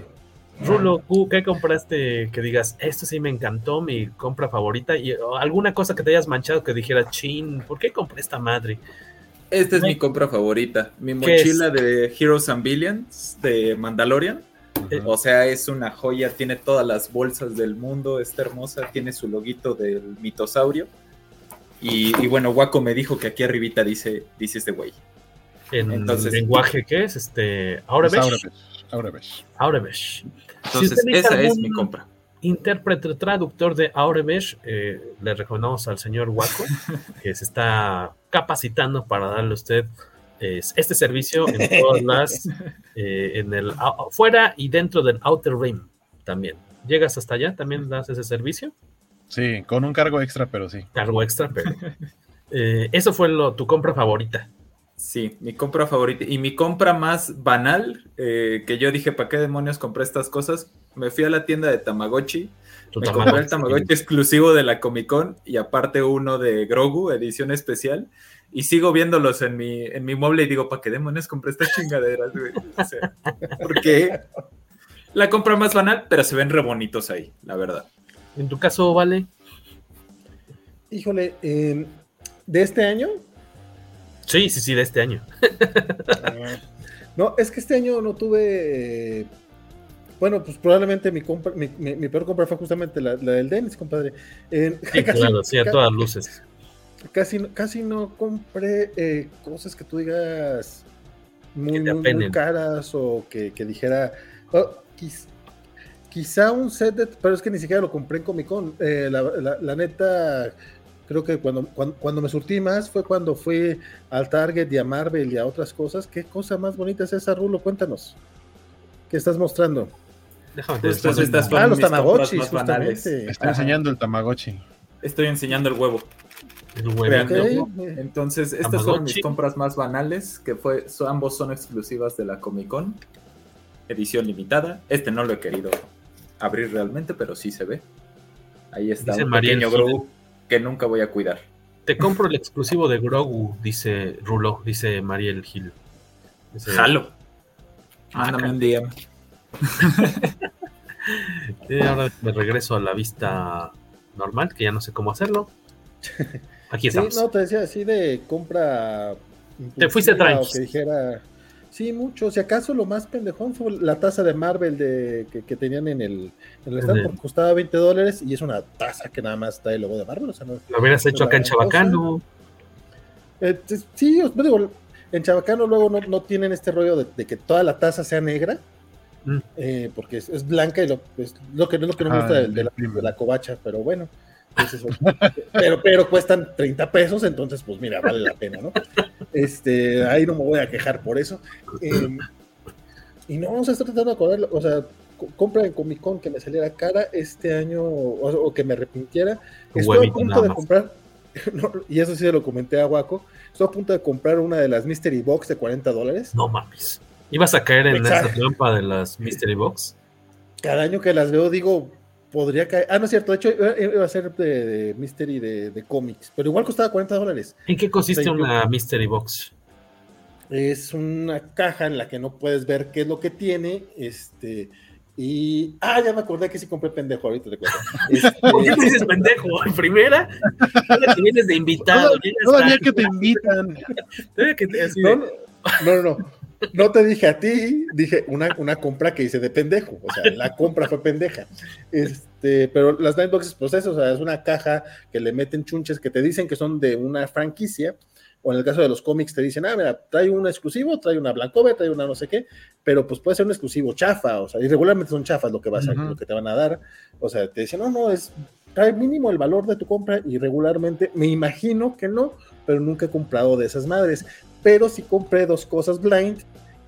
Rulo, qué compraste que digas, esto sí me encantó, mi compra favorita? Y alguna cosa que te hayas manchado que dijera, chin, ¿por qué compré esta madre? Esta es mi compra favorita. Mi mochila de Heroes and Billions de Mandalorian. Eh, o sea, es una joya, tiene todas las bolsas del mundo, está hermosa, tiene su loguito del mitosaurio. Y, bueno, Waco me dijo que aquí arribita dice, dice este güey. ¿En Entonces, lenguaje qué es? Este, ahora ves. Ahora ves. Ahora ves. Entonces, esa es mi compra. intérprete traductor de Aurebesh, eh, le recomendamos al señor Waco, que se está capacitando para darle a usted este servicio en todas las, eh, en el fuera y dentro del Outer Rim también. ¿Llegas hasta allá? ¿También das ese servicio? Sí, con un cargo extra, pero sí. Cargo extra, pero. Eh, eso fue lo, tu compra favorita. Sí, mi compra favorita. Y mi compra más banal, eh, que yo dije, ¿para qué demonios compré estas cosas? Me fui a la tienda de Tamagotchi. Me compré el Tamagotchi exclusivo de la Comic Con y aparte uno de Grogu, edición especial. Y sigo viéndolos en mi, en mi mueble y digo, ¿para qué demonios compré estas chingaderas? porque la compra más banal, pero se ven re bonitos ahí, la verdad. En tu caso, Vale. Híjole, em, ¿de este año? Sí, sí, sí, de este año. No, es que este año no tuve. bueno, pues probablemente mi, compra, mi, peor compra fue justamente la, del Dennis, compadre. sí, claro, sí, a todas luces. Casi, casi no compré eh, cosas que tú digas muy, muy, caras o que, dijera. Oh, quizá un set de. Pero es que ni siquiera lo compré en Comic Con. Eh, la neta creo que cuando, cuando, me surtí más fue cuando fui al Target y a Marvel y a otras cosas. ¿Qué cosa más bonita es esa, Rulo? Cuéntanos. ¿Qué estás mostrando? Déjame ah, los Tamagotchi, justamente. Estoy enseñando el Tamagotchi. Estoy enseñando el huevo. Entonces, estas son mis compras más banales, que fue, ambos son exclusivas de la Comic Con. Edición limitada. Este no lo he querido abrir realmente, pero sí se ve. Ahí está un pequeño Grogu que nunca voy a cuidar. Te compro el exclusivo de Grogu, dice Rulo, dice Mariel Gil. Jalo. Mándame un día. ahora me regreso a la vista normal, que ya no sé cómo hacerlo. Aquí estamos. Sí, no, te decía así de compra. Te fuiste tranquilo. Que dijera, Sí, mucho. Si acaso lo más pendejón fue la taza de Marvel de, que, tenían en el, en el stand, porque costaba 20 dólares y es una taza que nada más está el logo de Marvel. O sea, no, lo hubieras hecho acá en Chabacano. Eh, sí, digo, en Chabacano luego no, tienen este rollo de, que toda la taza sea negra, mm. eh, porque es, blanca y lo, es lo que, es lo que no me gusta de, la, de la covacha, pero bueno pero, pero cuestan 30 pesos, entonces, pues mira, vale la pena, ¿no? Este, ahí no me voy a quejar por eso. Em, y no, vamos a estar tratando de acordar, o sea, compra en Comic Con que me saliera cara este año o, que me arrepintiera. Estoy a punto de comprar, y eso sí se lo comenté a Waco, estoy a punto de comprar una de las Mystery Box de 40 dólares. No mames. ¿Ibas a caer en esa trampa de las Mystery Box? Cada año que las veo digo, podría caer. Ah, no es cierto, de hecho iba a ser de, Mystery de, cómics, pero igual costaba 40 dólares. ¿En qué consiste una Mystery Box? Es una caja en la que no puedes ver qué es lo que tiene, este, y. Ah, ya me acordé que sí compré pendejo ahorita, te cuento. Este, ¿Por qué me dices pendejo? ¿En primera? que vienes de invitado. Todavía que te invitan. que te, no, no, no. No te dije a ti, dije una, una compra que hice de pendejo. O sea, la compra fue pendeja. Este, pero las Nineboxes, pues eso, o sea, es una caja que le meten chunches que te dicen que son de una franquicia. O en el caso de los cómics te dicen, ah, mira, trae un exclusivo, trae una Blancover, trae una no sé qué, pero pues puede ser un exclusivo chafa, o sea, y regularmente son chafas lo que vas a, lo que te van a dar. O sea, te dicen, no, no, es trae mínimo el valor de tu compra y regularmente me imagino que no, pero nunca he comprado de esas madres pero sí compré dos cosas blind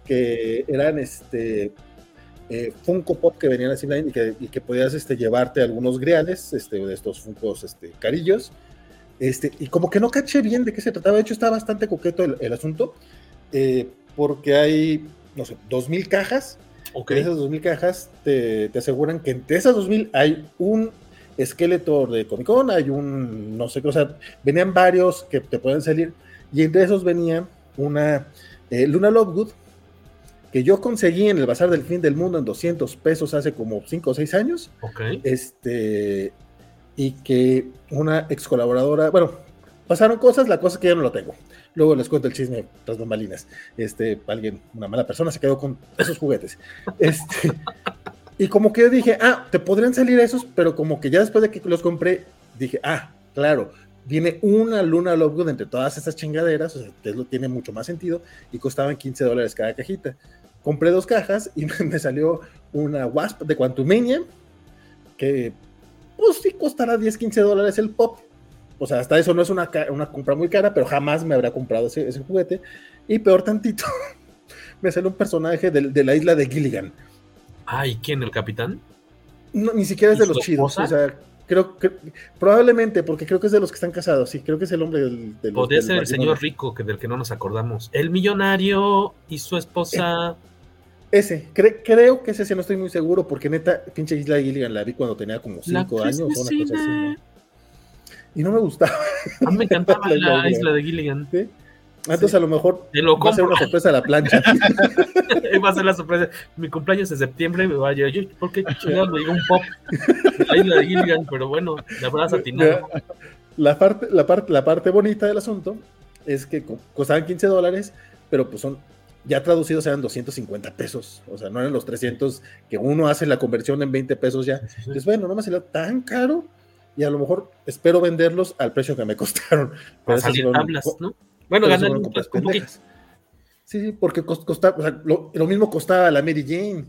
que eran este eh, Funko Pop que venían así blind y que, podías este, llevarte algunos griales este, de estos Funkos este, carillos. Este, y como que no caché bien de qué se trataba, de hecho está bastante coqueto el, asunto, eh, porque hay, no sé, dos mil cajas. Okay. esas dos mil cajas te, te, aseguran que entre esas dos mil hay un esqueleto de Comic Con, hay un, no sé qué, o sea, venían varios que te pueden salir, y entre esos venían una eh, Luna Lovegood que yo conseguí en el Bazar del Fin del Mundo en 200 pesos hace como 5 o 6 años. Este, y que una ex colaboradora, bueno, pasaron cosas, la cosa es que ya no lo tengo. Luego les cuento el chisme tras bambalinas. Este, alguien, una mala persona se quedó con esos juguetes. Este, y como que yo dije, ah, te podrían salir esos, pero como que ya después de que los compré, dije, ah, claro, viene una Luna Lovegood entre todas esas chingaderas, o sea, eso tiene mucho más sentido, y costaban 15 dólares cada cajita. Compré dos cajas y me salió una Wasp de Quantumania, que pues sí costará 10, 15 dólares el pop. O sea, hasta eso no es una, una compra muy cara, pero jamás me habría comprado ese, ese juguete. Y peor tantito, me sale un personaje de, de, la isla de Gilligan. Ay, ¿quién? ¿El capitán? No, ni siquiera es de los chidos. O sea, creo que probablemente, porque creo que es de los que están casados. Sí, creo que es el hombre del. del Podría ser el señor rico, que del que no nos acordamos. El millonario y su esposa. Eh, ese, creo que ese sí no estoy muy seguro, porque neta, pinche Isla de Gilligan la vi cuando tenía como 5 años o una cosa así. ¿no? Y no me gustaba. A mí me encantaba la Isla de Gilligan. ¿Sí? Entonces sí. a lo mejor Te lo va a ser una sorpresa a la plancha. va a ser la sorpresa. Mi cumpleaños de septiembre me va a llegar. Yo, ¿Por qué chingados me digo un pop de la de Gilligan? Pero bueno, la verdad atinado. La parte, la, parte, la parte bonita del asunto es que costaban 15 dólares, pero pues son ya traducidos eran 250 pesos, o sea, no eran los 300 que uno hace la conversión en 20 pesos ya. Entonces, bueno, no me salió tan caro y a lo mejor espero venderlos al precio que me costaron. Para salir tablas, ¿no? Bueno, ganan un poquito. Sí, sí, porque costaba, o sea, lo, lo, mismo costaba la Mary Jane.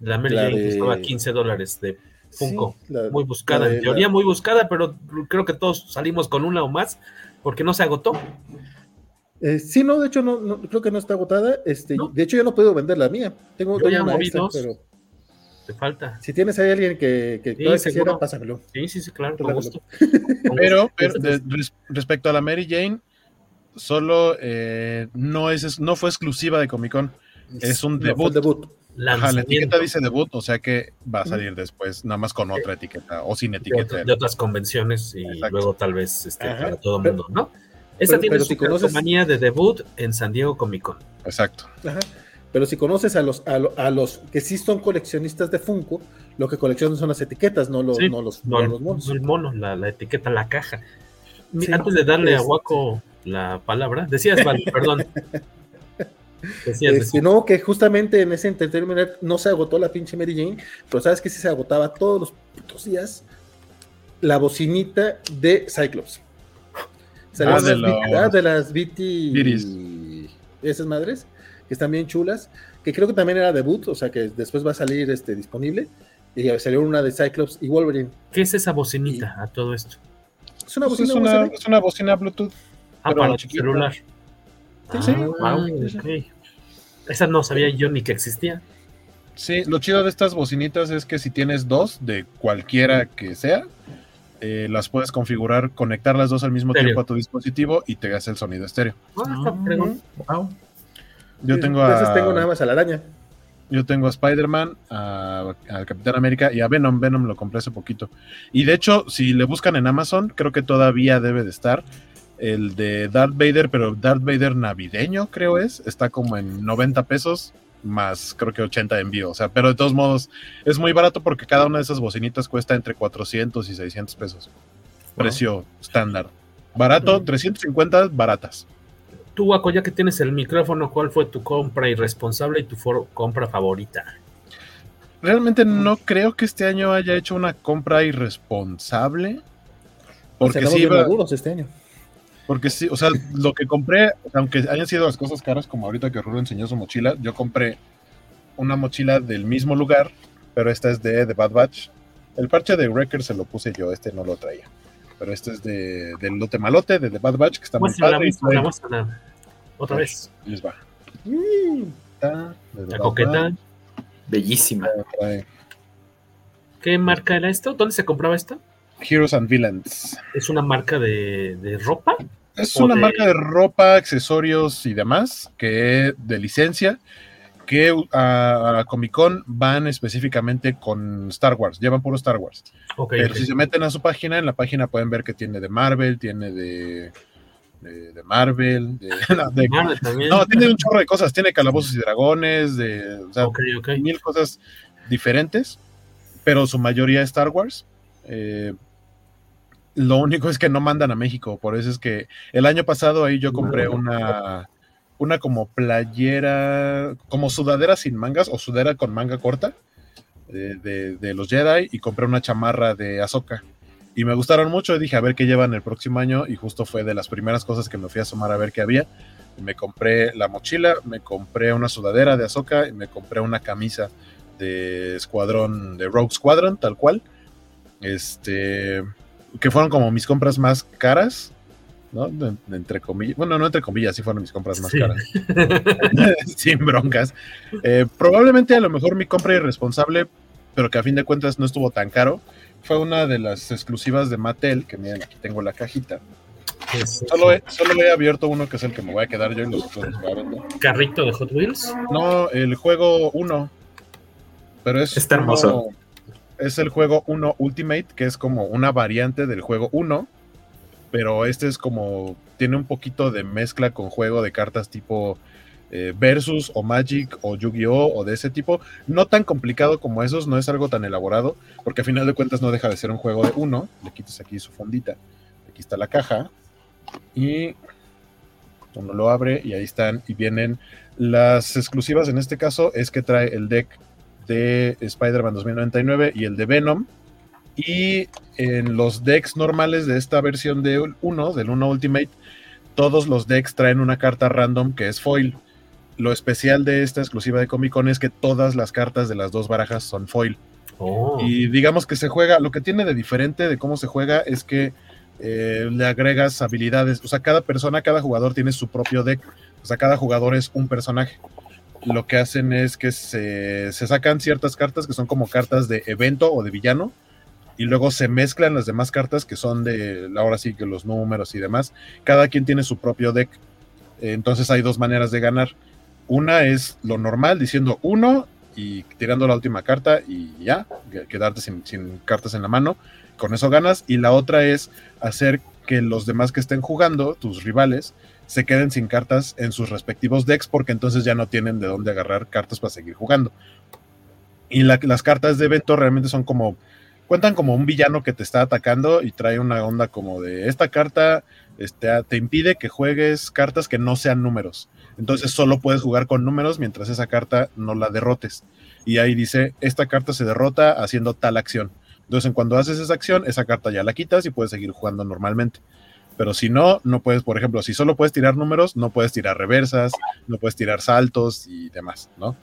La Mary la Jane de... costaba 15 dólares de Funko. Sí, la, muy buscada, de, en teoría la... muy buscada, pero creo que todos salimos con una o más porque no se agotó. Eh, sí, no, de hecho, no, no, creo que no está agotada. Este, ¿No? De hecho, yo no puedo vender la mía. Tengo, yo tengo ya una moví extra, dos. pero Te falta. si tienes ahí alguien que, que Sí, quisiera, pásamelo. Sí, sí, sí, claro, con gusto. Pero, pero de- res- respecto a la Mary Jane, solo eh, no, es, no fue exclusiva de Comic Con. Es un No, debut. debut. Ajá, la etiqueta dice debut, o sea que va a salir después, nada más con otra etiqueta o sin de, etiqueta. de otras convenciones y Exacto. luego tal vez este, para todo el mundo, ¿no? Esa pero- tiene pero su si conoces- manía de debut en San Diego Comic Con. Exacto. Ajá. Pero si conoces a los, a, lo- a los que sí son coleccionistas de Funko, lo que coleccionan son las etiquetas, no los, Sí, no los, No, los monos. no el mono, la, la etiqueta, la caja. Sí, Antes de darle a este- Waco la palabra, decías, Val, perdón. Decías, Este, no, que justamente en ese Entertainment no se agotó la pinche Mary Jane, pero sabes que sí se agotaba todos los putos días la bocinita de Cyclops. Salían Ah, de los- ah, de las BT esas madres, que están bien chulas, que creo que también era debut, o sea que después va a salir este disponible. Y salió una de Cyclops y Wolverine. ¿Qué es esa bocinita a todo esto? Es una Pues bocina es, una, USB. es una bocina Bluetooth. Ah, Pero para tu chiquita. celular. Sí, sí. Ah, Wow, sí, ok. Esa no sabía yo ni que existía. Sí, lo chido de estas bocinitas es que si tienes dos, de cualquiera que sea, eh, las puedes configurar, conectar las dos al mismo tiempo a tu dispositivo y te hace el sonido estéreo. Ah, está fregón. Yo tengo a, esas tengo nada más a la araña. yo tengo a Spider-Man, a- al Capitán América y a Venom. Venom lo compré hace poquito. Y de hecho, si le buscan en Amazon, creo que todavía debe de estar el de Darth Vader, pero Darth Vader navideño, creo es. Está como en 90 pesos, más creo que 80 de envío. O sea, pero de todos modos, es muy barato porque cada una de esas bocinitas cuesta entre 400 y 600 pesos. Precio estándar. Barato, 350 baratas. Tú, Waco, ya que tienes el micrófono, ¿cuál fue tu compra irresponsable y tu for- compra favorita? Realmente no creo que este año haya hecho una compra irresponsable. Porque sí, bien iba- maduros este año. Porque sí, o sea, lo que compré, aunque hayan sido las cosas caras, como ahorita que Rulo enseñó su mochila, yo compré una mochila del mismo lugar, pero esta es de The Bad Batch. El parche de Wrecker se lo puse yo, este no lo traía. Pero este es de, del lote malote, de The Bad Batch, que está muy padre. y muéstrala, trae- muéstrala. Otra vez. Les va. Mm. De La Bad coqueta. Batch, Bellísima. ¿Qué marca era esto? ¿Dónde se compraba esto? Heroes and Villains. ¿Es una marca de, de ropa? Es una de- marca de ropa, accesorios y demás, que de licencia, que a, a Comic Con van específicamente con Star Wars, llevan puro Star Wars. Ok, Pero si se meten a su página, en la página pueden ver que tiene de Marvel, tiene de, de, de Marvel, de, no, de- Marvel también. no, tiene un chorro de cosas, tiene calabozos y dragones, de o sea, mil cosas diferentes, pero su mayoría es Star Wars. Eh, lo único es que no mandan a México, por eso es que el año pasado ahí yo compré una, una como playera, como sudadera sin mangas o sudadera con manga corta de, de- de los Jedi y compré una chamarra de Ahsoka. Y me gustaron mucho, y dije a ver qué llevan el próximo año y justo fue de las primeras cosas que me fui a asomar a ver qué había. Me compré la mochila, me compré una sudadera de Ahsoka y me compré una camisa de Escuadrón, de Rogue Squadron, tal cual. Este, que fueron como mis compras más caras, ¿no? entre comillas, bueno, no entre comillas, sí fueron mis compras más caras. Sin broncas. Eh, probablemente a lo mejor mi compra irresponsable, pero que a fin de cuentas no estuvo tan caro, fue una de las exclusivas de Mattel, que miren, aquí tengo la cajita. Solo he, solo he, abierto uno que es el que me voy a quedar yo y los otros los voy a vender. ¿Carrito de Hot Wheels? No, el juego 1. Pero es. Está hermoso. Es el juego 1 Ultimate, que es como una variante del juego 1. Pero este es como. Tiene un poquito de mezcla con juego de cartas tipo eh, Versus o Magic o Yu-Gi-Oh! o de ese tipo. No tan complicado como esos, no es algo tan elaborado, porque a final de cuentas no deja de ser un juego de uno. Le quitas aquí su fondita. Aquí está la caja. Y uno lo abre y ahí están y vienen las exclusivas. En este caso es que trae el deck de Spider-Man 2099 y el de Venom. Y en los decks normales de esta versión de 1, del 1 Ultimate, todos los decks traen una carta random que es foil. Lo especial de esta exclusiva de Comic Con es que todas las cartas de las dos barajas son foil. Oh. Y digamos que se juega, lo que tiene de diferente de cómo se juega es que eh, le agregas habilidades. O sea, cada persona, cada jugador tiene su propio deck. O sea, cada jugador es un personaje. Lo que hacen es que se, sacan ciertas cartas que son como cartas de evento o de villano. Y luego se mezclan las demás cartas que son de, ahora sí que los números y demás. Cada quien tiene su propio deck. Entonces hay dos maneras de ganar. Una es lo normal, diciendo uno y tirando la última carta y ya, quedarte sin, sin cartas en la mano con eso ganas. Y la otra es hacer que los demás que estén jugando, tus rivales, se queden sin cartas en sus respectivos decks, porque entonces ya no tienen de dónde agarrar cartas para seguir jugando. Y las cartas de evento realmente son como, cuentan como un villano que te está atacando y trae una onda como de esta carta este, te impide que juegues cartas que no sean números. Entonces solo puedes jugar con números mientras esa carta no la derrotes. Y ahí dice, esta carta se derrota haciendo tal acción. Entonces, cuando haces esa acción, esa carta ya la quitas y puedes seguir jugando normalmente. Pero si no, no puedes, por ejemplo, si solo puedes tirar números, no puedes tirar reversas, no puedes tirar saltos y demás, ¿no?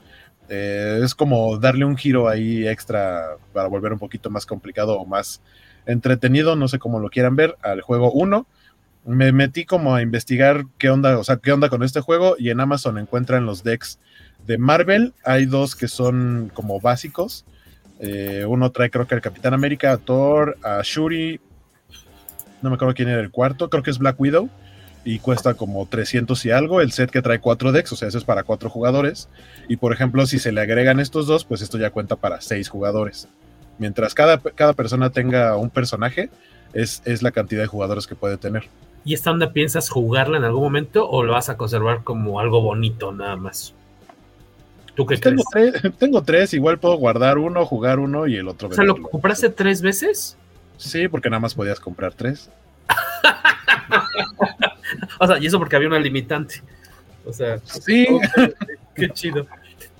Eh, es como darle un giro ahí extra para volver un poquito más complicado o más entretenido, no sé cómo lo quieran ver, al juego 1. Me metí como a investigar qué onda, o sea, qué onda con este juego y en Amazon encuentran los decks de Marvel. Hay dos que son como básicos eh, uno trae, creo que al Capitán América, a Thor, a Shuri. No me acuerdo quién era el cuarto. Creo que es Black Widow. Y cuesta como 300 y algo. El set que trae cuatro decks, o sea, eso es para cuatro jugadores. Y por ejemplo, si se le agregan estos dos, pues esto ya cuenta para seis jugadores. Mientras cada, cada persona tenga un personaje, es, es la cantidad de jugadores que puede tener. ¿Y esta onda piensas jugarla en algún momento o lo vas a conservar como algo bonito nada más? ¿Tú qué tengo, Tres, tengo tres, igual puedo guardar uno, jugar uno y el otro. O sea, ¿lo compraste tres veces? Sí, porque nada más podías comprar tres. o sea, y eso porque había una limitante. O sea, sí. qué chido.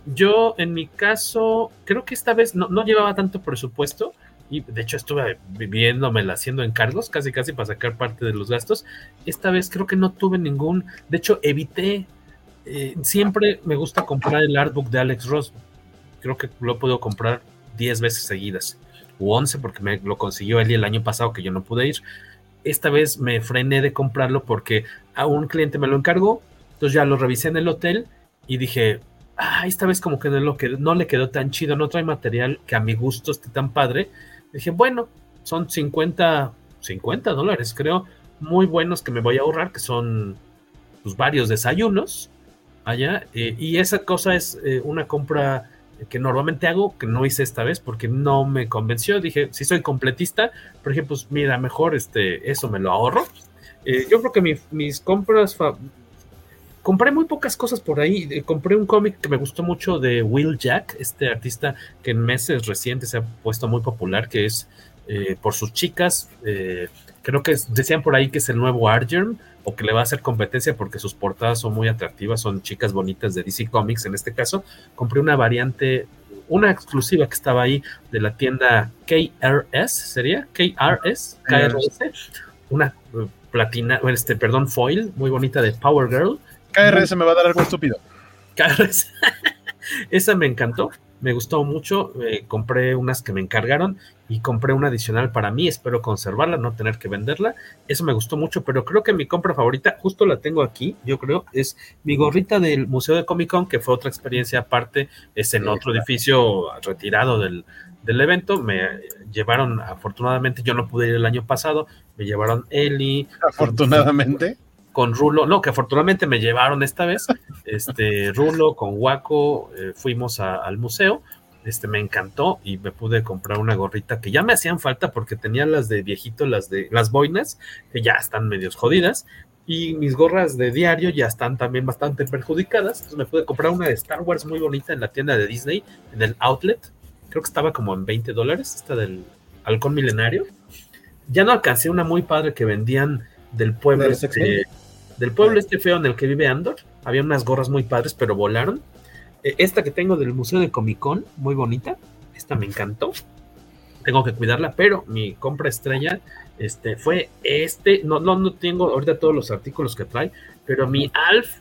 Yo, en mi caso, creo que esta vez no, no llevaba tanto presupuesto y de hecho estuve viviéndomela haciendo encargos, casi casi para sacar parte de los gastos. Esta vez creo que no tuve ningún, de hecho evité eh, siempre me gusta comprar el artbook de Alex Ross. Creo que lo puedo comprar 10 veces seguidas, o 11 porque me lo consiguió él el año pasado que yo no pude ir. Esta vez me frené de comprarlo porque a un cliente me lo encargó, entonces ya lo revisé en el hotel y dije, ah, esta vez como que no, lo que no le quedó tan chido, no trae material que a mi gusto esté tan padre. Dije, bueno, son 50, 50 dólares creo, muy buenos que me voy a ahorrar, que son pues, varios desayunos allá. Eh, y esa cosa es eh, una compra que normalmente hago, que no hice esta vez porque no me convenció. Dije, si soy completista, por ejemplo, pues mira, mejor este, eso me lo ahorro. Eh, yo creo que mis compras... Compré muy pocas cosas por ahí. compré un cómic que me gustó mucho de Will Jack, este artista que en meses recientes se ha puesto muy popular, que es por sus chicas. creo que decían por ahí que es el nuevo Argerm o que le va a hacer competencia porque sus portadas son muy atractivas, son chicas bonitas de DC Comics en este caso. Compré una variante, una exclusiva que estaba ahí de la tienda KRS, ¿sería? KRS, KRS, una eh, platina, este, perdón, foil muy bonita de Power Girl. KRS me va a dar algo estúpido. KRS. Esa me encantó. me gustó mucho, eh, compré unas que me encargaron y compré una adicional para mí, espero conservarla, no tener que venderla, eso me gustó mucho, pero creo que mi compra favorita, justo la tengo aquí, yo creo, es mi gorrita del Museo de Comic Con, que fue otra experiencia aparte, es en otro edificio retirado del, del evento, me llevaron, afortunadamente, yo no pude ir el año pasado, me llevaron Eli. Afortunadamente con Rulo, no, que afortunadamente me llevaron esta vez, este Rulo con Waco, eh, fuimos al museo, este me encantó y me pude comprar una gorrita que ya me hacían falta porque tenía las de viejito, las de las boinas, que ya están medios jodidas, y mis gorras de diario ya están también bastante perjudicadas, entonces me pude comprar una de Star Wars muy bonita en la tienda de Disney, en el outlet, creo que estaba como en 20 dólares, esta del halcón milenario. Ya no alcancé una muy padre que vendían del pueblo. Este, del pueblo este feo en el que vive Andor. Había unas gorras muy padres, pero volaron. E, esta que tengo del Museo de Comic Con, muy bonita. Esta me encantó. Tengo que cuidarla, pero mi compra estrella este, fue este. No, no, no tengo ahorita todos los artículos que trae, pero mi Alf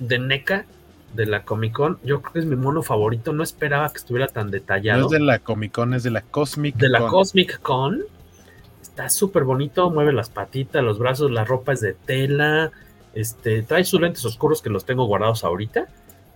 de NECA de la Comic Con, yo creo que es mi mono favorito. No esperaba que estuviera tan detallado. No es de la Comic Con, es de la Cosmic De la Cosmic Con. Está súper bonito, mueve las patitas, los brazos, la ropa es de tela. Este, trae sus lentes oscuros que los tengo guardados ahorita.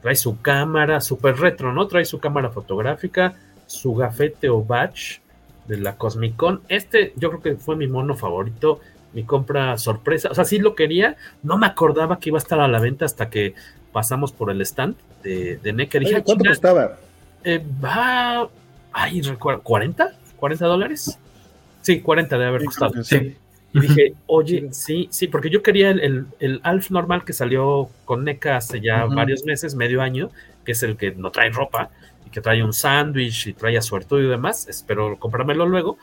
Trae su cámara, súper retro, ¿no? Trae su cámara fotográfica, su gafete o badge de la Cosmic Con. Este yo creo que fue mi mono favorito, mi compra sorpresa. O sea, sí lo quería, no me acordaba que iba a estar a la venta hasta que pasamos por el stand de, de NECA. Dije, ¿Cuánto costaba? Eh, va, ay, recuerdo, ¿40? ¿40 dólares? Sí, 40 debe haber costado. Sí. Y dije, oye, sí, sí, porque yo quería el, el, Alf normal que salió con NECA hace ya varios meses, medio año, que es el que no trae ropa y que trae un sándwich y trae a su y demás. Espero comprármelo luego.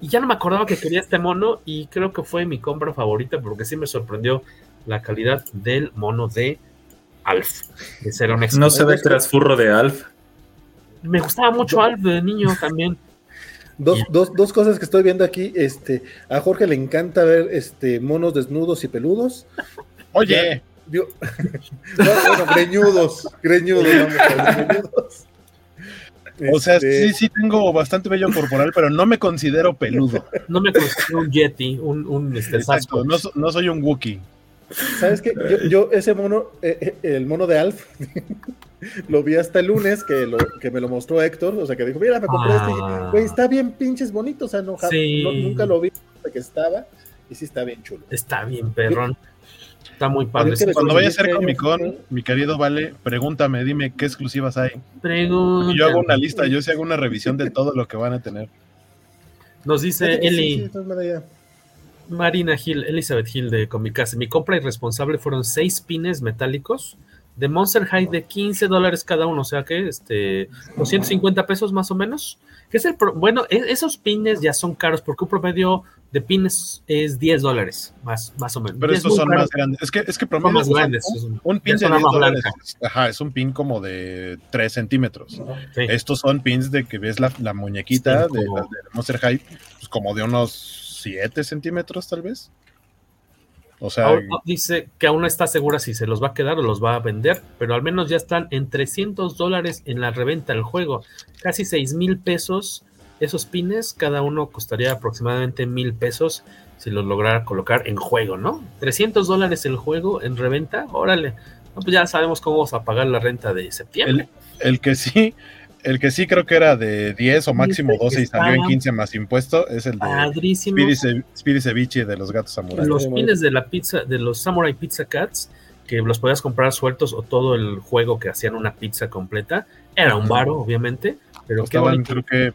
Y ya no me acordaba que quería este mono y creo que fue mi compra favorita porque sí me sorprendió la calidad del mono de Alf. no se ve trasfurro de Alf. Me gustaba mucho Alf de niño también. Dos, dos, dos, cosas que estoy viendo aquí. Este, a Jorge le encanta ver este monos desnudos y peludos. Oye. no, bueno, greñudos, greñudos, greñudos. O sea, este sí, sí tengo bastante vello corporal, pero no me considero peludo. No me considero un yeti, un, un este, Exacto, no, no, soy un Wookiee. ¿Sabes qué? Yo, ese mono, eh, eh, el mono de Alf, lo vi hasta el lunes que, lo, que me lo mostró Héctor, o sea, que dijo, mira, me compré este, ah. güey, está bien pinches bonito, o sea, no, nunca lo vi que estaba, y sí está bien chulo. Está bien, perrón. Está muy padre. Cuando vaya a ser Comic Con, mi querido Vale, pregúntame, dime qué exclusivas hay. Pregúntame. Yo hago una lista, yo sí hago una revisión de todo lo que van a tener. Nos dice Eli. Marina Hill, Elizabeth Hill de Comicase. Mi compra irresponsable fueron seis pines metálicos de Monster High de 15 dólares cada uno, o sea que este 250 pesos más o menos. Que es el bueno, e, esos pines ya son caros porque un promedio de pines es 10 dólares, más, más o menos. Pero estos son más grandes. Es que, es que promedio más grandes. Un, pin de 10 dólares. Ajá, es un pin como de 3 centímetros. Estos son pins de que ves la, la muñequita de, de, Monster High, pues como de unos 7 centímetros tal vez. O sea, dice que aún no está segura si se los va a quedar o los va a vender, pero al menos ya están en 300 dólares en la reventa del juego. Casi 6 mil pesos esos pines, cada uno costaría aproximadamente mil pesos si los lograra colocar en juego, ¿no? 300 dólares el juego en reventa, órale. pues ya sabemos cómo vamos a pagar la renta de septiembre. el que sí, el que sí creo que era de 10 o máximo 12 y salió en 15 más impuesto es el de Speedy, Ceviche de los gatos samurai. Los pines de la pizza, de los Samurai Pizza Cats, que los podías comprar sueltos o todo el juego que hacían una pizza completa, era un varo, obviamente, pero Estaban, creo que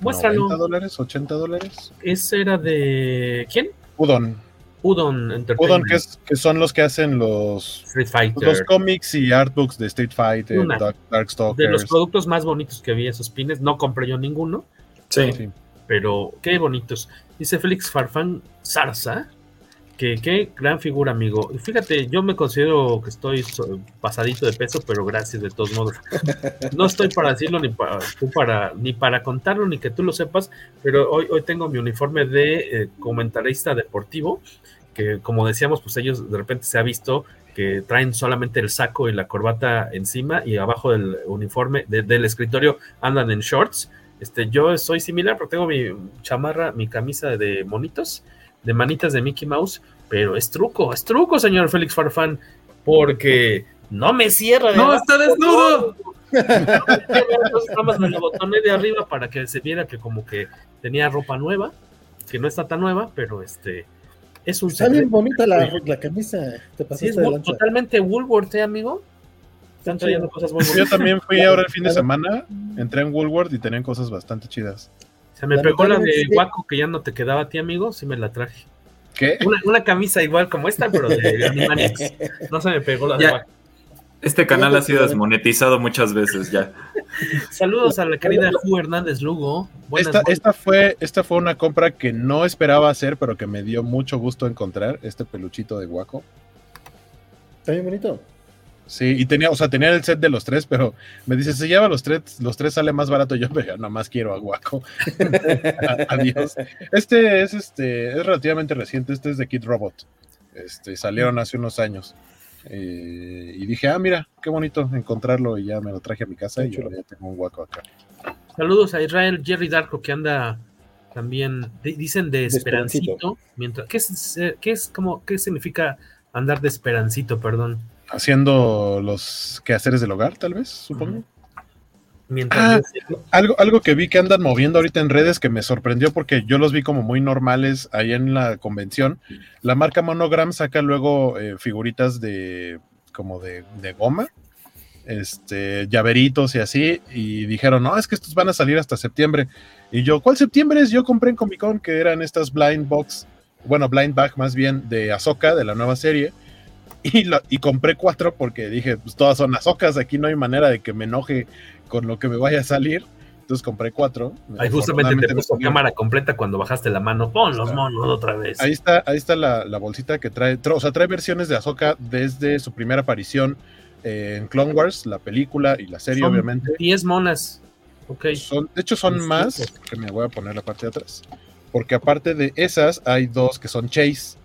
90 dólares, 80 dólares. Ese era de ¿quién? Udon. Udon Entertainment. Udon, que, es, que son los que hacen los, los cómics y artbooks de Street Fighter, Dark, Darkstalkers. De los productos más bonitos que vi esos pines, no compré yo ninguno. Sí. sí. Pero qué bonitos. Dice Félix Farfán Zarza, qué gran figura, amigo. Fíjate, yo me considero que estoy pasadito de peso, pero gracias de todos modos. No estoy para decirlo ni para, ni para contarlo, ni que tú lo sepas, pero hoy, hoy tengo mi uniforme de eh, comentarista deportivo que como decíamos, pues ellos de repente se ha visto que traen solamente el saco y la corbata encima y abajo del uniforme del escritorio andan en shorts. Este, yo soy similar porque tengo mi chamarra, mi camisa de monitos, de manitas de Mickey Mouse, pero es truco, es truco, señor Félix Farfán, porque no me cierra. no, está desnudo. Nada más me lo botoné de arriba para que se viera que como que tenía ropa nueva, que no está tan nueva, pero este es un Está bien bonita la, la camisa. Te sí, es totalmente Woolworth, ¿eh, amigo? Están trayendo cosas muy Yo también fui ahora el fin de semana, entré en Woolworth y tenían cosas bastante chidas. Se me pegó la de Waco que ya no te quedaba a ti, amigo, sí me la traje. ¿Qué? Una, una camisa igual como esta, pero de Animaniacs. No se me pegó la de Waco. Este canal ha sido desmonetizado muchas veces ya. Saludos a la querida Ju Hernández Lugo. esta, esta, fue, esta fue una compra que no esperaba hacer, pero que me dio mucho gusto encontrar, este peluchito de Guaco. Está bien bonito. Sí, y tenía, o sea, tenía el set de los tres, pero me dice, se lleva los tres, los tres sale más barato. Yo, pero nada más quiero a Guaco. Adiós. Este es este, es relativamente reciente, este es de Kid Robot. Este, salieron hace unos años. Eh, y dije, ah, mira, qué bonito encontrarlo y ya me lo traje a mi casa y yo ya tengo un guaco acá. Saludos a Israel Jerry Darko que anda también, dicen de esperancito, mientras, ¿qué es, qué es como, qué significa andar de esperancito, perdón? Haciendo los quehaceres del hogar, tal vez, supongo. Ah, algo, algo que vi que andan moviendo ahorita en redes que me sorprendió porque yo los vi como muy normales ahí en la convención. La marca Monogram saca luego eh, figuritas de como de, goma, este, llaveritos y así, y dijeron, no, es que estos van a salir hasta septiembre. Y yo, ¿cuál septiembre es? Yo compré en Comic Con que eran estas blind box, bueno, blind bag más bien de Azoka, de la nueva serie. Y, y compré cuatro porque dije, pues todas son Azokas, aquí no hay manera de que me enoje con lo que me vaya a salir. Entonces compré cuatro. Ahí justamente te puso cámara completa cuando bajaste la mano. Pon los monos otra vez. Ahí está, ahí está la, bolsita que trae. O sea, trae versiones de Ahsoka desde su primera aparición en Clone Wars, la película y la serie, obviamente. 10 monas. Ok. Son, de hecho, son más. Que me voy a poner la parte de atrás. Porque aparte de esas, hay dos que son Chase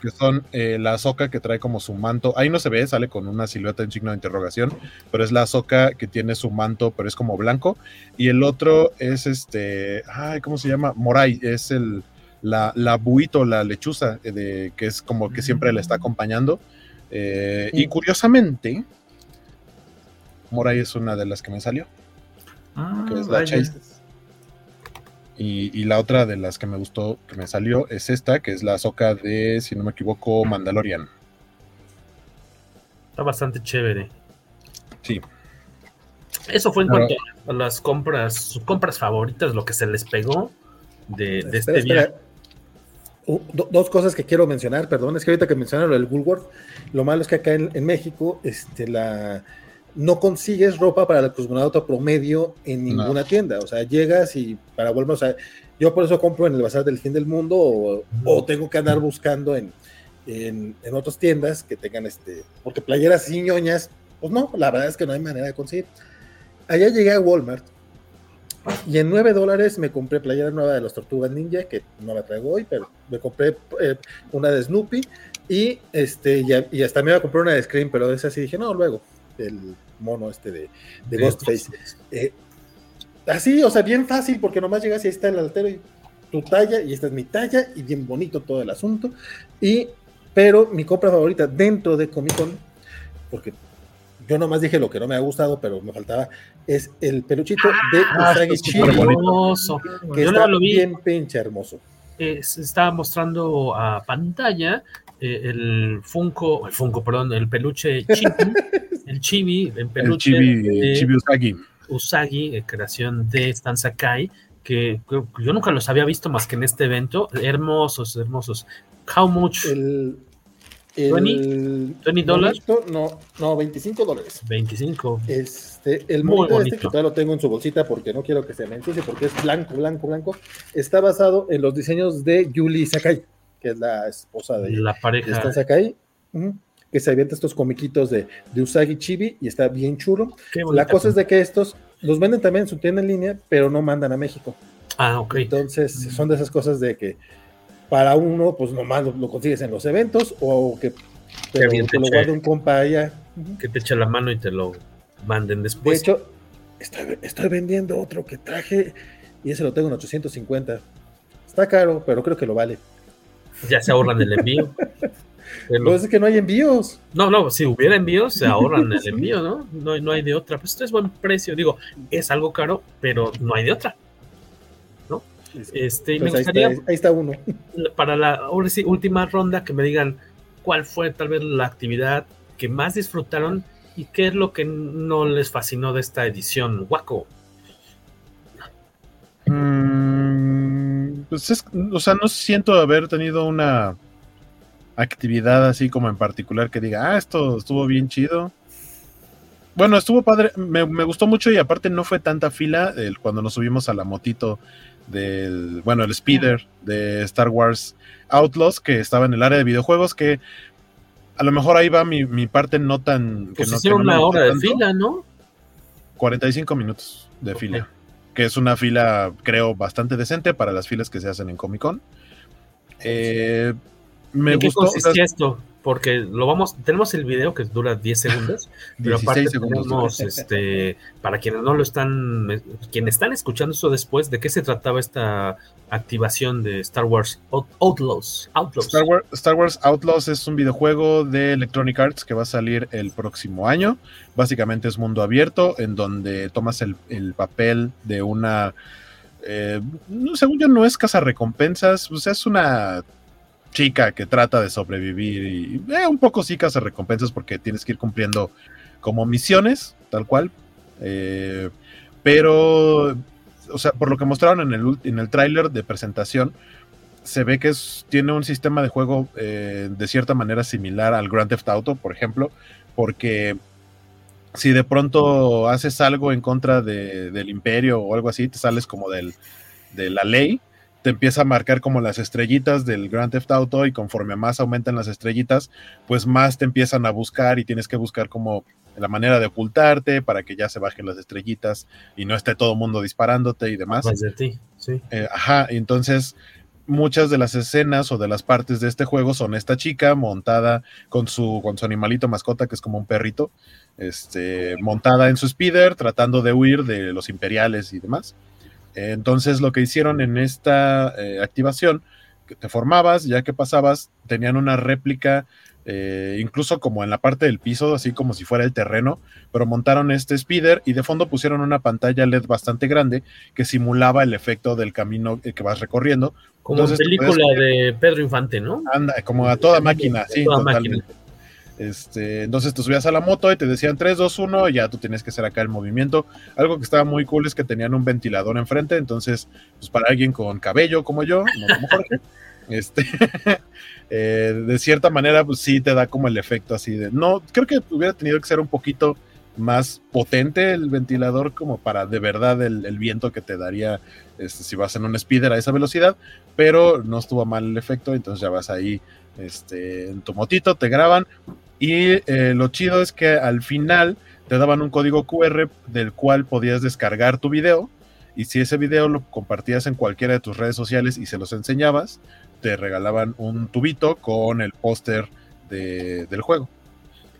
que son eh, la soca que trae como su manto. Ahí no se ve, sale con una silueta en signo de interrogación, pero es la soca que tiene su manto, pero es como blanco. Y el otro es este, ay, ¿cómo se llama? Moray, es el la, la buito, la lechuza, eh, de, que es como que siempre le está acompañando. Eh, y curiosamente, Moray es una de las que me salió. Ah, que es la y, la otra de las que me gustó, que me salió, es esta, que es la soca de, si no me equivoco, Mandalorian. Está bastante chévere. Sí. Eso fue en cuanto a las compras, sus compras favoritas, lo que se les pegó de, este viaje. dos cosas que quiero mencionar, perdón, es que ahorita que mencionaron lo del Woolworth, lo malo es que acá en México, este, la, no consigues ropa para el cosmonauta promedio en ninguna tienda. O sea, llegas y para volver, o sea, yo por eso compro en el Bazar del Fin del Mundo o, tengo que andar buscando en, en, otras tiendas que tengan este, porque playeras y ñoñas, pues no, la verdad es que no hay manera de conseguir. Allá llegué a Walmart y en 9 dólares me compré playera nueva de los Tortugas Ninja, que no la traigo hoy, pero me compré eh, una de Snoopy y, este, y, hasta me iba a comprar una de Scream, pero de esa sí dije, no, luego el mono este de, Ghostface. Eh, así, o sea, bien fácil, porque nomás llegas y ahí está el altero y tu talla, y esta es mi talla, y bien bonito todo el asunto. Y, pero mi compra favorita dentro de Comic Con, porque yo nomás dije lo que no me ha gustado, pero me faltaba, es el peluchito de ah, Usagi Hermoso. Que está bien pinche hermoso. Eh, se estaba mostrando a pantalla el Funko, el Funko, perdón, el peluche Chibi, el Chibi en peluche. El chibi, Usagi. Usagi, eh, creación de Stan Sakai, que, yo nunca los había visto más que en este evento. Hermosos, hermosos. How much? El, el 20, dólares. No, no, 25 dólares. 25. Este, el monito este que todavía lo tengo en su bolsita porque no quiero que se me ensucie porque es blanco, blanco, blanco. Está basado en los diseños de Yuli Sakai que es la esposa de, la pareja. de Sakai, que se avienta estos comiquitos de, de, Usagi Chibi y está bien chulo. La cosa es de que estos los venden también en su tienda en línea, pero no mandan a México. Ah, ok. Entonces, son de esas cosas de que para uno, pues nomás lo, consigues en los eventos o que pero te, lo guarda un compa allá. Que te eche la mano y te lo manden después. De hecho, estoy, estoy vendiendo otro que traje y ese lo tengo en 850. Está caro, pero creo que lo vale. Ya se ahorran el envío. Pero es que no hay envíos. No, no, si hubiera envíos, se ahorran el envío, ¿no? ¿no? No hay de otra. Pues esto es buen precio. Digo, es algo caro, pero no hay de otra. ¿No? Este, me pues. Ahí está, uno. Para la ahora sí, última ronda, que me digan cuál fue tal vez la actividad que más disfrutaron y qué es lo que no les fascinó de esta edición. Waco. Mm, pues es, o sea, no siento haber tenido una actividad así como en particular que diga, ah, esto estuvo bien chido. Bueno, estuvo padre, me, gustó mucho y aparte no fue tanta fila el, cuando nos subimos a la motito del, bueno, el speeder de Star Wars Outlaws que estaba en el área de videojuegos que a lo mejor ahí va mi, parte no tan... Pues que no, una hora de fila, ¿no? 45 minutos de fila, que es una fila creo bastante decente para las filas que se hacen en Comic Con. Eh, me qué consistía esto? Porque lo vamos, tenemos el video que dura 10 segundos, pero aparte tenemos, este, para quienes no lo están, quienes están escuchando eso después, ¿de qué se trataba esta activación de Star Wars Outlaws? Star, Wars, Outlaws es un videojuego de Electronic Arts que va a salir el próximo año. Básicamente es mundo abierto, en donde tomas el, papel de una eh, según yo no es casa recompensas, pues es una chica que trata de sobrevivir y eh, un poco sí hace recompensas porque tienes que ir cumpliendo como misiones, tal cual. Eh, pero, o sea, por lo que mostraron en el, en el tráiler de presentación, se ve que tiene un sistema de juego eh, de cierta manera similar al Grand Theft Auto, por ejemplo, porque si de pronto haces algo en contra del imperio o algo así, te sales como del, de la ley, te empieza a marcar como las estrellitas del Grand Theft Auto y conforme más aumentan las estrellitas, pues más te empiezan a buscar y tienes que buscar como la manera de ocultarte para que ya se bajen las estrellitas y no esté todo el mundo disparándote y demás. Más de ti, sí. Eh, ajá, entonces muchas de las escenas o de las partes de este juego son esta chica montada con su, con su animalito mascota, que es como un perrito, este, montada en su speeder, tratando de huir de los imperiales y demás. Entonces lo que hicieron en esta eh, activación, que te formabas, ya que pasabas, tenían una réplica, eh, incluso como en la parte del piso, así como si fuera el terreno, pero montaron este speeder y de fondo pusieron una pantalla LED bastante grande que simulaba el efecto del camino que vas recorriendo. Como en película de Pedro Infante, ¿no? Anda, como a toda máquina, sí, totalmente. Este, entonces te subías a la moto y te decían 3, 2, 1, y ya tú tienes que hacer acá el movimiento. Algo que estaba muy cool es que tenían un ventilador enfrente, entonces, pues para alguien con cabello como yo, no como Jorge, este, eh, de cierta manera, pues sí te da como el efecto así de, no, creo que hubiera tenido que ser un poquito más potente el ventilador como para de verdad el, viento que te daría este, si vas en un speeder a esa velocidad, pero no estuvo mal el efecto, entonces ya vas ahí este, en tu motito, te graban. Y eh, lo chido es que al final te daban un código QR del cual podías descargar tu video. Y si ese video lo compartías en cualquiera de tus redes sociales y se los enseñabas, te regalaban un tubito con el póster del juego.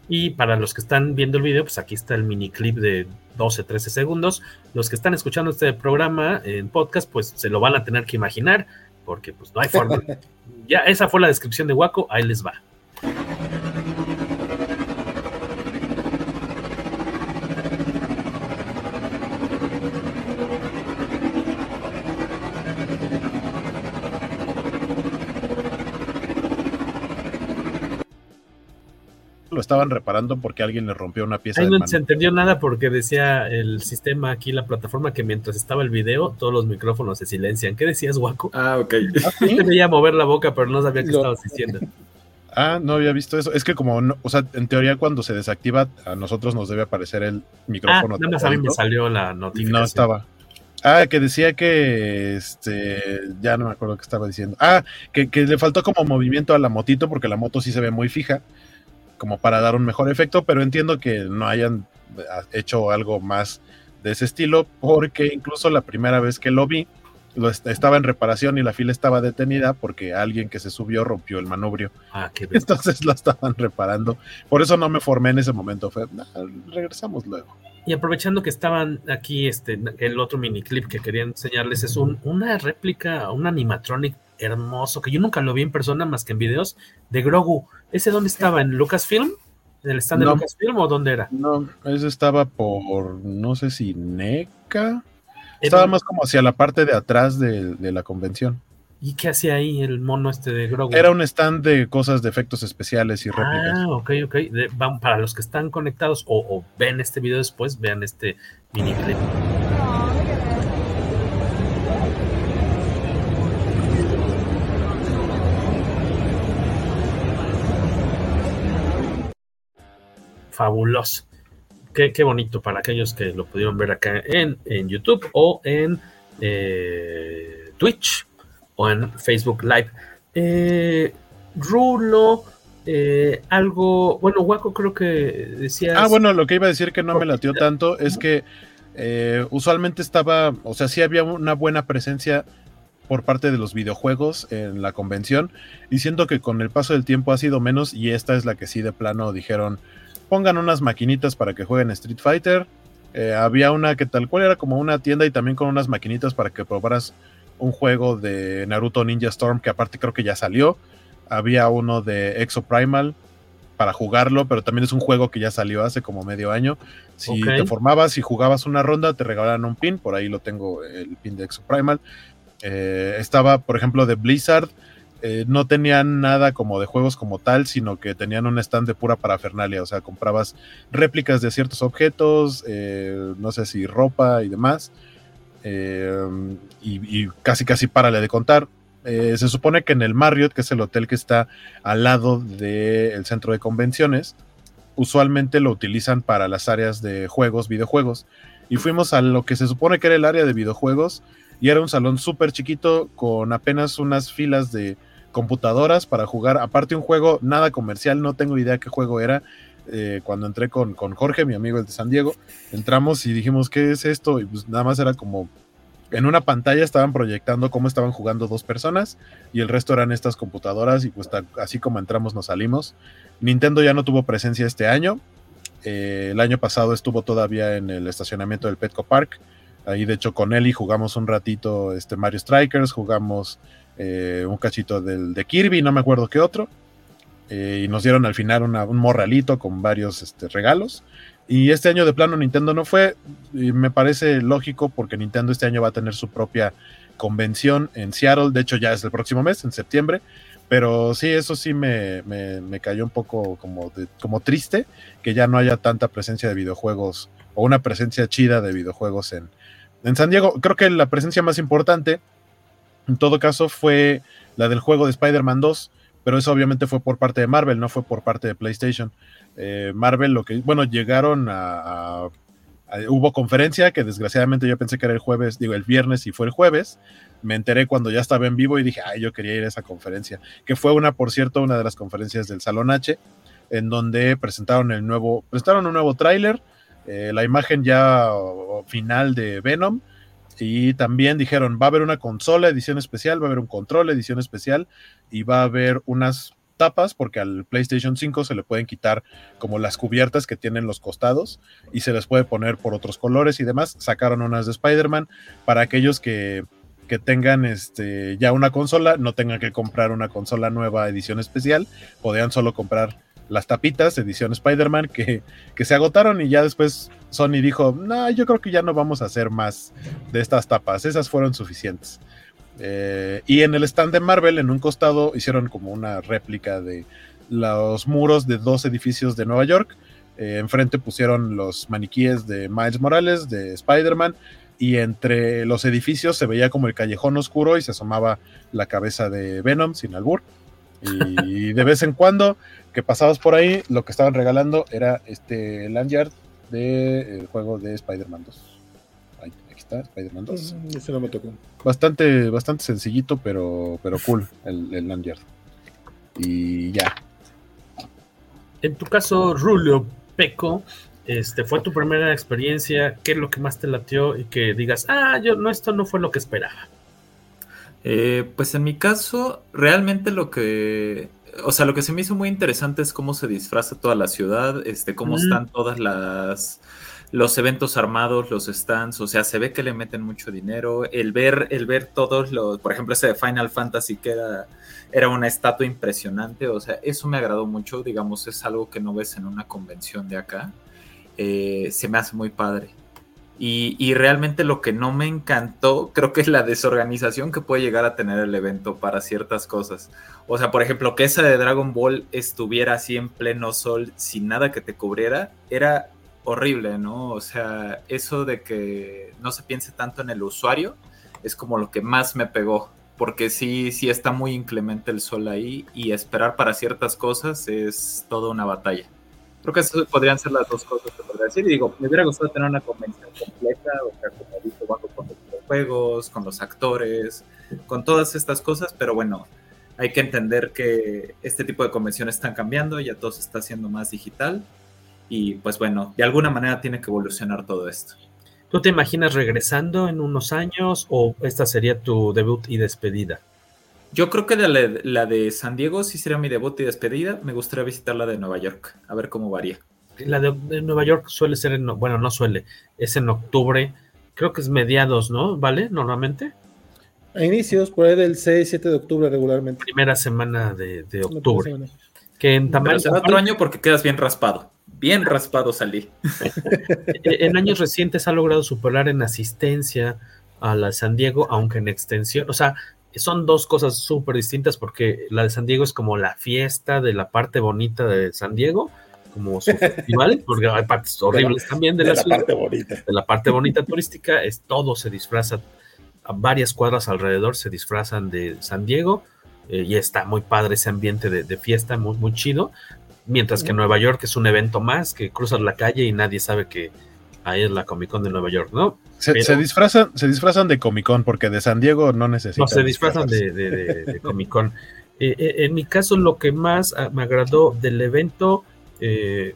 Y para los que están viendo el video, pues aquí está el mini clip de 12, 13 segundos. Los que están escuchando este programa en podcast, pues se lo van a tener que imaginar, porque pues no hay forma. Ya, esa fue la descripción de Waco, ahí les va. Estaban reparando porque alguien le rompió una pieza. Ahí no se entendió nada porque decía el sistema aquí, la plataforma, que mientras estaba el video, todos los micrófonos se silencian. ¿Qué decías, Waco? Ah, ok. ¿Ah, te veía mover la boca, pero no sabía qué estabas diciendo. Ah, no había visto eso. Es que como, o sea, en teoría cuando se desactiva, a nosotros nos debe aparecer el micrófono. Ah, nada más a mí me salió la notificación. no estaba. Ah, que decía que, este, ya no me acuerdo qué estaba diciendo. Ah, que, que le faltó como movimiento a la motito porque la moto sí se ve muy fija como para dar un mejor efecto, pero entiendo que no hayan eh, hecho algo más de ese estilo, porque incluso la primera vez que lo vi, lo estaba en reparación y la fila estaba detenida porque alguien que se subió rompió el manubrio. Ah, qué Entonces lo estaban reparando. Por eso no me formé en ese momento. Fue, regresamos luego. Y aprovechando que estaban aquí, este, el otro miniclip que quería enseñarles es un, una réplica, un animatronic hermoso, que yo nunca lo vi en persona más que en videos, de Grogu. ¿Ese dónde estaba? ¿En Lucasfilm? ¿En el stand de Lucasfilm o dónde era? No, ese estaba por, no sé si NECA. Estaba más como hacia la parte de atrás de, la convención. ¿Y qué hacía ahí el mono este de Grogu? Era un stand de cosas de efectos especiales y réplicas. Ah, ok, ok. para los que están conectados o, ven este video después, vean este mini clip. Fabuloso. Qué, bonito para aquellos que lo pudieron ver acá en, YouTube o en eh, Twitch o en Facebook Live. Eh, Rulo, eh, algo, bueno, Waco creo que decía. Ah, bueno, lo que iba a decir que no me latió tanto es que usualmente estaba, o sea, sí había una buena presencia por parte de los videojuegos en la convención y siento que con el paso del tiempo ha sido menos y esta es la que sí de plano dijeron pongan unas maquinitas para que jueguen Street Fighter. Eh, había una que tal cual era como una tienda y también con unas maquinitas para que probaras un juego de Naruto Ninja Storm que aparte creo que ya salió. Había uno de Exo Primal para jugarlo, pero también es un juego que ya salió hace como medio año. Si te formabas y jugabas una ronda, te regalaban un pin, por ahí lo tengo el pin de Exo Primal. Eh, estaba, por ejemplo, de Blizzard, eh, no tenían nada como de juegos como tal, sino que tenían un stand de pura parafernalia, o sea, comprabas réplicas de ciertos objetos, eh, no sé si ropa y demás, eh, y, casi casi párale de contar. se supone que en el Marriott, que es el hotel que está al lado del centro de convenciones, usualmente lo utilizan para las áreas de juegos, videojuegos, y fuimos a lo que se supone que era el área de videojuegos, y era un salón súper chiquito con apenas unas filas de computadoras para jugar. Aparte un juego nada comercial, no tengo idea qué juego era. Eh, cuando entré con, con, Jorge, mi amigo el de San Diego, entramos y dijimos, ¿qué es esto? Y pues nada más era como en una pantalla estaban proyectando cómo estaban jugando dos personas y el resto eran estas computadoras y pues así como entramos nos salimos. Nintendo ya no tuvo presencia este año. Eh, el año pasado estuvo todavía en el estacionamiento del Petco Park. Ahí de hecho con Eli jugamos un ratito este Mario Strikers, jugamos eh, un cachito del, de Kirby, no me acuerdo qué otro. Eh, y nos dieron al final un morralito con varios este, regalos. Y este año de plano Nintendo no fue. Y me parece lógico porque Nintendo este año va a tener su propia convención en Seattle. De hecho, ya es el próximo mes, en septiembre. Pero sí, eso sí me, me, cayó un poco como, como triste que ya no haya tanta presencia de videojuegos o una presencia chida de videojuegos en, en San Diego. Creo que la presencia más importante en todo caso, fue la del juego de Spider-Man 2, pero eso obviamente fue por parte de Marvel, no fue por parte de PlayStation. Eh, Marvel, lo que, bueno, llegaron a, Hubo conferencia que desgraciadamente yo pensé que era el jueves, digo, el viernes y fue el jueves. Me enteré cuando ya estaba en vivo y dije, ay, yo quería ir a esa conferencia, que fue una, por cierto, una de las conferencias del Salón H, en donde presentaron el nuevo, presentaron un nuevo tráiler, eh, la imagen ya final de Venom, y también dijeron, va a haber una consola edición especial, va a haber un control edición especial y va a haber unas tapas porque al PlayStation 5 se le pueden quitar como las cubiertas que tienen los costados y se les puede poner por otros colores y demás. Sacaron unas de Spider-Man para aquellos que, que tengan este, ya una consola, no tengan que comprar una consola nueva edición especial, podían solo comprar las tapitas, edición Spider-Man, que, que, se agotaron y ya después Sony dijo, no, yo creo que ya no vamos a hacer más de estas tapas, esas fueron suficientes. Eh, y en el stand de Marvel, en un costado, hicieron como una réplica de los muros de dos edificios de Nueva York. Eh, enfrente pusieron los maniquíes de Miles Morales, de Spider-Man, y entre los edificios se veía como el callejón oscuro y se asomaba la cabeza de Venom sin albur. Y de vez en cuando que pasabas por ahí, lo que estaban regalando era este lanyard del juego de Spider-Man 2. aquí está, Spider-Man 2. Mm, ese no me tocó. Bastante, bastante sencillito, pero, pero cool el, el lanyard. Y ya. En tu caso, Rulio Peco, este, fue tu primera experiencia, ¿qué es lo que más te latió y que digas, ah, yo no, esto no fue lo que esperaba? Eh, pues en mi caso, realmente lo que, o sea, lo que se me hizo muy interesante es cómo se disfraza toda la ciudad, este, cómo están todas las los eventos armados, los stands, o sea, se ve que le meten mucho dinero. El ver, el ver todos los, por ejemplo, ese de Final Fantasy que era, era una estatua impresionante, o sea, eso me agradó mucho, digamos, es algo que no ves en una convención de acá. Eh, se me hace muy padre. Y, realmente lo que no me encantó, creo que es la desorganización que puede llegar a tener el evento para ciertas cosas. O sea, por ejemplo, que esa de Dragon Ball estuviera así en pleno sol sin nada que te cubriera, era horrible, ¿no? O sea, eso de que no se piense tanto en el usuario es como lo que más me pegó, porque sí, sí está muy inclemente el sol ahí y esperar para ciertas cosas es toda una batalla. Creo que eso podrían ser las dos cosas que podría decir. Y digo, me hubiera gustado tener una convención completa, o sea, como dicho, bajo con los juegos, con los actores, con todas estas cosas, pero bueno, hay que entender que este tipo de convenciones están cambiando, ya todo se está haciendo más digital y pues bueno, de alguna manera tiene que evolucionar todo esto. ¿Tú te imaginas regresando en unos años o esta sería tu debut y despedida? Yo creo que la, de San Diego sí sería mi debut y despedida. Me gustaría visitar la de Nueva York, a ver cómo varía. La de, Nueva York suele ser en, bueno, no suele, es en octubre, creo que es mediados, ¿no? ¿Vale? Normalmente. A inicios, por ahí del 6, 7 de octubre regularmente. Primera semana de, octubre. Que en tamaño. será otro año porque quedas bien raspado bien raspado salí. en años recientes ha logrado superar en asistencia a la de San Diego, aunque en extensión, o sea, son dos cosas súper distintas porque la de San Diego es como la fiesta de la parte bonita de San Diego, como su festival, porque hay partes horribles también de, la, parte bonita. De la parte bonita turística, es todo se disfraza, a varias cuadras alrededor se disfrazan de San Diego. Eh, y está muy padre ese ambiente de, de, fiesta, muy, muy chido. Mientras que Nueva York es un evento más que cruzas la calle y nadie sabe que ahí es la Comic Con de Nueva York, ¿no? Se, disfrazan, se disfrazan de Comic Con porque de San Diego no necesitan. No, se disfrazan de, Comic Con. Eh, eh, en mi caso, lo que más ah, me agradó del evento eh,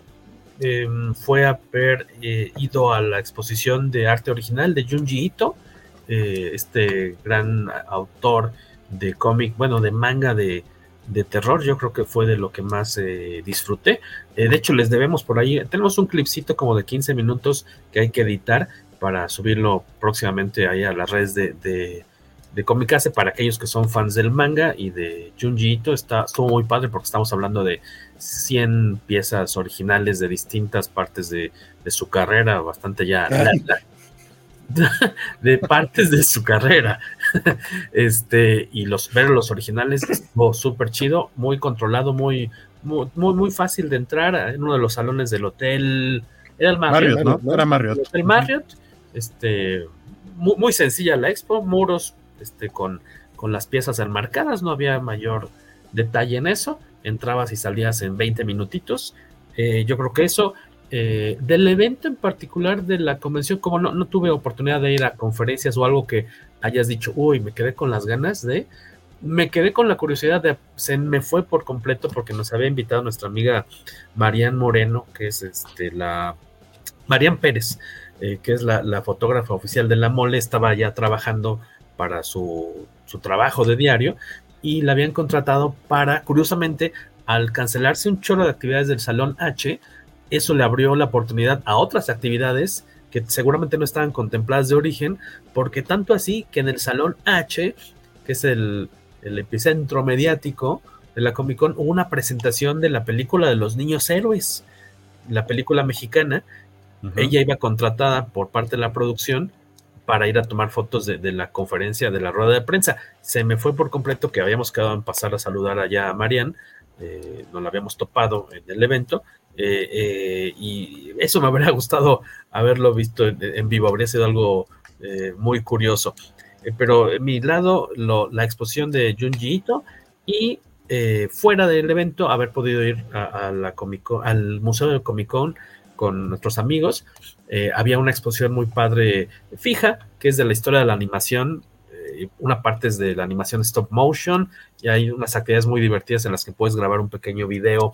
em, fue haber ido a la exposición de arte original de Junji Ito, este gran autor de cómic, bueno, de manga de de terror, yo creo que fue de lo que más eh, disfruté. Eh, de hecho, les debemos por ahí, tenemos un clipcito como de 15 minutos que hay que editar para subirlo próximamente ahí a las redes de, de, de Comicase para aquellos que son fans del manga y de Junji Ito. Está, estuvo muy padre porque estamos hablando de 100 piezas originales de distintas partes de, su carrera, bastante ya de partes de su carrera. este, y los ver los originales estuvo súper chido, muy controlado, muy, muy, muy, fácil de entrar en uno de los salones del hotel. Era el Marriott, ¿no? Era Marriott. El Marriott, este, muy, sencilla la expo, muros este, con, con las piezas enmarcadas, no había mayor detalle en eso. Entrabas y salías en 20 minutitos. Eh, yo creo que eso eh, del evento en particular de la convención, como no, tuve oportunidad de ir a conferencias o algo que hayas dicho, uy, me quedé con las ganas de, me quedé con la curiosidad de, se me fue por completo porque nos había invitado nuestra amiga Marian Moreno, que es este, la, Marian Pérez, eh, que es la, fotógrafa oficial de la mole, estaba ya trabajando para su, su trabajo de diario y la habían contratado para, curiosamente, al cancelarse un chorro de actividades del Salón H, eso le abrió la oportunidad a otras actividades que seguramente no estaban contempladas de origen, porque tanto así que en el Salón H, que es el, epicentro mediático de la Comic Con, hubo una presentación de la película de los niños héroes, la película mexicana. Ella iba contratada por parte de la producción para ir a tomar fotos de, la conferencia, de la rueda de prensa. Se me fue por completo que habíamos quedado en pasar a saludar allá a Marian, eh, nos la habíamos topado en el evento eh, eh, y eso me habría gustado haberlo visto en, vivo, habría sido algo eh, muy curioso. Pero en mi lado, la exposición de Junji Ito y fuera del evento, haber podido ir a, la Comic al Museo del Comic Con con nuestros amigos. había una exposición muy padre fija, que es de la historia de la animación. una parte es de la animación stop motion y hay unas actividades muy divertidas en las que puedes grabar un pequeño video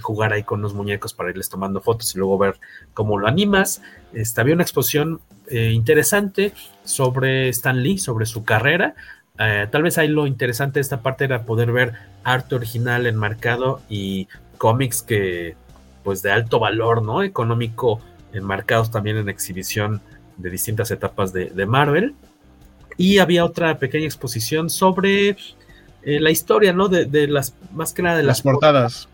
jugar ahí con los muñecos para irles tomando fotos y luego ver cómo lo animas. Este, había una exposición eh, interesante sobre Stan Lee, sobre su carrera. Eh, tal vez ahí lo interesante de esta parte era poder ver arte original enmarcado y cómics que, pues de alto valor, ¿no? Económico, enmarcados también en exhibición de distintas etapas de, Marvel. Y había otra pequeña exposición sobre eh, la historia, ¿no? De, las, más que nada de las, portadas.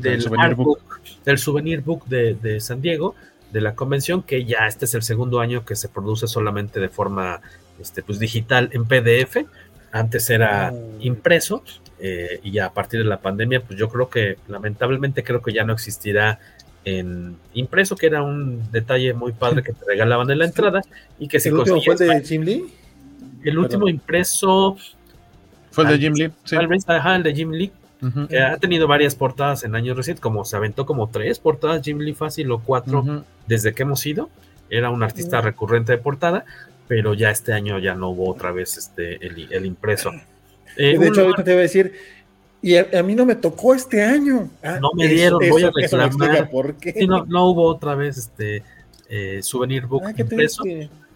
Del, souvenir book. del souvenir book de San Diego, de la convención, que ya este es el segundo año que se produce solamente de forma este, pues, digital en PDF. Antes era oh. impreso eh, y ya a partir de la pandemia, pues yo creo que lamentablemente creo que ya no existirá en impreso, que era un detalle muy padre que te regalaban en la entrada y que se ¿El último fue de Jim Lee? El último impreso fue el de Jim Lee, sí. el de Jim Lee, que ha tenido varias portadas en años recientes, como se aventó como tres portadas Jim Lee fácil o cuatro desde que hemos ido. Era un artista recurrente de portada, pero ya este año ya no hubo otra vez este el, impreso. Eh, de hecho, ahorita te voy a decir, y a, mí no me tocó este año. Ah, no me dieron, voy a reclamar. ¿Por qué? no, no hubo otra vez este eh, souvenir book ah, impreso.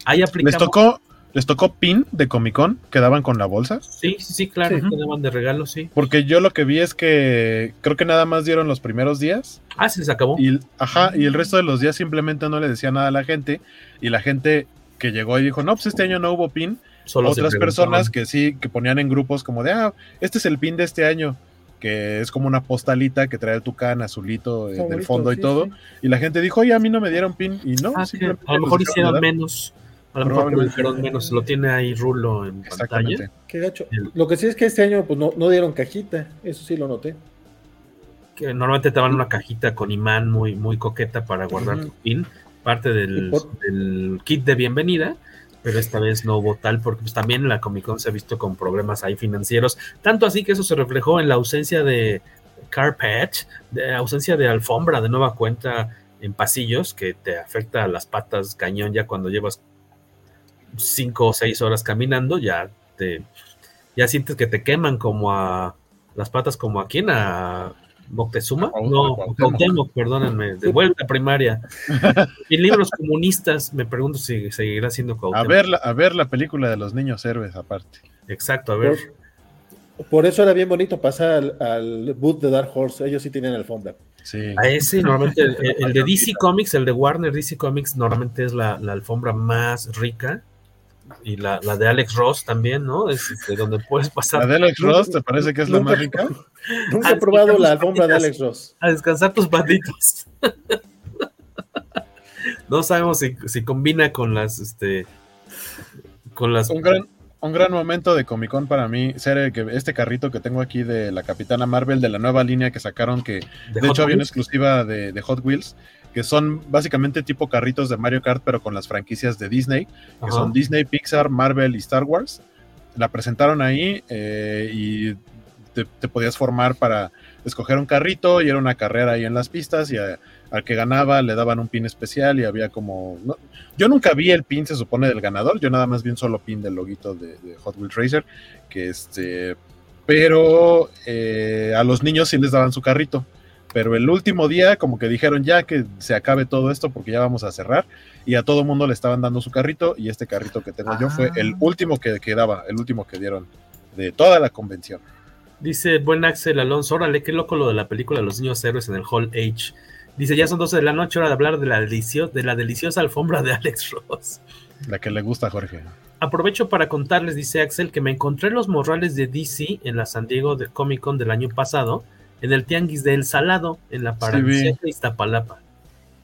Ahí aplicamos. Les tocó, les tocó pin de Comic Con, quedaban con la bolsa. Sí, sí, sí, claro, quedaban de regalo, sí. Porque yo lo que vi es que creo que nada más dieron los primeros días. Ah, sí, se acabó. Y, ajá, y el resto de los días simplemente no le decía nada a la gente. Y la gente que llegó y dijo, no, pues este año no hubo pin. Solo Otras personas que sí, que ponían en grupos como de, ah, este es el pin de este año, que es como una postalita que trae tu can azulito en el fondo y todo. Y la gente dijo, oye, a mí no me dieron pin. Y no, ah, a lo mejor hicieron menos. A lo mejor hicieron menos, lo tiene ahí Rulo en pantalla. Qué gacho. Lo que sí es que este año pues no, no dieron cajita, eso sí lo noté. Que normalmente te dan una cajita con imán muy, muy coqueta para guardar tu pin parte del, kit de bienvenida, pero esta vez no hubo tal porque pues, también la Comic Con se ha visto con problemas ahí financieros, tanto así que eso se reflejó en la ausencia de carpet, de ausencia de alfombra de nueva cuenta en pasillos que te afecta a las patas cañón ya cuando llevas cinco o seis horas caminando, ya te ya sientes que te queman como a las patas como a quién a Moctezuma, no, Cuauhtémoc, perdónenme, de vuelta primaria. y libros comunistas, me pregunto si seguirá siendo Cuauhtémoc. A ver, la, a ver la película de los niños héroes aparte. Exacto, a ver. Por, eso era bien bonito pasar al, boot de Dark Horse, ellos sí tienen alfombra. Sí. A ese, normalmente, el, de DC Comics, el de Warner DC Comics, normalmente es la, la alfombra más rica y la, la, de Alex Ross también, ¿no? Es de donde puedes pasar. ¿La de Alex Ross te parece que es la más rica? Nunca he probado la alfombra de Alex Ross. A descansar tus banditos. no sabemos si, si, combina con las, este, con las... Un gran, un gran momento de Comic Con para mí ser que este carrito que tengo aquí de la Capitana Marvel, de la nueva línea que sacaron, que de, hecho había una exclusiva de, de Hot Wheels, que son básicamente tipo carritos de Mario Kart, pero con las franquicias de Disney, que son Disney, Pixar, Marvel y Star Wars. La presentaron ahí eh, y te, podías formar para escoger un carrito y era una carrera ahí en las pistas y al que ganaba le daban un pin especial y había como... yo nunca vi el pin, se supone, del ganador, yo nada más vi un solo pin del loguito de, Hot Wheels Racer, que este... Pero eh, a los niños sí les daban su carrito pero el último día como que dijeron ya que se acabe todo esto porque ya vamos a cerrar y a todo mundo le estaban dando su carrito y este carrito que tengo yo fue el ah. último que quedaba, el último que dieron de toda la convención. Dice buen Axel Alonso, órale, qué loco lo de la película Los Niños Héroes en el Hall H. Dice, ya son 12 de la noche, hora de hablar de la, de la deliciosa alfombra de Alex Ross. La que le gusta a Jorge. Aprovecho para contarles, dice Axel, que me encontré los morrales de DC en la San Diego de Comic Con del año pasado en el Tianguis de El Salado, en la Paralela de Iztapalapa.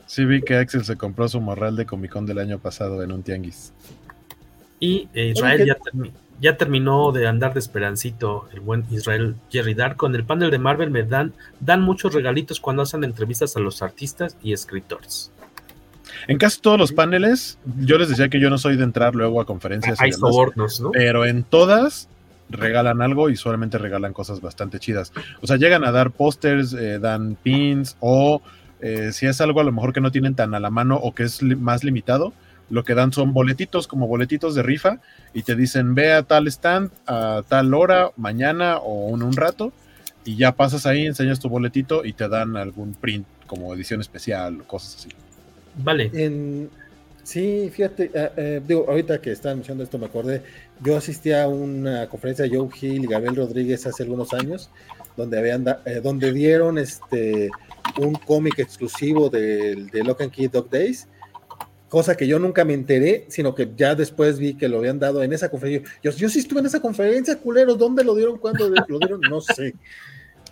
Sí, vi que Axel se compró su morral de Comic Con del año pasado en un tianguis. Y eh, Israel ya, terminó de andar de esperancito, el buen Israel Jerry Dark. Con el panel de Marvel me dan, dan muchos regalitos cuando hacen entrevistas a los artistas y escritores. En casi todos los paneles, yo les decía que yo no soy de entrar luego a conferencias. Hay sobornos, ¿no? Pero en todas regalan algo y solamente regalan cosas bastante chidas. O sea, llegan a dar pósters, eh, dan pins o eh, si es algo a lo mejor que no tienen tan a la mano o que es más limitado, lo que dan son boletitos como boletitos de rifa y te dicen ve a tal stand a tal hora, mañana o en un rato y ya pasas ahí, enseñas tu boletito y te dan algún print como edición especial o cosas así. Vale. En, Sí, fíjate, eh, eh, digo, ahorita que están mencionando esto me acordé, yo asistí a una conferencia de Joe Hill y Gabriel Rodríguez hace algunos años, donde habían eh, donde dieron este un cómic exclusivo de, de Lock and Key Dog Days, cosa que yo nunca me enteré, sino que ya después vi que lo habían dado en esa conferencia. Yo, sí estuve en esa conferencia, culeros, ¿dónde lo dieron? ¿Cuándo lo dieron? No sé.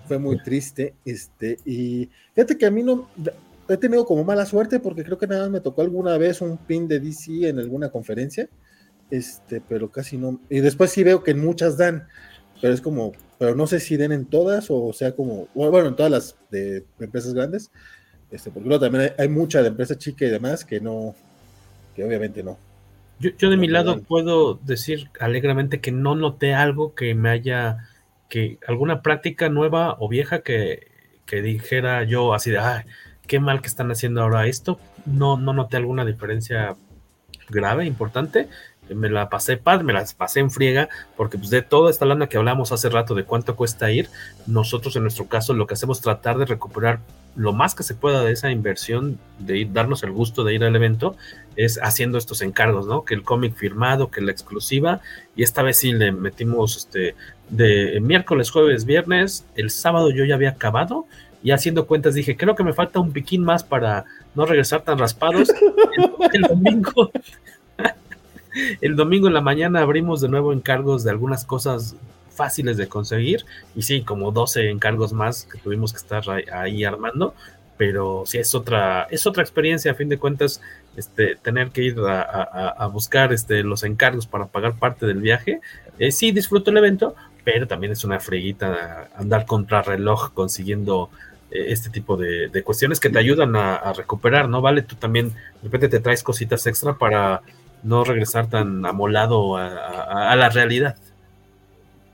Fue muy triste, este, y fíjate que a mí no, he tenido como mala suerte porque creo que nada más me tocó alguna vez un pin de DC en alguna conferencia, este, pero casi no. Y después sí veo que en muchas dan, pero es como, pero no sé si den en todas o sea como, bueno, en todas las de empresas grandes, este, porque luego también hay, mucha de empresa chica y demás que no, que obviamente no. Yo, yo de mi lado puedo decir alegremente que no noté algo que me haya, que alguna práctica nueva o vieja que, que dijera yo así de, ay, qué mal que están haciendo ahora esto. No, no noté alguna diferencia grave, importante. Me la pasé paz, me las pasé en friega, porque pues de toda esta lana que hablamos hace rato de cuánto cuesta ir, nosotros en nuestro caso lo que hacemos es tratar de recuperar lo más que se pueda de esa inversión, de darnos el gusto de ir al evento, es haciendo estos encargos, ¿no? Que el cómic firmado, que la exclusiva, y esta vez sí le metimos este de miércoles, jueves, viernes, el sábado yo ya había acabado y haciendo cuentas dije, creo que me falta un piquín más para no regresar tan raspados. el, domingo, el domingo en la mañana abrimos de nuevo encargos de algunas cosas fáciles de conseguir y sí, como 12 encargos más que tuvimos que estar ahí, armando, pero sí es otra, es otra experiencia a fin de cuentas, este, tener que ir a, buscar este, los encargos para pagar parte del viaje. Eh, sí, disfruto el evento, pero también es una freguita andar contra reloj consiguiendo este tipo de, cuestiones que te ayudan a, recuperar, ¿no? Vale, tú también de repente te traes cositas extra para no regresar tan amolado a, la realidad.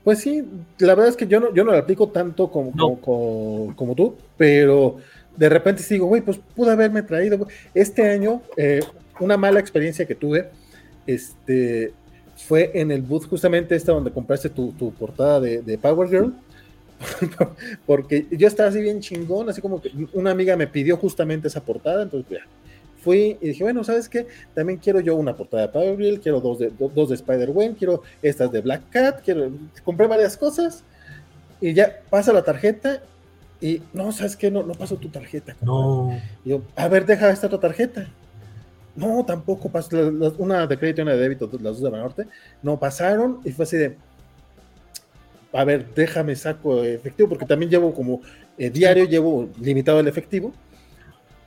Pues sí, la verdad es que yo no, yo no lo aplico tanto como, como, tú, pero de repente digo, güey, pues pude haberme traído. Este año, eh, una mala experiencia que tuve, este, fue en el booth justamente esta donde compraste tu, portada de, de Power Girl porque yo estaba así bien chingón, así como que una amiga me pidió justamente esa portada, entonces ya, fui y dije, bueno, ¿sabes qué? También quiero yo una portada de Power quiero dos de, dos de Spider-Man, quiero estas de Black Cat, quiero, compré varias cosas y ya pasa la tarjeta y no, ¿sabes qué? No, no pasó tu tarjeta. No. Y yo, a ver, deja esta otra tarjeta. No, tampoco pasó, una de crédito y una de débito, las dos de Banorte, no pasaron y fue así de, a ver, déjame saco efectivo, porque también llevo como eh, diario, llevo limitado el efectivo.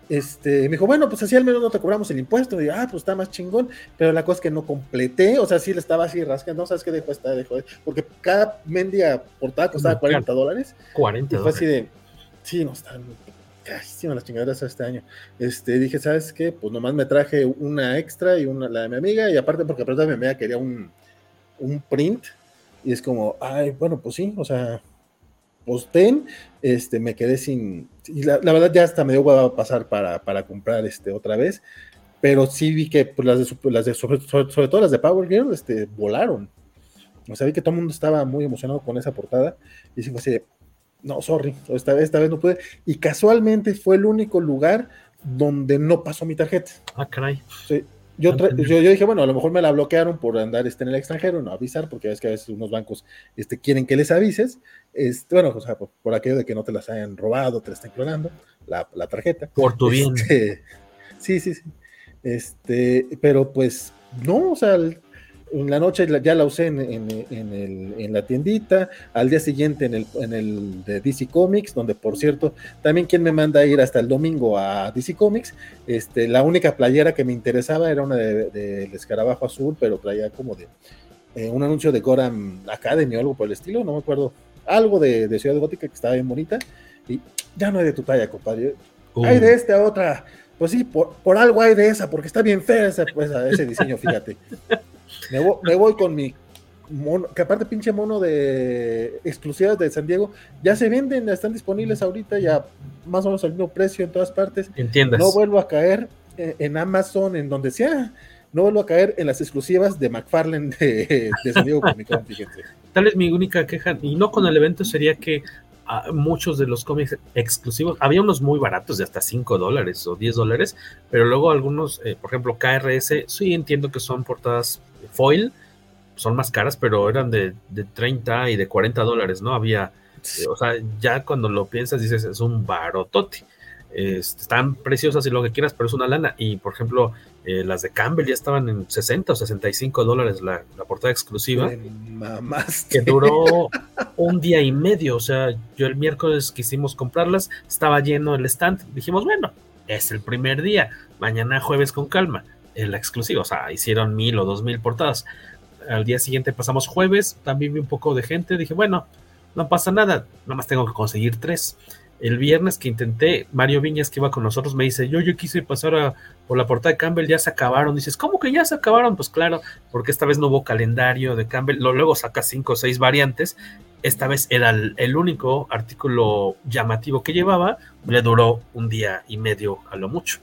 Este, me dijo, bueno, pues así al menos no te cobramos el impuesto. Y ah, pues está más chingón. Pero la cosa es que no completé, o sea, sí le estaba así rascando, ¿sabes qué dejó esta? Dejó, porque cada mendia portada costaba 40 dólares. 40 y fue así de, sí, no están casi las chingaderas este año. Este, dije, ¿sabes qué? Pues nomás me traje una extra y una, la de mi amiga, y aparte porque aparte mi amiga quería un, un print y es como, ay, bueno, pues sí, o sea, pues este, me quedé sin, y la, verdad ya hasta me dio a pasar para, para, comprar este otra vez, pero sí vi que pues, las de, las de sobre, todo las de Power Girl, este, volaron. O sea, vi que todo el mundo estaba muy emocionado con esa portada, y sí así no, sorry, esta, esta vez no pude, y casualmente fue el único lugar donde no pasó mi tarjeta. Ah, caray. Sí, yo, yo, dije, bueno, a lo mejor me la bloquearon por andar este, en el extranjero, no avisar, porque es que a veces unos bancos este, quieren que les avises. Este, bueno, o sea, por, aquello de que no te las hayan robado, te la estén clonando, la, la tarjeta. Por tu bien. Este, sí, sí, sí. Este, pero pues, no, o sea, en la noche ya la usé en, en, la tiendita, al día siguiente en el, en el de DC Comics, donde por cierto, también quien me manda a ir hasta el domingo a DC Comics, este, la única playera que me interesaba era una del de, escarabajo azul, pero traía como de eh, un anuncio de Goram Academy o algo por el estilo, no me acuerdo, algo de, de Ciudad Gótica que estaba bien bonita, y ya no hay de tu talla, compadre. Hay de esta otra. Pues sí, por, por, algo hay de esa, porque está bien fea pues, ese diseño, fíjate. Me voy, con mi mono, que aparte pinche mono de exclusivas de San Diego, ya se venden, están disponibles ahorita, ya más o menos al mismo precio en todas partes. Entiendes. No vuelvo a caer en Amazon, en donde sea. No vuelvo a caer en las exclusivas de McFarlane de, San Diego Comic Con, Tal es mi única queja, y no con el evento, sería que muchos de los cómics exclusivos, había unos muy baratos de hasta 5 dólares o 10 dólares, pero luego algunos, eh, por ejemplo, KRS, sí entiendo que son portadas foil, son más caras, pero eran de, de 30 y de 40 dólares, ¿no? Había, eh, o sea, ya cuando lo piensas dices, es un barotote. están preciosas y lo que quieras, pero es una lana. Y por ejemplo, eh, las de Campbell ya estaban en 60 o 65 dólares la, la portada exclusiva. Que duró un día y medio. O sea, yo el miércoles quisimos comprarlas, estaba lleno el stand. Dijimos, bueno, es el primer día. Mañana jueves con calma. La exclusiva. O sea, hicieron mil o dos mil portadas. Al día siguiente pasamos jueves. También vi un poco de gente. Dije, bueno, no pasa nada. Nada más tengo que conseguir tres el viernes que intenté, Mario Viñas que iba con nosotros me dice, yo, yo quise pasar por la portada de Campbell, ya se acabaron. Dices, ¿cómo que ya se acabaron? Pues claro, porque esta vez no hubo calendario de Campbell, luego saca cinco o seis variantes. Esta vez era el, único artículo llamativo que llevaba, le duró un día y medio a lo mucho.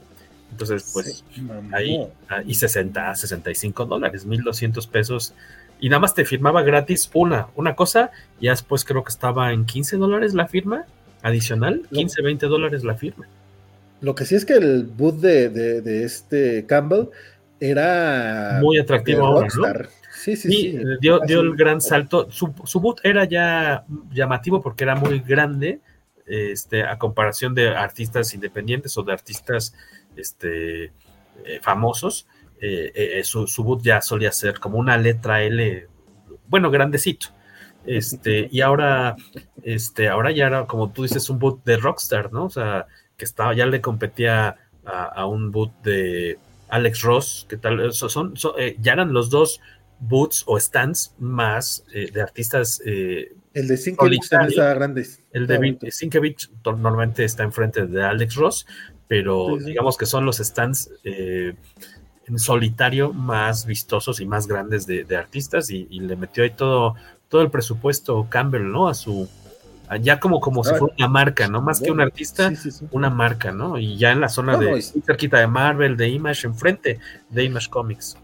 Entonces, pues ahí, y 60, 65 dólares, 1200 pesos. Y nada más te firmaba gratis una, una cosa, y después creo que estaba en 15 dólares la firma adicional, 15, 20 dólares la firma. Lo que sí es que el boot de, este Campbell era muy atractivo ahora, Sí, sí, sí. Dio, dio, el gran salto. Su, su, boot era ya llamativo porque era muy grande este, a comparación de artistas independientes o de artistas este, eh, famosos. Eh, eh, su, su boot ya solía ser como una letra L, bueno, grandecito. Este, y ahora, este, ahora ya era, como tú dices, un boot de Rockstar, ¿no? O sea, que estaba, ya le competía a, un boot de Alex Ross, que tal, son, eh, ya eran los dos boots o stands más eh, de artistas. Eh, el de Sinkevich también está grande. El de Sinkevich normalmente está enfrente de Alex Ross, pero digamos que son los stands en solitario más vistosos y más grandes de, artistas y, le metió ahí todo todo el presupuesto Campbell, ¿no? A su, ya como, como si fuera una marca, ¿no? Más que un artista, una marca, ¿no? Y ya en la zona de cerquita de Marvel, de Image, enfrente de Image Comics.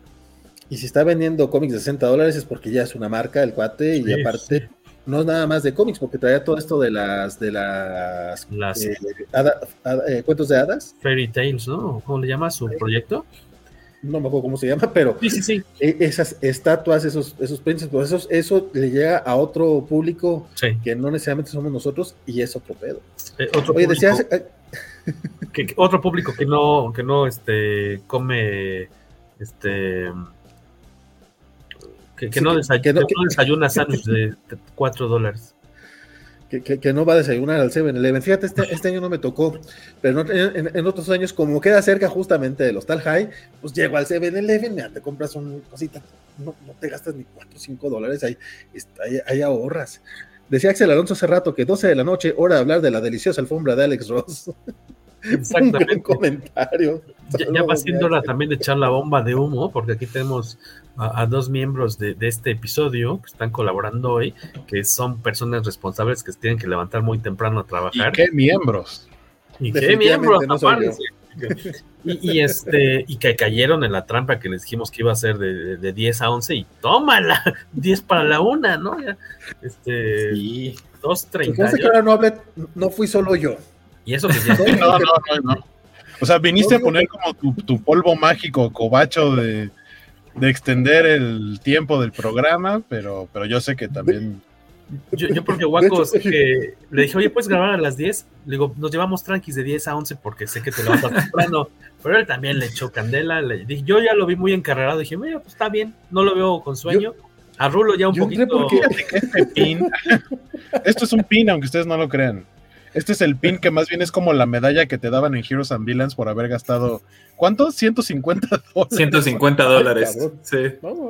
Y si está vendiendo cómics de 60 dólares es porque ya es una marca, el cuate, y aparte no es nada más de cómics, porque traía todo esto de las de las, eh, eh, cuentos de hadas. Fairy Tales, ¿no? ¿Cómo le llama su proyecto? no me acuerdo cómo se llama, pero e, esas estatuas, esos, esos príncipes, pues eso, eso le llega a otro público que no necesariamente somos nosotros y es otro pedo. Eh, otro Oye, público, decías, que, otro público que no, que no este, come este que, no, que, no, desayuna sándwich de 4 dólares que, no va a desayunar al 7-Eleven. Fíjate, este, este, año no me tocó, pero en, otros años, como queda cerca justamente del Hostal High, pues llego al 7-Eleven, mira, te compras una cosita, no, te gastas ni 4 o 5 dólares, ahí, ahí, ahorras. Decía Axel Alonso hace rato que 12 de la noche, hora de hablar de la deliciosa alfombra de Alex Ross. Exactamente. Un comentario. Ya, va siendo hora también de echar la bomba de humo, porque aquí tenemos a, dos miembros de, este episodio que están colaborando hoy, que son personas responsables que tienen que levantar muy temprano a trabajar. ¿Y qué miembros? ¿Y qué miembros? y, este, y que cayeron en la trampa que les dijimos que iba a ser de, 10 a 11 y tómala, 10 para la una, ¿no? este, sí. 2.30. Pues que ahora no hablé, no fui solo yo. Y eso que ya... no, no, no, no. O sea, viniste a poner como tu, tu polvo mágico, cobacho de, de extender el tiempo del programa, pero, pero yo sé que también. Yo, yo porque Waco que le dije, oye, ¿puedes grabar a las 10? Le digo, nos llevamos tranquis de 10 a 11 porque sé que te lo vas a temprano. Pero él también le echó candela. Le dije, yo ya lo vi muy encarrerado. Dije, mira, pues está bien, no lo veo con sueño. a Rulo ya un poquito. Porque... Este pin, esto es un pin, aunque ustedes no lo crean. Este es el pin que más bien es como la medalla que te daban en Heroes and Villains por haber gastado. ¿Cuánto? 150 dólares. 150 dólares. sí.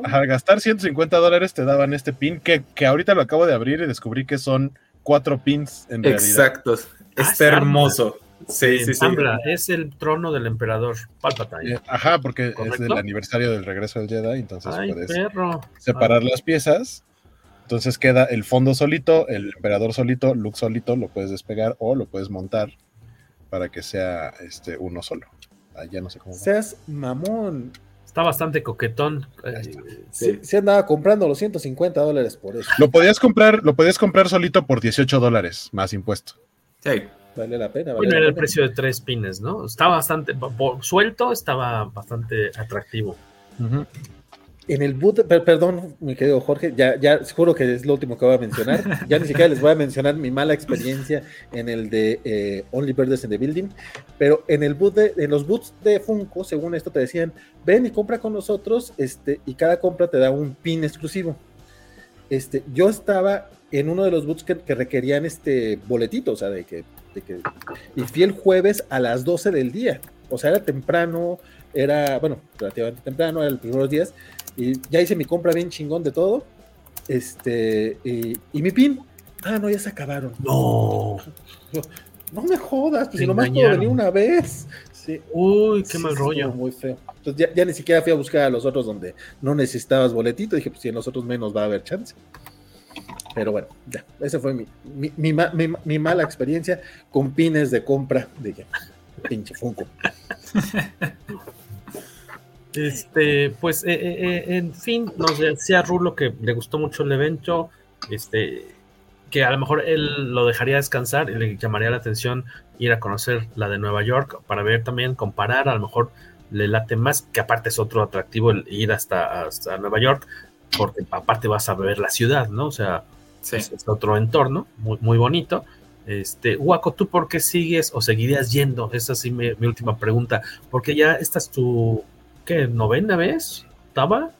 Al gastar 150 dólares te daban este pin que, que ahorita lo acabo de abrir y descubrí que son cuatro pins en realidad. Exactos. Ah, está hermoso. Sí, sí, sí. es el trono del emperador Palpatine. Eh, ajá, porque es el aniversario del regreso del Jedi, entonces puedes separar las piezas entonces queda el fondo solito, el emperador solito, Luke solito, lo puedes despegar o lo puedes montar para que sea este uno solo. Ah, ya no sé cómo. Seas mamón. Está bastante coquetón. Sí, se andaba comprando los 150 dólares por eso. Lo podías comprar, lo podías comprar solito por 18 dólares más impuesto. Sí. Vale la pena. bueno, era el precio de tres pines, ¿no? Estaba bastante, suelto, estaba bastante atractivo. En el boot, perdón, mi querido Jorge, ya, ya juro que es lo último que voy a mencionar. Ya ni siquiera les voy a mencionar mi mala experiencia en el de eh, Only Birds in the Building, pero en el boot de, en los boots de Funko, según esto te decían, ven y compra con nosotros, este, y cada compra te da un pin exclusivo. Este, yo estaba en uno de los boots que, requerían este boletito, o sea, de que, de que, y fui el jueves a las 12 del día, o sea, era temprano, era, bueno, relativamente temprano, era los primeros días, y ya hice mi compra bien chingón de todo. Este, y, mi pin. Ah, no, ya se acabaron. No. no me jodas, pues si nomás puedo venir una vez. Sí. Uy, qué mal rollo. Muy feo. Entonces ya, ni siquiera fui a buscar a los otros donde no necesitabas boletito. Dije, pues si en los otros menos va a haber chance. Pero bueno, ya, esa fue mi, mi, mi, mala experiencia con pines de compra de pinche Funko. Este, pues, eh, eh, eh, en fin, nos decía Rulo que le gustó mucho el evento, este, que a lo mejor él lo dejaría descansar y le llamaría la atención ir a conocer la de Nueva York para ver también, comparar, a lo mejor le late más, que aparte es otro atractivo el ir hasta, hasta Nueva York, porque aparte vas a ver la ciudad, ¿no? O sea, es, otro entorno muy, muy bonito. Este, Waco, ¿tú por qué sigues o seguirías yendo? Esa sí mi, mi última pregunta, porque ya esta es tu ¿qué? ¿Novena vez? ¿Estaba?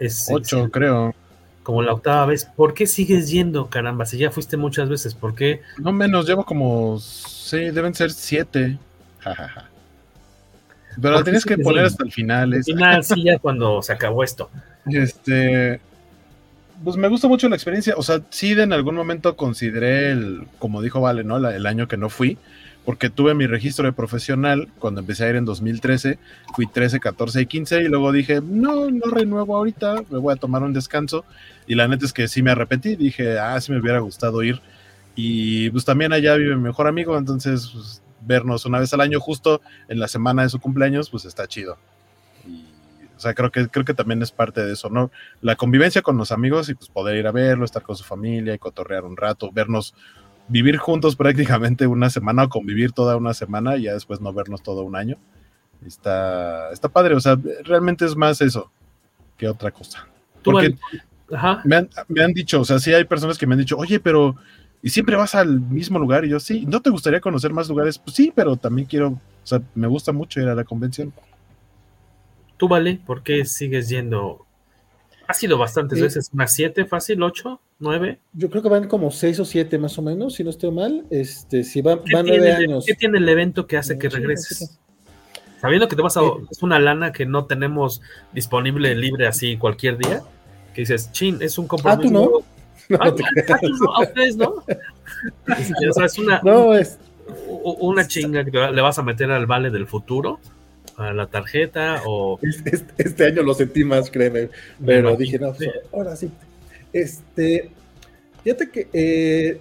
Es, Ocho, creo. Como la octava vez. ¿Por qué sigues yendo, caramba? Si ya fuiste muchas veces, ¿por qué? No menos, llevo como. Sí, deben ser siete. Pero la tienes que poner hasta el final. Al final, sí, ya cuando se acabó esto. Este. Pues me gusta mucho la experiencia. O sea, sí, en algún momento consideré el, como dijo Vale, ¿no? el año que no fui porque tuve mi registro de profesional cuando empecé a ir en 2013, fui 13, 14 y 15 y luego dije, no, no renuevo ahorita, me voy a tomar un descanso y la neta es que sí me arrepentí, dije, ah, sí me hubiera gustado ir y pues también allá vive mi mejor amigo, entonces pues, vernos una vez al año justo en la semana de su cumpleaños, pues está chido. o sea, creo que, creo que también es parte de eso, ¿no? La convivencia con los amigos y pues poder ir a verlo, estar con su familia y cotorrear un rato, vernos vivir juntos prácticamente una semana o convivir toda una semana y ya después no vernos todo un año. Está, está padre, o sea, realmente es más eso que otra cosa. Porque Me, han, me han dicho, o sea, sí hay personas que me han dicho, oye, pero ¿y siempre vas al mismo lugar? Y yo, sí, ¿no te gustaría conocer más lugares? Pues sí, pero también quiero, o sea, me gusta mucho ir a la convención. ¿Tú, Vale? ¿Por qué sigues yendo? Ha sido bastantes veces, unas siete, fácil, ocho. ¿Nueve? Yo creo que van como seis o siete más o menos, si no estoy mal. Este, si van, van nueve años. ¿Qué tiene el evento que hace que regreses? Sabiendo que te vas a. Es una lana que no tenemos disponible libre así cualquier día. Que dices, chin, es un compromiso. Ah, tú no. no, ah, ¿A ustedes no? es, una, no, es... una chinga que le vas a meter al vale del futuro a la tarjeta o este, este, año lo sentí más créeme pero dije no pues, ahora sí este, fíjate que eh,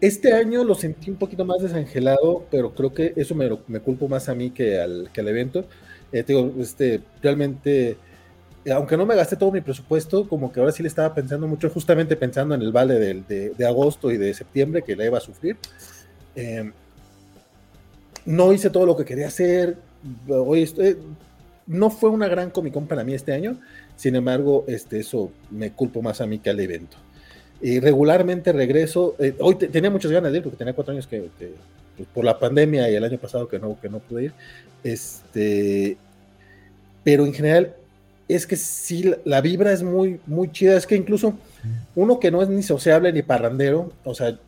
este año lo sentí un poquito más desangelado, pero creo que eso me, me culpo más a mí que al, que al evento. Eh, digo, este, realmente, aunque no me gasté todo mi presupuesto, como que ahora sí le estaba pensando mucho, justamente pensando en el vale de, de, agosto y de septiembre que la iba a sufrir. Em, no hice todo lo que quería hacer. Hoy estoy, no fue una gran Comic Con para mí este año. Sin embargo, este, eso me culpo más a mí que al evento. Y regularmente regreso. Eh, hoy tenía muchas ganas de ir porque tenía cuatro años que, pues, por la pandemia y el año pasado que no, que no pude ir. Este, pero en general es que sí, la vibra es muy, muy chida. Es que incluso uno que no es ni sociable ni parrandero, o sea,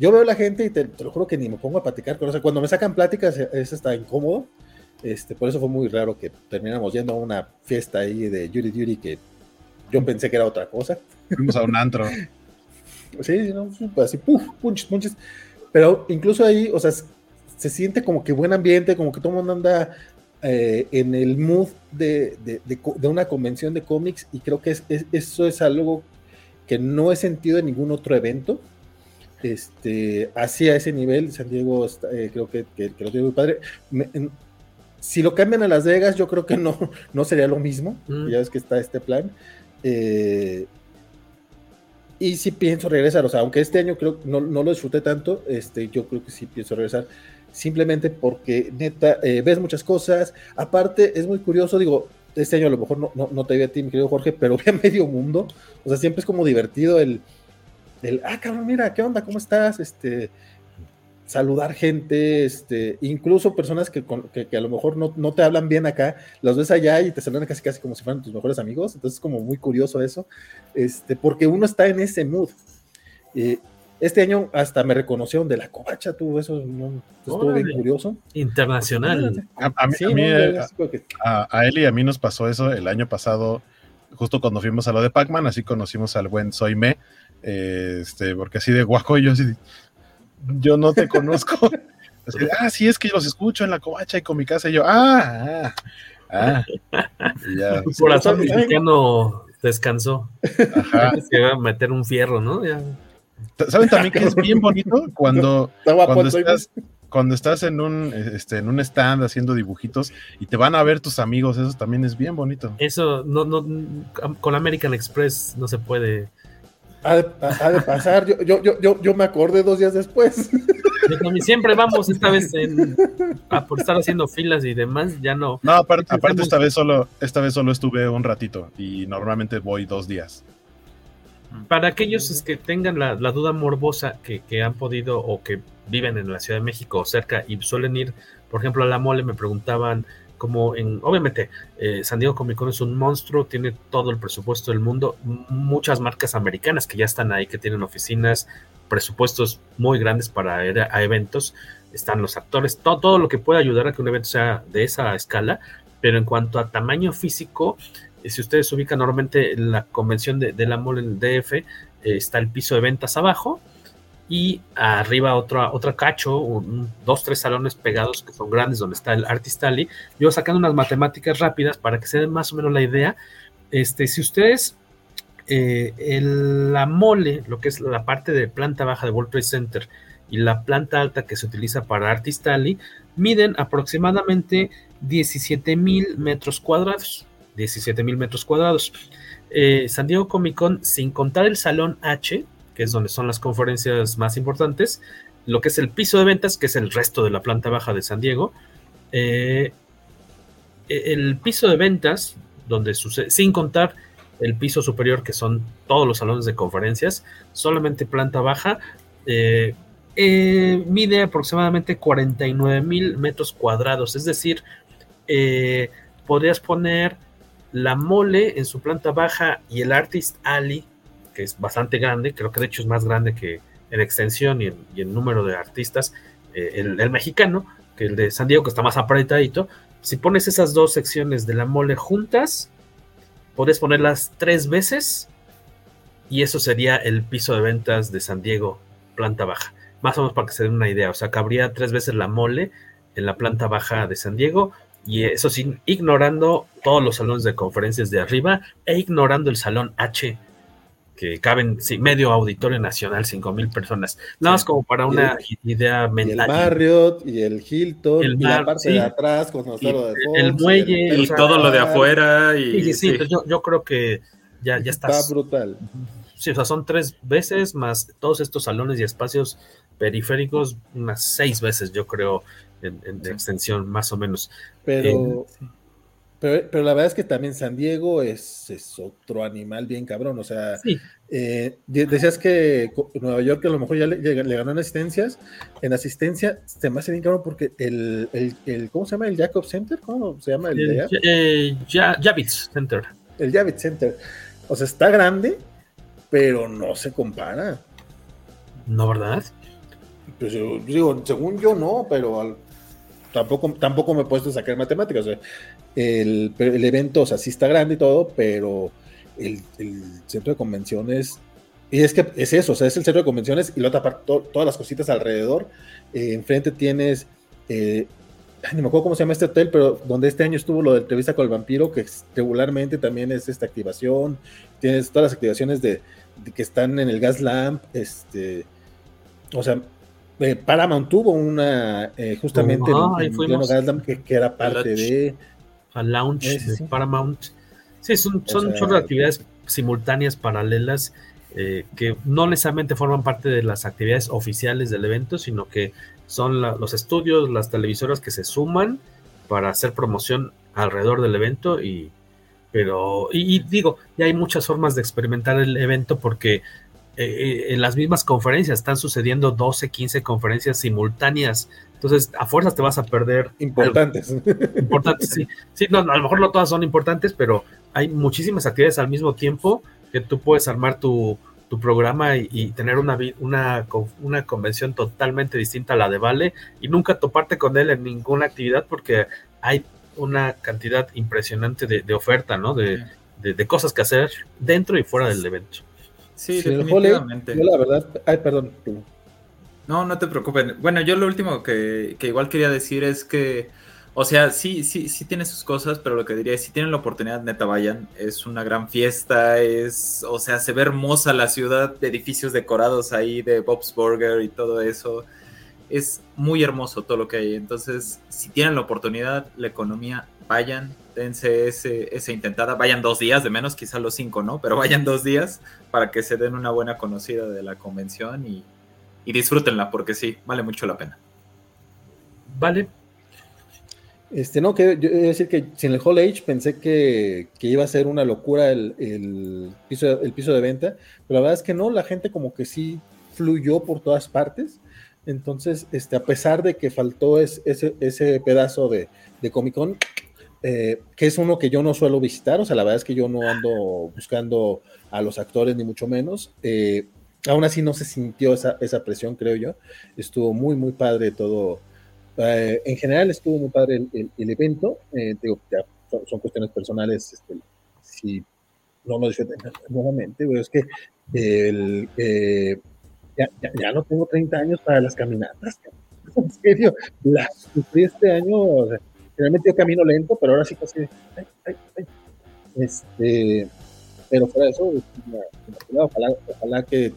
yo veo a la gente y te, lo juro que ni me pongo a platicar con o sea, cuando me sacan pláticas es hasta incómodo este, por eso fue muy raro que terminamos yendo a una fiesta ahí de Yuri Yuri que yo pensé que era otra cosa. Fuimos a un antro. sí, no, pues así, puf, punches, punches. Pero incluso ahí, o sea, se siente como que buen ambiente, como que todo el mundo anda eh, en el mood de, de, de, una convención de cómics y creo que es, eso es algo que no he sentido en ningún otro evento. Este, así a ese nivel, San Diego eh, creo que, lo tiene muy padre. si lo cambian a Las Vegas, yo creo que no, no sería lo mismo. Mm. Ya ves que está este plan. Eh, y sí pienso regresar, o sea, aunque este año creo no, no lo disfruté tanto, este, yo creo que sí pienso regresar simplemente porque neta, eh, ves muchas cosas. Aparte, es muy curioso, digo, este año a lo mejor no, no, te vi a ti, mi querido Jorge, pero ve a medio mundo. O sea, siempre es como divertido el, el, ah, cabrón, mira, ¿qué onda? ¿Cómo estás? Este, saludar gente, este, incluso personas que, que, a lo mejor no, no, te hablan bien acá, los ves allá y te saludan casi casi como si fueran tus mejores amigos, entonces es como muy curioso eso, este, porque uno está en ese mood. Eh, este año hasta me reconocieron de la covacha, tú, eso no, estuvo bien curioso. Internacional. A, él y a mí nos pasó eso el año pasado, justo cuando fuimos a lo de Pac-Man, así conocimos al buen Soy Me, este, porque así de guaco yo así, yo no te conozco. ah, sí, es que los escucho en la covacha y con mi casa y yo, ah, ah, ah. Tu corazón mexicano descansó. Ajá. Se va a meter un fierro, ¿no? Ya. ¿Saben también que es bien bonito cuando, cuando estás, cuando estás en un, este, en un stand haciendo dibujitos y te van a ver tus amigos? Eso también es bien bonito. Eso no, no, con American Express no se puede. Ha de, pasar, yo, yo, yo, yo, me acordé dos días después. Siempre vamos esta vez a por estar haciendo filas y demás, ya no. No, aparte, aparte esta vez solo, esta vez solo estuve un ratito y normalmente voy dos días. Para aquellos que tengan la, duda morbosa que, han podido o que viven en la Ciudad de México o cerca y suelen ir, por ejemplo, a la mole, me preguntaban como en, obviamente, eh, San Diego Comic Con es un monstruo, tiene todo el presupuesto del mundo, muchas marcas americanas que ya están ahí, que tienen oficinas, presupuestos muy grandes para ir a, eventos, están los actores, todo, todo lo que pueda ayudar a que un evento sea de esa escala, pero en cuanto a tamaño físico, si ustedes ubican normalmente la convención de, la mall en el DF, eh, está el piso de ventas abajo y arriba otra, otra cacho, dos, tres salones pegados que son grandes donde está el Artist Alley. Yo sacando unas matemáticas rápidas para que se den más o menos la idea. Este, si ustedes eh, la mole, lo que es la parte de planta baja de World Trade Center y la planta alta que se utiliza para Artist Alley, miden aproximadamente 17 mil metros cuadrados. 17 mil metros cuadrados. Eh, San Diego Comic Con, sin contar el Salón H, que es donde son las conferencias más importantes, lo que es el piso de ventas, que es el resto de la planta baja de San Diego, eh, el piso de ventas, donde sucede, sin contar el piso superior, que son todos los salones de conferencias, solamente planta baja, eh, mide aproximadamente 49 mil metros cuadrados, es decir, podrías poner la Mole en su planta baja y el Artist Alley, que es bastante grande, creo que de hecho es más grande que en extensión y en, número de artistas, eh, el, mexicano, que el de San Diego, que está más apretadito. Si pones esas dos secciones de la mole juntas, puedes ponerlas tres veces y eso sería el piso de ventas de San Diego, planta baja. Más o menos para que se den una idea. O sea, cabría tres veces la mole en la planta baja de San Diego y eso sin ignorando todos los salones de conferencias de arriba e ignorando el salón H, que caben sí, medio auditorio nacional, cinco mil personas. Nada más como para una idea mental. Y el Marriott y el Hilton, y la parte de atrás con los de El muelle. Y, todo lo de afuera. Y, sí, yo, yo, creo que ya, ya está. Está brutal. Sí, o sea, son tres veces más todos estos salones y espacios periféricos, unas seis veces, yo creo, en, extensión, más o menos. Pero, pero, la verdad es que también San Diego es, es otro animal bien cabrón. O sea, eh, decías que Nueva York a lo mejor ya le, ganó en asistencias. En asistencia se me hace bien cabrón porque el, el, ¿cómo se llama? ¿El Jacob Center? ¿Cómo se llama? El, eh, Javits Center. El Javits Center. O sea, está grande, pero no se compara. No, ¿verdad? Pues yo, digo, según yo no, pero al, tampoco, tampoco me he puesto a sacar matemáticas. El, evento, o sea, sí está grande y todo, pero el, centro de convenciones, y es que es eso, o sea, es el centro de convenciones y la otra parte, todas las cositas alrededor. Eh, enfrente tienes, eh, ni me acuerdo cómo se llama este hotel, pero donde este año estuvo lo de entrevista con el vampiro, que regularmente también es esta activación. Tienes todas las activaciones de, que están en el Gas Lamp, este o sea, eh, Paramount tuvo una, eh, justamente en, que, que, era parte de... Al launch de Paramount. Sí, son, son, actividades simultáneas, paralelas, eh, que no necesariamente forman parte de las actividades oficiales del evento, sino que son los estudios, las televisoras que se suman para hacer promoción alrededor del evento y pero y, digo ya hay muchas formas de experimentar el evento porque eh, en las mismas conferencias están sucediendo 12 15 conferencias simultáneas. Entonces a fuerzas te vas a perder importantes. Importantes sí. Sí no, a lo mejor no todas son importantes pero hay muchísimas actividades al mismo tiempo que tú puedes armar tu tu programa y, tener una, una, una, convención totalmente distinta a la de Vale y nunca toparte con él en ninguna actividad porque hay una cantidad impresionante de, oferta, ¿no? De, cosas que hacer dentro y fuera del evento. Sí, definitivamente. yo la verdad, ay, perdón. No, no te preocupes. Bueno, yo lo último que, que igual quería decir es que o sea, sí, sí, sí tiene sus cosas, pero lo que diría es, si tienen la oportunidad, neta, vayan. Es una gran fiesta, es, o sea, se ve hermosa la ciudad, de edificios decorados ahí de Bob's Burger y todo eso. Es muy hermoso todo lo que hay. Entonces, si tienen la oportunidad, la economía, vayan, dense ese, ese intentada. Vayan dos días, de menos, quizá los cinco, ¿no? Pero vayan dos días para que se den una buena conocida de la convención y, y disfrútenla, porque sí, vale mucho la pena. Vale, este, no, que yo iba a decir que sin el Hall Age pensé que, iba a ser una locura el, piso, el piso de venta, pero la verdad es que no, la gente como que sí fluyó por todas partes. Entonces, este, a pesar de que faltó ese, ese pedazo de, Comic Con, eh, que es uno que yo no suelo visitar, o sea, la verdad es que yo no ando buscando a los actores ni mucho menos. Eh, aún así no se sintió esa, esa presión, creo yo. Estuvo muy, muy padre todo, eh, en general estuvo muy padre el, evento. Eh, digo, ya son, cuestiones personales. Este, si no lo disfruté nuevamente, pero es que el, eh, ya, ya, no tengo 30 años para las caminatas. En serio, las sufrí este año. Realmente yo camino lento, pero ahora sí casi. Este, pero fuera de eso, ojalá, ojalá que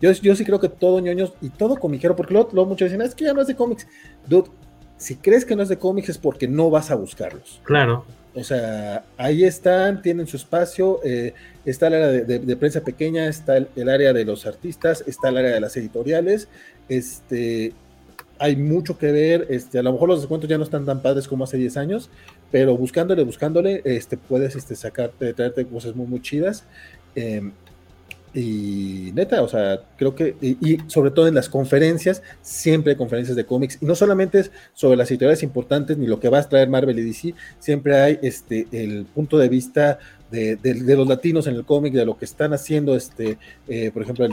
yo, yo sí creo que todo ñoños y todo comiquero, porque luego, muchos dicen, es que ya no es de cómics. Dude, si crees que no es de cómics es porque no vas a buscarlos. Claro. O sea, ahí están, tienen su espacio, eh, está el área de, prensa pequeña, está el, área de los artistas, está el área de las editoriales, este, hay mucho que ver, este, a lo mejor los descuentos ya no están tan padres como hace 10 años, pero buscándole, buscándole, este, puedes este, sacarte, traerte cosas muy, muy chidas. Em, y neta, o sea, creo que, y, sobre todo en las conferencias, siempre hay conferencias de cómics, y no solamente es sobre las editoriales importantes ni lo que va a traer Marvel y DC, siempre hay este, el punto de vista de, los latinos en el cómic, de lo que están haciendo, este, eh, por ejemplo,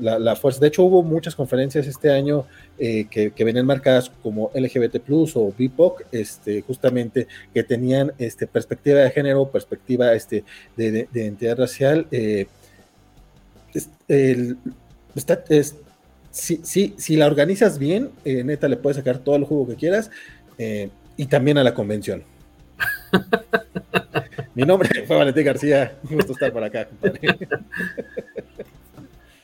la, fuerza. De hecho, hubo muchas conferencias este año eh, que, que, venían marcadas como LGBT Plus o BIPOC, este, justamente que tenían este, perspectiva de género, perspectiva este, de, identidad racial. Eh, el, está, es, si, si, si, la organizas bien, neta, le puedes sacar todo el jugo que quieras y también a la convención. Mi nombre fue Valentín García, un gusto estar por acá,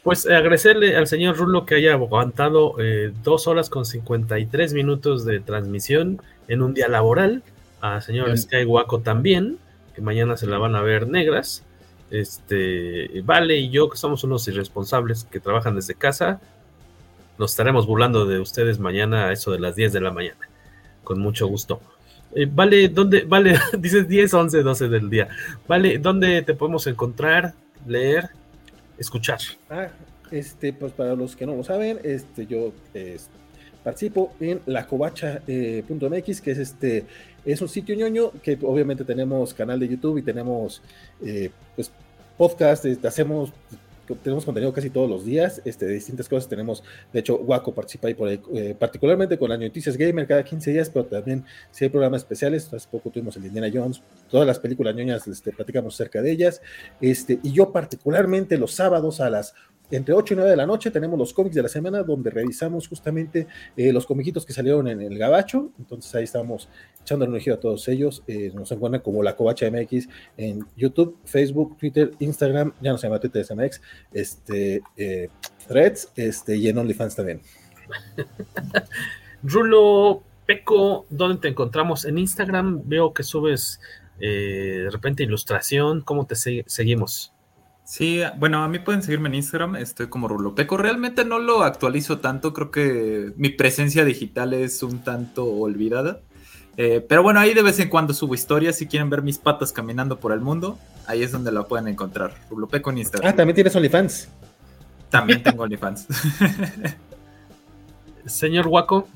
Pues agradecerle al señor Rulo que haya aguantado eh, dos horas con 53 minutos de transmisión en un día laboral. A señor Sky Waco también, que mañana se la van a ver negras. Este, Vale y yo, que somos unos irresponsables que trabajan desde casa, nos estaremos burlando de ustedes mañana a eso de las 10 de la mañana. Con mucho gusto. Eh, vale, ¿dónde? Vale, dices 10, 11, 12 del día. Vale, ¿dónde te podemos encontrar, leer, escuchar? Ah, este, pues para los que no lo saben, este, yo participo en lacovacha.mx, eh, que es este, es un sitio ñoño que obviamente tenemos canal de YouTube y tenemos eh, pues podcast, este, hacemos tenemos contenido casi todos los días, este, de distintas cosas. Tenemos, de hecho, Waco participa ahí por ahí, eh, particularmente con las noticias gamer cada 15 días, pero también si hay programas especiales. Hace poco tuvimos el Indiana Jones, todas las películas ñoñas, este, platicamos cerca de ellas. Este, y yo, particularmente, los sábados a las entre 8 y 9 de la noche tenemos los cómics de la semana donde revisamos justamente eh, los comiquitos que salieron en el Gabacho. Entonces ahí estamos echando energía a todos ellos. Eh, nos encuentran como la Covacha MX en YouTube, Facebook, Twitter, Instagram. Ya no se llama Twitter, MX. Este, eh, Threads este, y en OnlyFans también. Rulo Peco, ¿dónde te encontramos? En Instagram veo que subes eh, de repente ilustración. ¿Cómo te seguimos? Sí, bueno, a mí pueden seguirme en Instagram, estoy como Rulo Peco. Realmente no lo actualizo tanto, creo que mi presencia digital es un tanto olvidada. Eh, pero bueno, ahí de vez en cuando subo historias. Si quieren ver mis patas caminando por el mundo, ahí es donde la pueden encontrar. Rulopeco en Instagram. Ah, también tienes OnlyFans. También tengo OnlyFans. Señor Waco.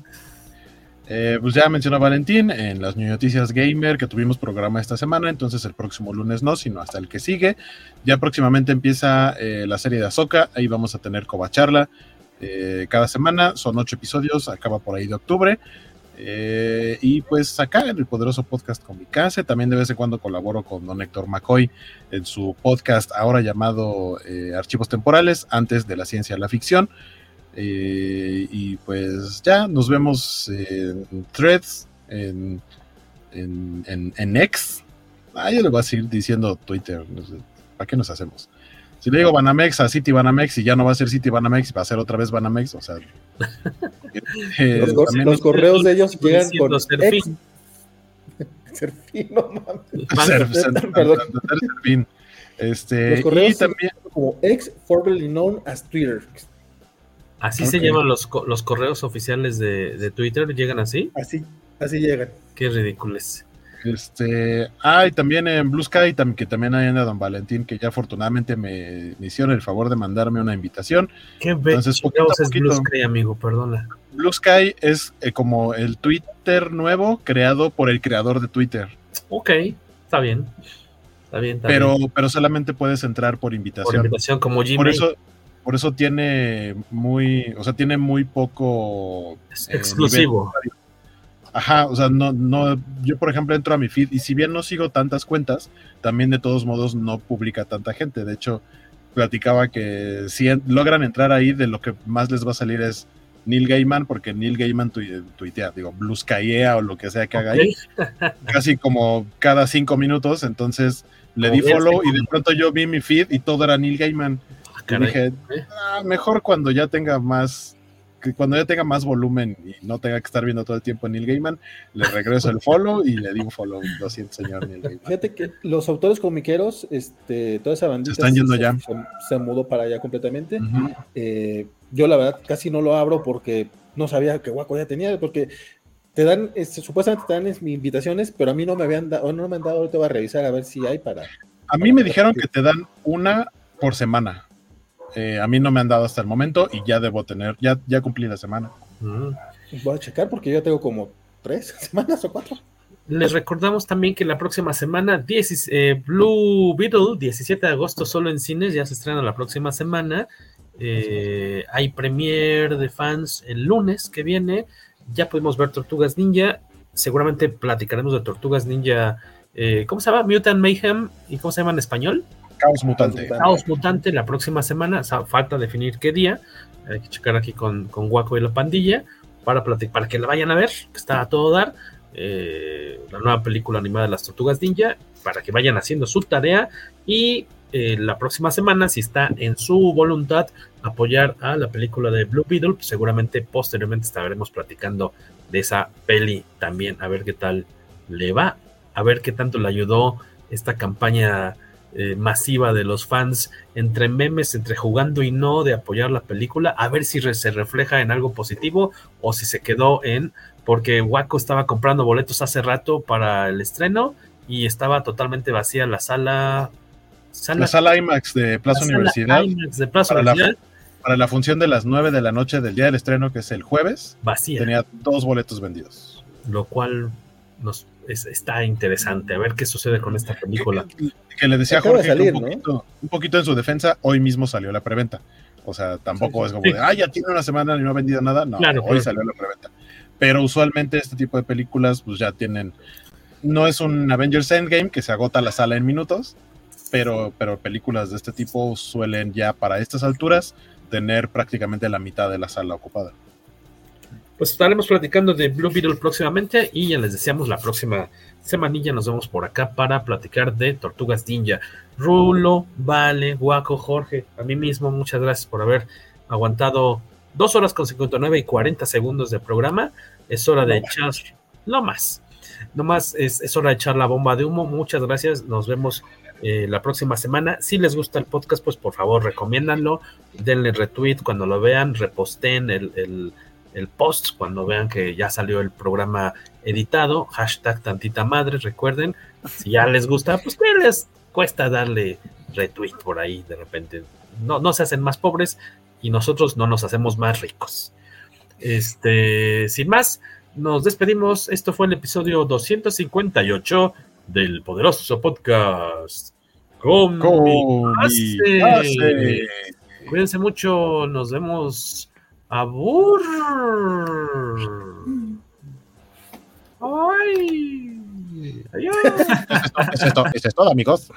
Eh, pues ya mencionó Valentín en las Noticias Gamer que tuvimos programa esta semana, entonces el próximo lunes no, sino hasta el que sigue. Ya próximamente empieza eh, la serie de Azoka, ahí vamos a tener covacharla cada semana, son ocho episodios, acaba por ahí de octubre. Eh, y pues acá en el poderoso podcast con mi casa, también de vez en cuando colaboro con don Héctor McCoy en su podcast ahora llamado eh, Archivos Temporales, antes de la ciencia la ficción. Eh, y pues ya nos vemos en Threads, en, en, en, X. Ah, yo le voy a seguir diciendo Twitter. ¿Para qué nos hacemos? Si le digo Banamex a City Banamex y ya no va a ser City Banamex, va a ser otra vez Banamex, o sea. Eh, los, correos de ellos llegan con Serfín. Serfín, no mames. Perdón. Este, los correos y también como ex formerly known as Twitter. Así se llaman los, los correos oficiales de, de, Twitter, ¿llegan así? Así, así llegan. Qué ridículos. Este, ah, y también en Blue Sky, que también hay en Don Valentín, que ya afortunadamente me, hicieron el favor de mandarme una invitación. ¿Qué Entonces, poquito es Blue Sky, amigo? Perdona. Blue Sky es eh, como el Twitter nuevo creado por el creador de Twitter. Ok, está bien. Está bien, pero, pero solamente puedes entrar por invitación. Por invitación, como Gmail. Por eso, por eso tiene muy, o sea, tiene muy poco es exclusivo. Ajá, o sea, no, no, yo por ejemplo entro a mi feed y si bien no sigo tantas cuentas, también de todos modos no publica tanta gente. De hecho, platicaba que si logran entrar ahí, de lo que más les va a salir es Neil Gaiman, porque Neil Gaiman tuitea, digo, Blue o lo que sea que haga ahí, casi como cada cinco minutos, entonces le di follow y de pronto yo vi mi feed y todo era Neil Gaiman. Dije, ah, mejor cuando ya tenga más que cuando ya tenga más volumen y no tenga que estar viendo todo el tiempo a Neil Gaiman, le regreso el follow y le di un follow. Lo siento, señor Neil Gaiman. Fíjate que los autores comiqueros, este, toda esa bandita se, están yendo ya. Se, mudó para allá completamente. Eh, yo la verdad casi no lo abro porque no sabía que Guaco ya tenía, porque te dan, este, supuestamente te dan invitaciones, pero a mí no me habían dado, no me han dado, ahorita voy a revisar a ver si hay para. A mí me dijeron que te dan una por semana. Eh, a mí no me han dado hasta el momento y ya debo tener, ya, ya cumplí la semana. Mm. Voy a checar porque yo tengo como tres semanas o cuatro. Les recordamos también que la próxima semana, eh, Blue Beetle, 17 de agosto, solo en cines, ya se estrena la próxima semana. Eh, hay premiere de fans el lunes que viene. Ya podemos ver Tortugas Ninja. Seguramente platicaremos de Tortugas Ninja. ¿Cómo se llama? Mutant Mayhem. ¿Y cómo se llama en español? Caos Mutante. Caos Mutante la próxima semana. falta definir qué día. Hay que checar aquí con, con Guaco y la pandilla para, para que la vayan a ver, que está a todo dar. Eh, la nueva película animada de las Tortugas Ninja, para que vayan haciendo su tarea. Y eh, la próxima semana, si está en su voluntad, apoyar a la película de Blue Beetle, pues seguramente posteriormente estaremos platicando de esa peli también, a ver qué tal le va, a ver qué tanto le ayudó esta campaña eh, masiva de los fans entre memes, entre jugando y no de apoyar la película, a ver si se refleja en algo positivo o si se quedó en porque Waco estaba comprando boletos hace rato para el estreno y estaba totalmente vacía la sala. la sala IMAX de Plaza Universidad. de Plaza para, Universidad. La, para la función de las 9 de la noche del día del estreno, que es el jueves, vacía. Tenía dos boletos vendidos. Lo cual nos está interesante. A ver qué sucede con esta película. Que, le decía Jorge un, poquito, en su defensa, hoy mismo salió la preventa. O sea, tampoco es como de, ah, ya tiene una semana y no ha vendido nada. No, hoy salió la preventa. Pero usualmente este tipo de películas, pues ya tienen. No es un Avengers Endgame que se agota la sala en minutos, pero, pero películas de este tipo suelen ya para estas alturas tener prácticamente la mitad de la sala ocupada pues estaremos platicando de Blue Beetle próximamente y ya les deseamos la próxima semanilla nos vemos por acá para platicar de Tortugas Ninja. Rulo, Vale, Guaco, Jorge, a mí mismo, muchas gracias por haber aguantado dos horas con 59 y 40 segundos de programa. Es hora de echar no más. No más es, es hora de echar la bomba de humo. Muchas gracias. Nos vemos eh, la próxima semana. Si les gusta el podcast, pues por favor recomiéndanlo, denle retweet cuando lo vean, reposten el, post cuando vean que ya salió el programa editado, hashtag tantita madre, recuerden, si ya les gusta, pues que les cuesta darle retweet por ahí de repente. No, no se hacen más pobres y nosotros no nos hacemos más ricos. Este, sin más, nos despedimos. Esto fue el episodio 258 del poderoso podcast. Con Cuídense mucho, nos vemos. Abur. Ay. Adiós. eso es todo, amigos.